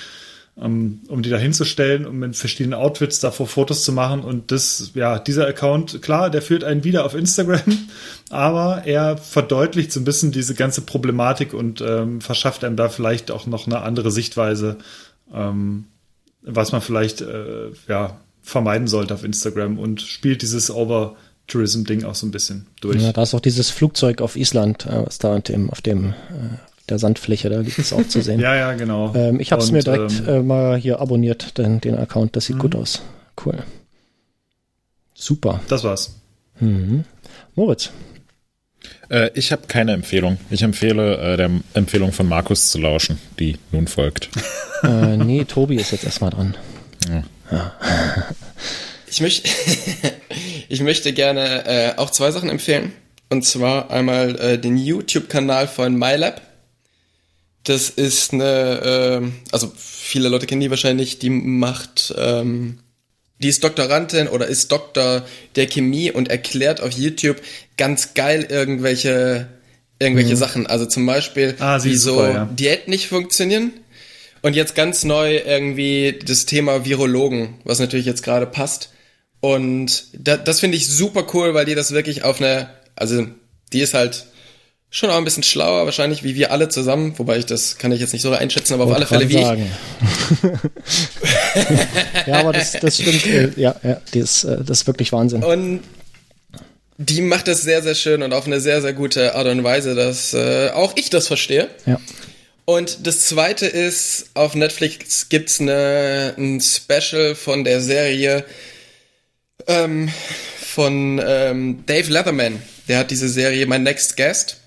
um, um die da hinzustellen, um in verschiedenen Outfits davor Fotos zu machen. Und das, ja, dieser Account, klar, der führt einen wieder auf Instagram, aber er verdeutlicht so ein bisschen diese ganze Problematik und ähm, verschafft einem da vielleicht auch noch eine andere Sichtweise, ähm, was man vielleicht äh, ja, vermeiden sollte auf Instagram und spielt dieses Over-Tourism-Ding auch so ein bisschen durch. Ja, da ist auch dieses Flugzeug auf Island, äh, was da auf dem, auf dem äh, der Sandfläche, da liegt es auch zu sehen. ja, ja, genau. Ähm, ich habe es mir direkt ähm, äh, mal hier abonniert, den, den Account. Das sieht Mhm. gut aus. Cool. Super. Das war's. Mhm. Moritz. Äh, ich habe keine Empfehlung. Ich empfehle äh, der Empfehlung von Markus zu lauschen, die nun folgt. äh, nee, Tobi ist jetzt erstmal dran. Ich, möcht, ich möchte gerne äh, auch zwei Sachen empfehlen. Und zwar einmal äh, den YouTube-Kanal von MyLab. Das ist eine, äh, also viele Leute kennen die wahrscheinlich, die macht, ähm, die ist Doktorandin oder ist Doktor der Chemie und erklärt auf YouTube ganz geil irgendwelche, irgendwelche Sachen. Also zum Beispiel, Ah, ist wieso super, ja. Diäten nicht funktionieren. Und jetzt ganz neu irgendwie das Thema Virologen, was natürlich jetzt gerade passt. Und da, das finde ich super cool, weil die das wirklich auf eine, also die ist halt schon auch ein bisschen schlauer, wahrscheinlich wie wir alle zusammen, wobei ich das kann ich jetzt nicht so einschätzen, aber auf alle Fälle wie gerade ich. sagen. ja, aber das, das stimmt. Äh, ja, ja, ist, äh, das ist wirklich Wahnsinn. Und die macht das sehr, sehr schön und auf eine sehr, sehr gute Art und Weise, dass äh, auch ich das verstehe. Ja. Und das zweite ist, auf Netflix gibt's eine, ein Special von der Serie ähm, von ähm, Dave Leatherman. Der hat diese Serie My Next Guest.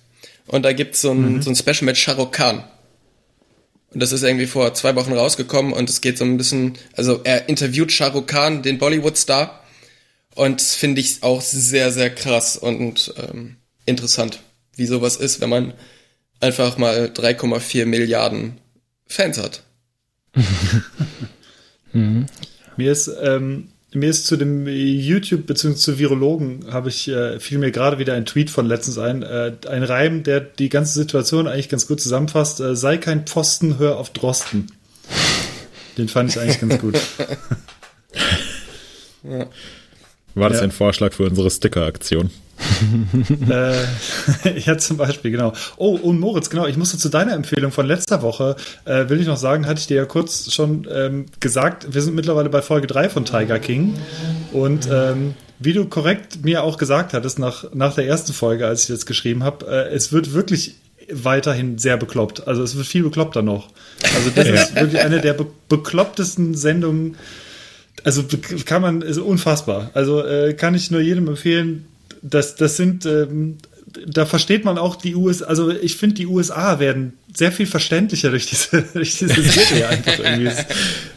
Und da gibt's so ein, so ein Special mit Shah Rukh Khan. Und das ist irgendwie vor zwei Wochen rausgekommen und es geht so ein bisschen, also er interviewt Shah Rukh Khan, den Bollywood-Star. Und finde ich auch sehr, sehr krass und ähm, interessant, wie sowas ist, wenn man einfach mal 3,4 Milliarden Fans hat. Mir ist, ähm, mir ist zu dem YouTube bzw. zu Virologen habe ich äh, fiel mir gerade wieder ein Tweet von letztens ein, äh, ein Reim, der die ganze Situation eigentlich ganz gut zusammenfasst. Äh, sei kein Pfosten, hör auf Drosten. Den fand ich eigentlich ganz gut. War das Ja. ein Vorschlag für unsere Sticker-Aktion? äh, ja, zum Beispiel, genau. Oh, und Moritz, genau, ich musste zu deiner Empfehlung von letzter Woche, äh, will ich noch sagen, hatte ich dir ja kurz schon ähm, gesagt, wir sind mittlerweile bei Folge 3 von Tiger King. Und ähm, wie du korrekt mir auch gesagt hattest, nach, nach der ersten Folge, als ich das geschrieben habe, äh, es wird wirklich weiterhin sehr bekloppt. Also es wird viel bekloppter noch. Also das ist wirklich eine der be beklopptesten Sendungen. Also kann man, ist unfassbar. Also äh, kann ich nur jedem empfehlen, das, das sind, ähm, da versteht man auch die USA, also ich finde, die USA werden sehr viel verständlicher durch diese, durch diese Serie einfach irgendwie. Es,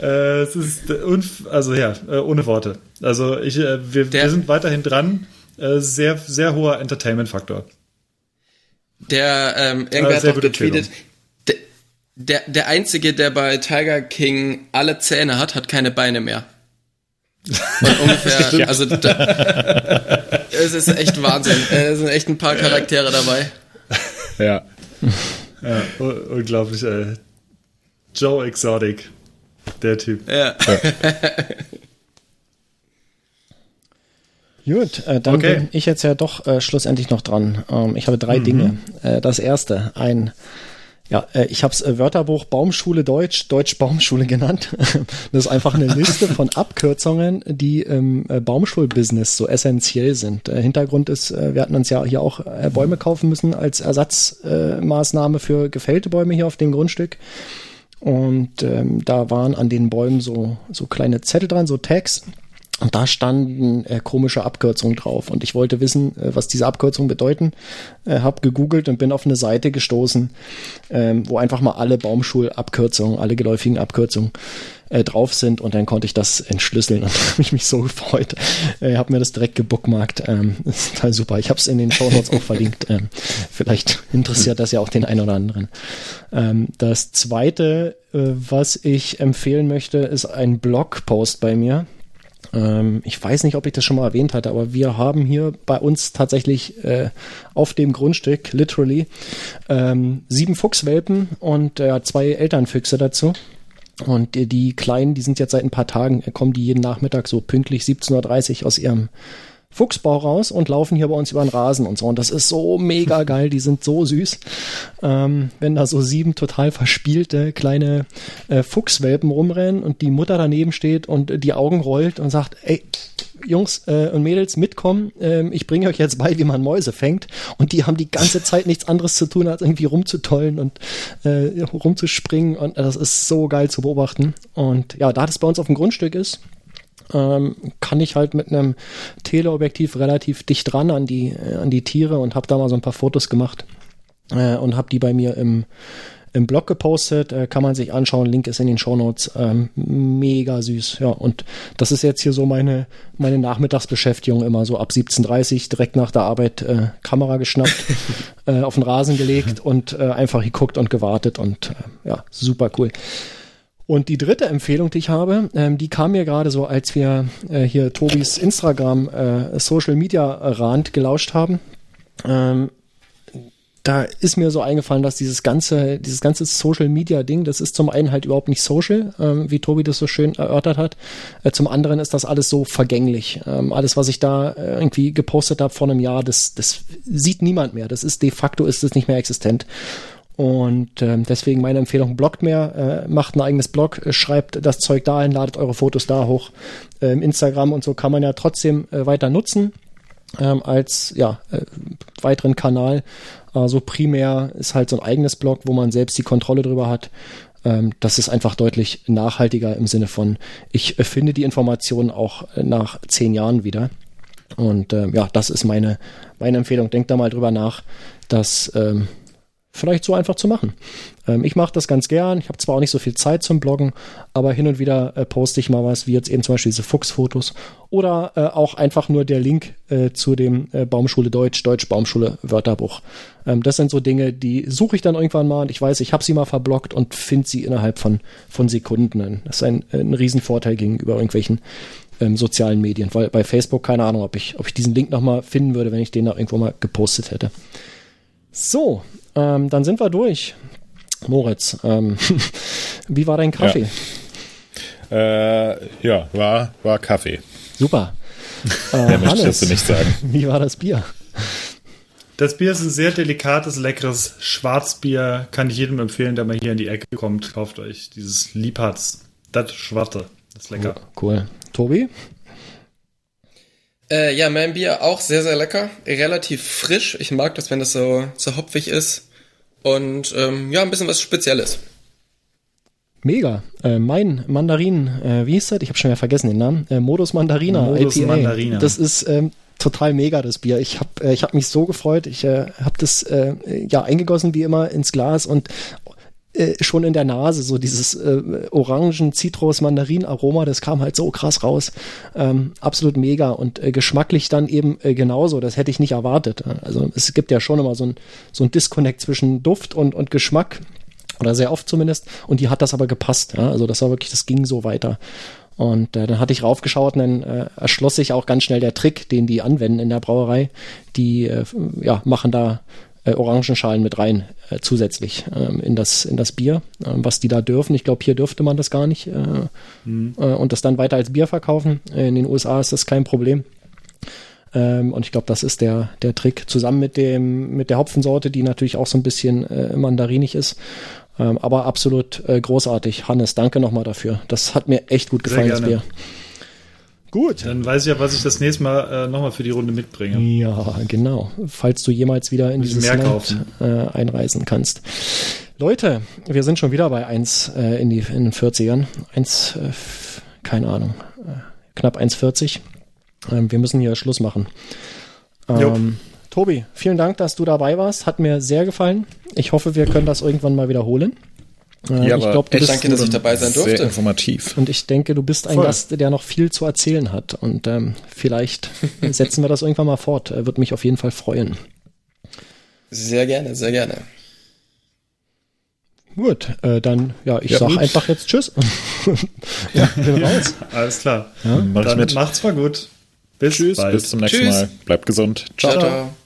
äh, es ist, also ja, äh, ohne Worte. Also ich, äh, wir, Der- wir sind weiterhin dran. Äh, sehr, sehr hoher Entertainment-Faktor. Der, ähm, irgendwer Äh, hat getweetet, der, der, der Einzige, der bei Tiger King alle Zähne hat, hat keine Beine mehr. Ungefähr, also da, es ist echt Wahnsinn. Es sind echt ein paar Charaktere dabei. Ja. Ja, un- unglaublich. Äh, Joe Exotic, der Typ. Ja. Gut, äh, dann Okay. bin ich jetzt ja doch äh, schlussendlich noch dran. Ähm, ich habe drei Dinge. Äh, das erste, ein ja, äh, ich habe es äh, Wörterbuch Baumschule Deutsch, Deutsch Baumschule genannt. das ist einfach eine Liste von Abkürzungen, die im äh, Baumschulbusiness so essentiell sind. Hintergrund ist, wir hatten uns ja hier auch Bäume kaufen müssen als Ersatzmaßnahme Maßnahme für gefällte Bäume hier auf dem Grundstück. Und ähm, da waren an den Bäumen so, so kleine Zettel dran, so Tags. Und da standen äh, komische Abkürzungen drauf. Und ich wollte wissen, äh, was diese Abkürzungen bedeuten. Äh, hab gegoogelt und bin auf eine Seite gestoßen, ähm, wo einfach mal alle Baumschulabkürzungen, alle geläufigen Abkürzungen äh, drauf sind. Und dann konnte ich das entschlüsseln und habe ich mich so gefreut. Äh, habe mir das direkt gebookmarkt. Ähm, ist total super. Ich habe es in den Show Notes auch verlinkt. Ähm, vielleicht interessiert das ja auch den einen oder anderen. Ähm, das zweite, äh, was ich empfehlen möchte, ist ein Blogpost bei mir. Ähm, ich weiß nicht, ob ich das schon mal erwähnt hatte, aber wir haben hier bei uns tatsächlich äh, auf dem Grundstück, literally, ähm, sieben Fuchswelpen und äh, zwei Elternfüchse dazu. Und die, die Kleinen, die sind jetzt seit ein paar Tagen, äh, kommen die jeden Nachmittag so pünktlich 17.30 Uhr aus ihrem Fuchsbau raus und laufen hier bei uns über den Rasen und so. Und das ist so mega geil, die sind so süß. Ähm, wenn da so sieben total verspielte kleine äh, Fuchswelpen rumrennen und die Mutter daneben steht und die Augen rollt und sagt, ey, Jungs äh, und Mädels mitkommen, ähm, ich bringe euch jetzt bei, wie man Mäuse fängt. Und die haben die ganze Zeit nichts anderes zu tun, als irgendwie rumzutollen und äh, rumzuspringen. Und das ist so geil zu beobachten. Und ja, da das bei uns auf dem Grundstück ist, ähm, kann ich halt mit einem Teleobjektiv relativ dicht dran an die, äh, an die Tiere und habe da mal so ein paar Fotos gemacht äh, und habe die bei mir im, im Blog gepostet. Äh, kann man sich anschauen. Link ist in den Shownotes. Ähm, mega süß. Ja, und das ist jetzt hier so meine, meine Nachmittagsbeschäftigung immer so ab 17.30 direkt nach der Arbeit äh, Kamera geschnappt, äh, auf den Rasen gelegt und äh, einfach geguckt und gewartet und äh, ja, super cool. Und die dritte Empfehlung, die ich habe, ähm, die kam mir gerade so, als wir äh, hier Tobis Instagram äh, Social Media Rand gelauscht haben. Ähm, da ist mir so eingefallen, dass dieses ganze, dieses ganze Social Media Ding, das ist zum einen halt überhaupt nicht social, ähm, wie Tobi das so schön erörtert hat. Äh, zum anderen ist das alles so vergänglich. Ähm, alles, was ich da äh, irgendwie gepostet habe vor einem Jahr, das, das sieht niemand mehr. Das ist de facto ist es nicht mehr existent. Und ähm, deswegen meine Empfehlung, bloggt mehr, äh, macht ein eigenes Blog, äh, schreibt das Zeug dahin, ladet eure Fotos da hoch. Ähm, Instagram und so kann man ja trotzdem äh, weiter nutzen ähm, als ja, äh, weiteren Kanal. Also primär ist halt so ein eigenes Blog, wo man selbst die Kontrolle drüber hat. Ähm, das ist einfach deutlich nachhaltiger im Sinne von, ich äh, finde die Informationen auch äh, nach zehn Jahren wieder. Und ähm, ja, das ist meine, meine Empfehlung. Denkt da mal drüber nach, dass ähm, vielleicht so einfach zu machen. Ähm, ich mache das ganz gern. Ich habe zwar auch nicht so viel Zeit zum Bloggen, aber hin und wieder äh, poste ich mal was, wie jetzt eben zum Beispiel diese Fuchsfotos oder äh, auch einfach nur der Link äh, zu dem äh, Baumschule Deutsch, Deutsch Baumschule Wörterbuch. Ähm, das sind so Dinge, die suche ich dann irgendwann mal und ich weiß, ich habe sie mal verblockt und finde sie innerhalb von, von Sekunden. Das ist ein, ein Riesenvorteil gegenüber irgendwelchen ähm, sozialen Medien, weil bei Facebook keine Ahnung, ob ich, ob ich diesen Link nochmal finden würde, wenn ich den da irgendwo mal gepostet hätte. So, ähm, dann sind wir durch. Moritz, ähm, wie war dein Kaffee? Ja, äh, ja war, war Kaffee. Super. Äh, Mehr möchtest du nicht sagen. Wie war das Bier? Das Bier ist ein sehr delikates, leckeres Schwarzbier. Kann ich jedem empfehlen, der mal hier in die Ecke kommt. Kauft euch dieses Liebharz. Das Schwarte. Das ist lecker. Cool. Tobi? Äh, ja, mein Bier auch sehr, sehr lecker. Relativ frisch. Ich mag das, wenn das so, so hopfig ist. Und ähm, ja, ein bisschen was Spezielles. Mega. Äh, mein Mandarin, äh, wie hieß das? Ich habe schon wieder vergessen den Namen. Äh, Modus Mandarina. Modus IPA. Mandarina. Das ist ähm, total mega, das Bier. Ich habe äh, ich hab mich so gefreut. Ich äh, habe das äh, ja eingegossen wie immer ins Glas und äh, schon in der Nase, so dieses äh, Orangen, Zitrus, Mandarin-Aroma, das kam halt so krass raus. Ähm, absolut mega und äh, geschmacklich dann eben äh, genauso. Das hätte ich nicht erwartet. Also es gibt ja schon immer so ein, so ein Disconnect zwischen Duft und, und Geschmack. Oder sehr oft zumindest. Und die hat das aber gepasst. Ja? Also das war wirklich, das ging so weiter. Und äh, dann hatte ich raufgeschaut und dann äh, erschloss sich auch ganz schnell der Trick, den die anwenden in der Brauerei. Die äh, ja, machen da äh, Orangenschalen mit rein äh, zusätzlich ähm, in, das, in das Bier, äh, was die da dürfen. Ich glaube, hier dürfte man das gar nicht äh, mhm. äh, und das dann weiter als Bier verkaufen. In den USA ist das kein Problem. Ähm, und ich glaube, das ist der, der Trick. Zusammen mit dem, mit der Hopfensorte, die natürlich auch so ein bisschen äh, mandarinig ist. Ähm, aber absolut äh, großartig. Hannes, danke nochmal dafür. Das hat mir echt gut gefallen, das Bier. Gut. Dann weiß ich ja, was ich das nächste Mal äh, nochmal für die Runde mitbringe. Ja, genau. Falls du jemals wieder in dieses Land äh, einreisen kannst. Leute, wir sind schon wieder bei 1 äh, in, die, in den 40ern. 1, äh, keine Ahnung, äh, knapp 1,40. Ähm, wir müssen hier Schluss machen. Ähm, Tobi, vielen Dank, dass du dabei warst. Hat mir sehr gefallen. Ich hoffe, wir können das irgendwann mal wiederholen. Äh, ja, ich glaube, du bist danke, dass ich dabei sein durfte. Sehr informativ. Und ich denke, du bist ein Voll. Gast, der noch viel zu erzählen hat. Und ähm, vielleicht setzen wir das irgendwann mal fort. Wird mich auf jeden Fall freuen. Sehr gerne, sehr gerne. Gut, äh, dann, ja, ich ja, sag gut. einfach jetzt Tschüss. ja, bin raus. Alles klar. Ja? Mach dann mit. macht's mal gut. Bis Tschüss, bald. bis zum nächsten Tschüss. Mal. Bleibt gesund. ciao. ciao. ciao.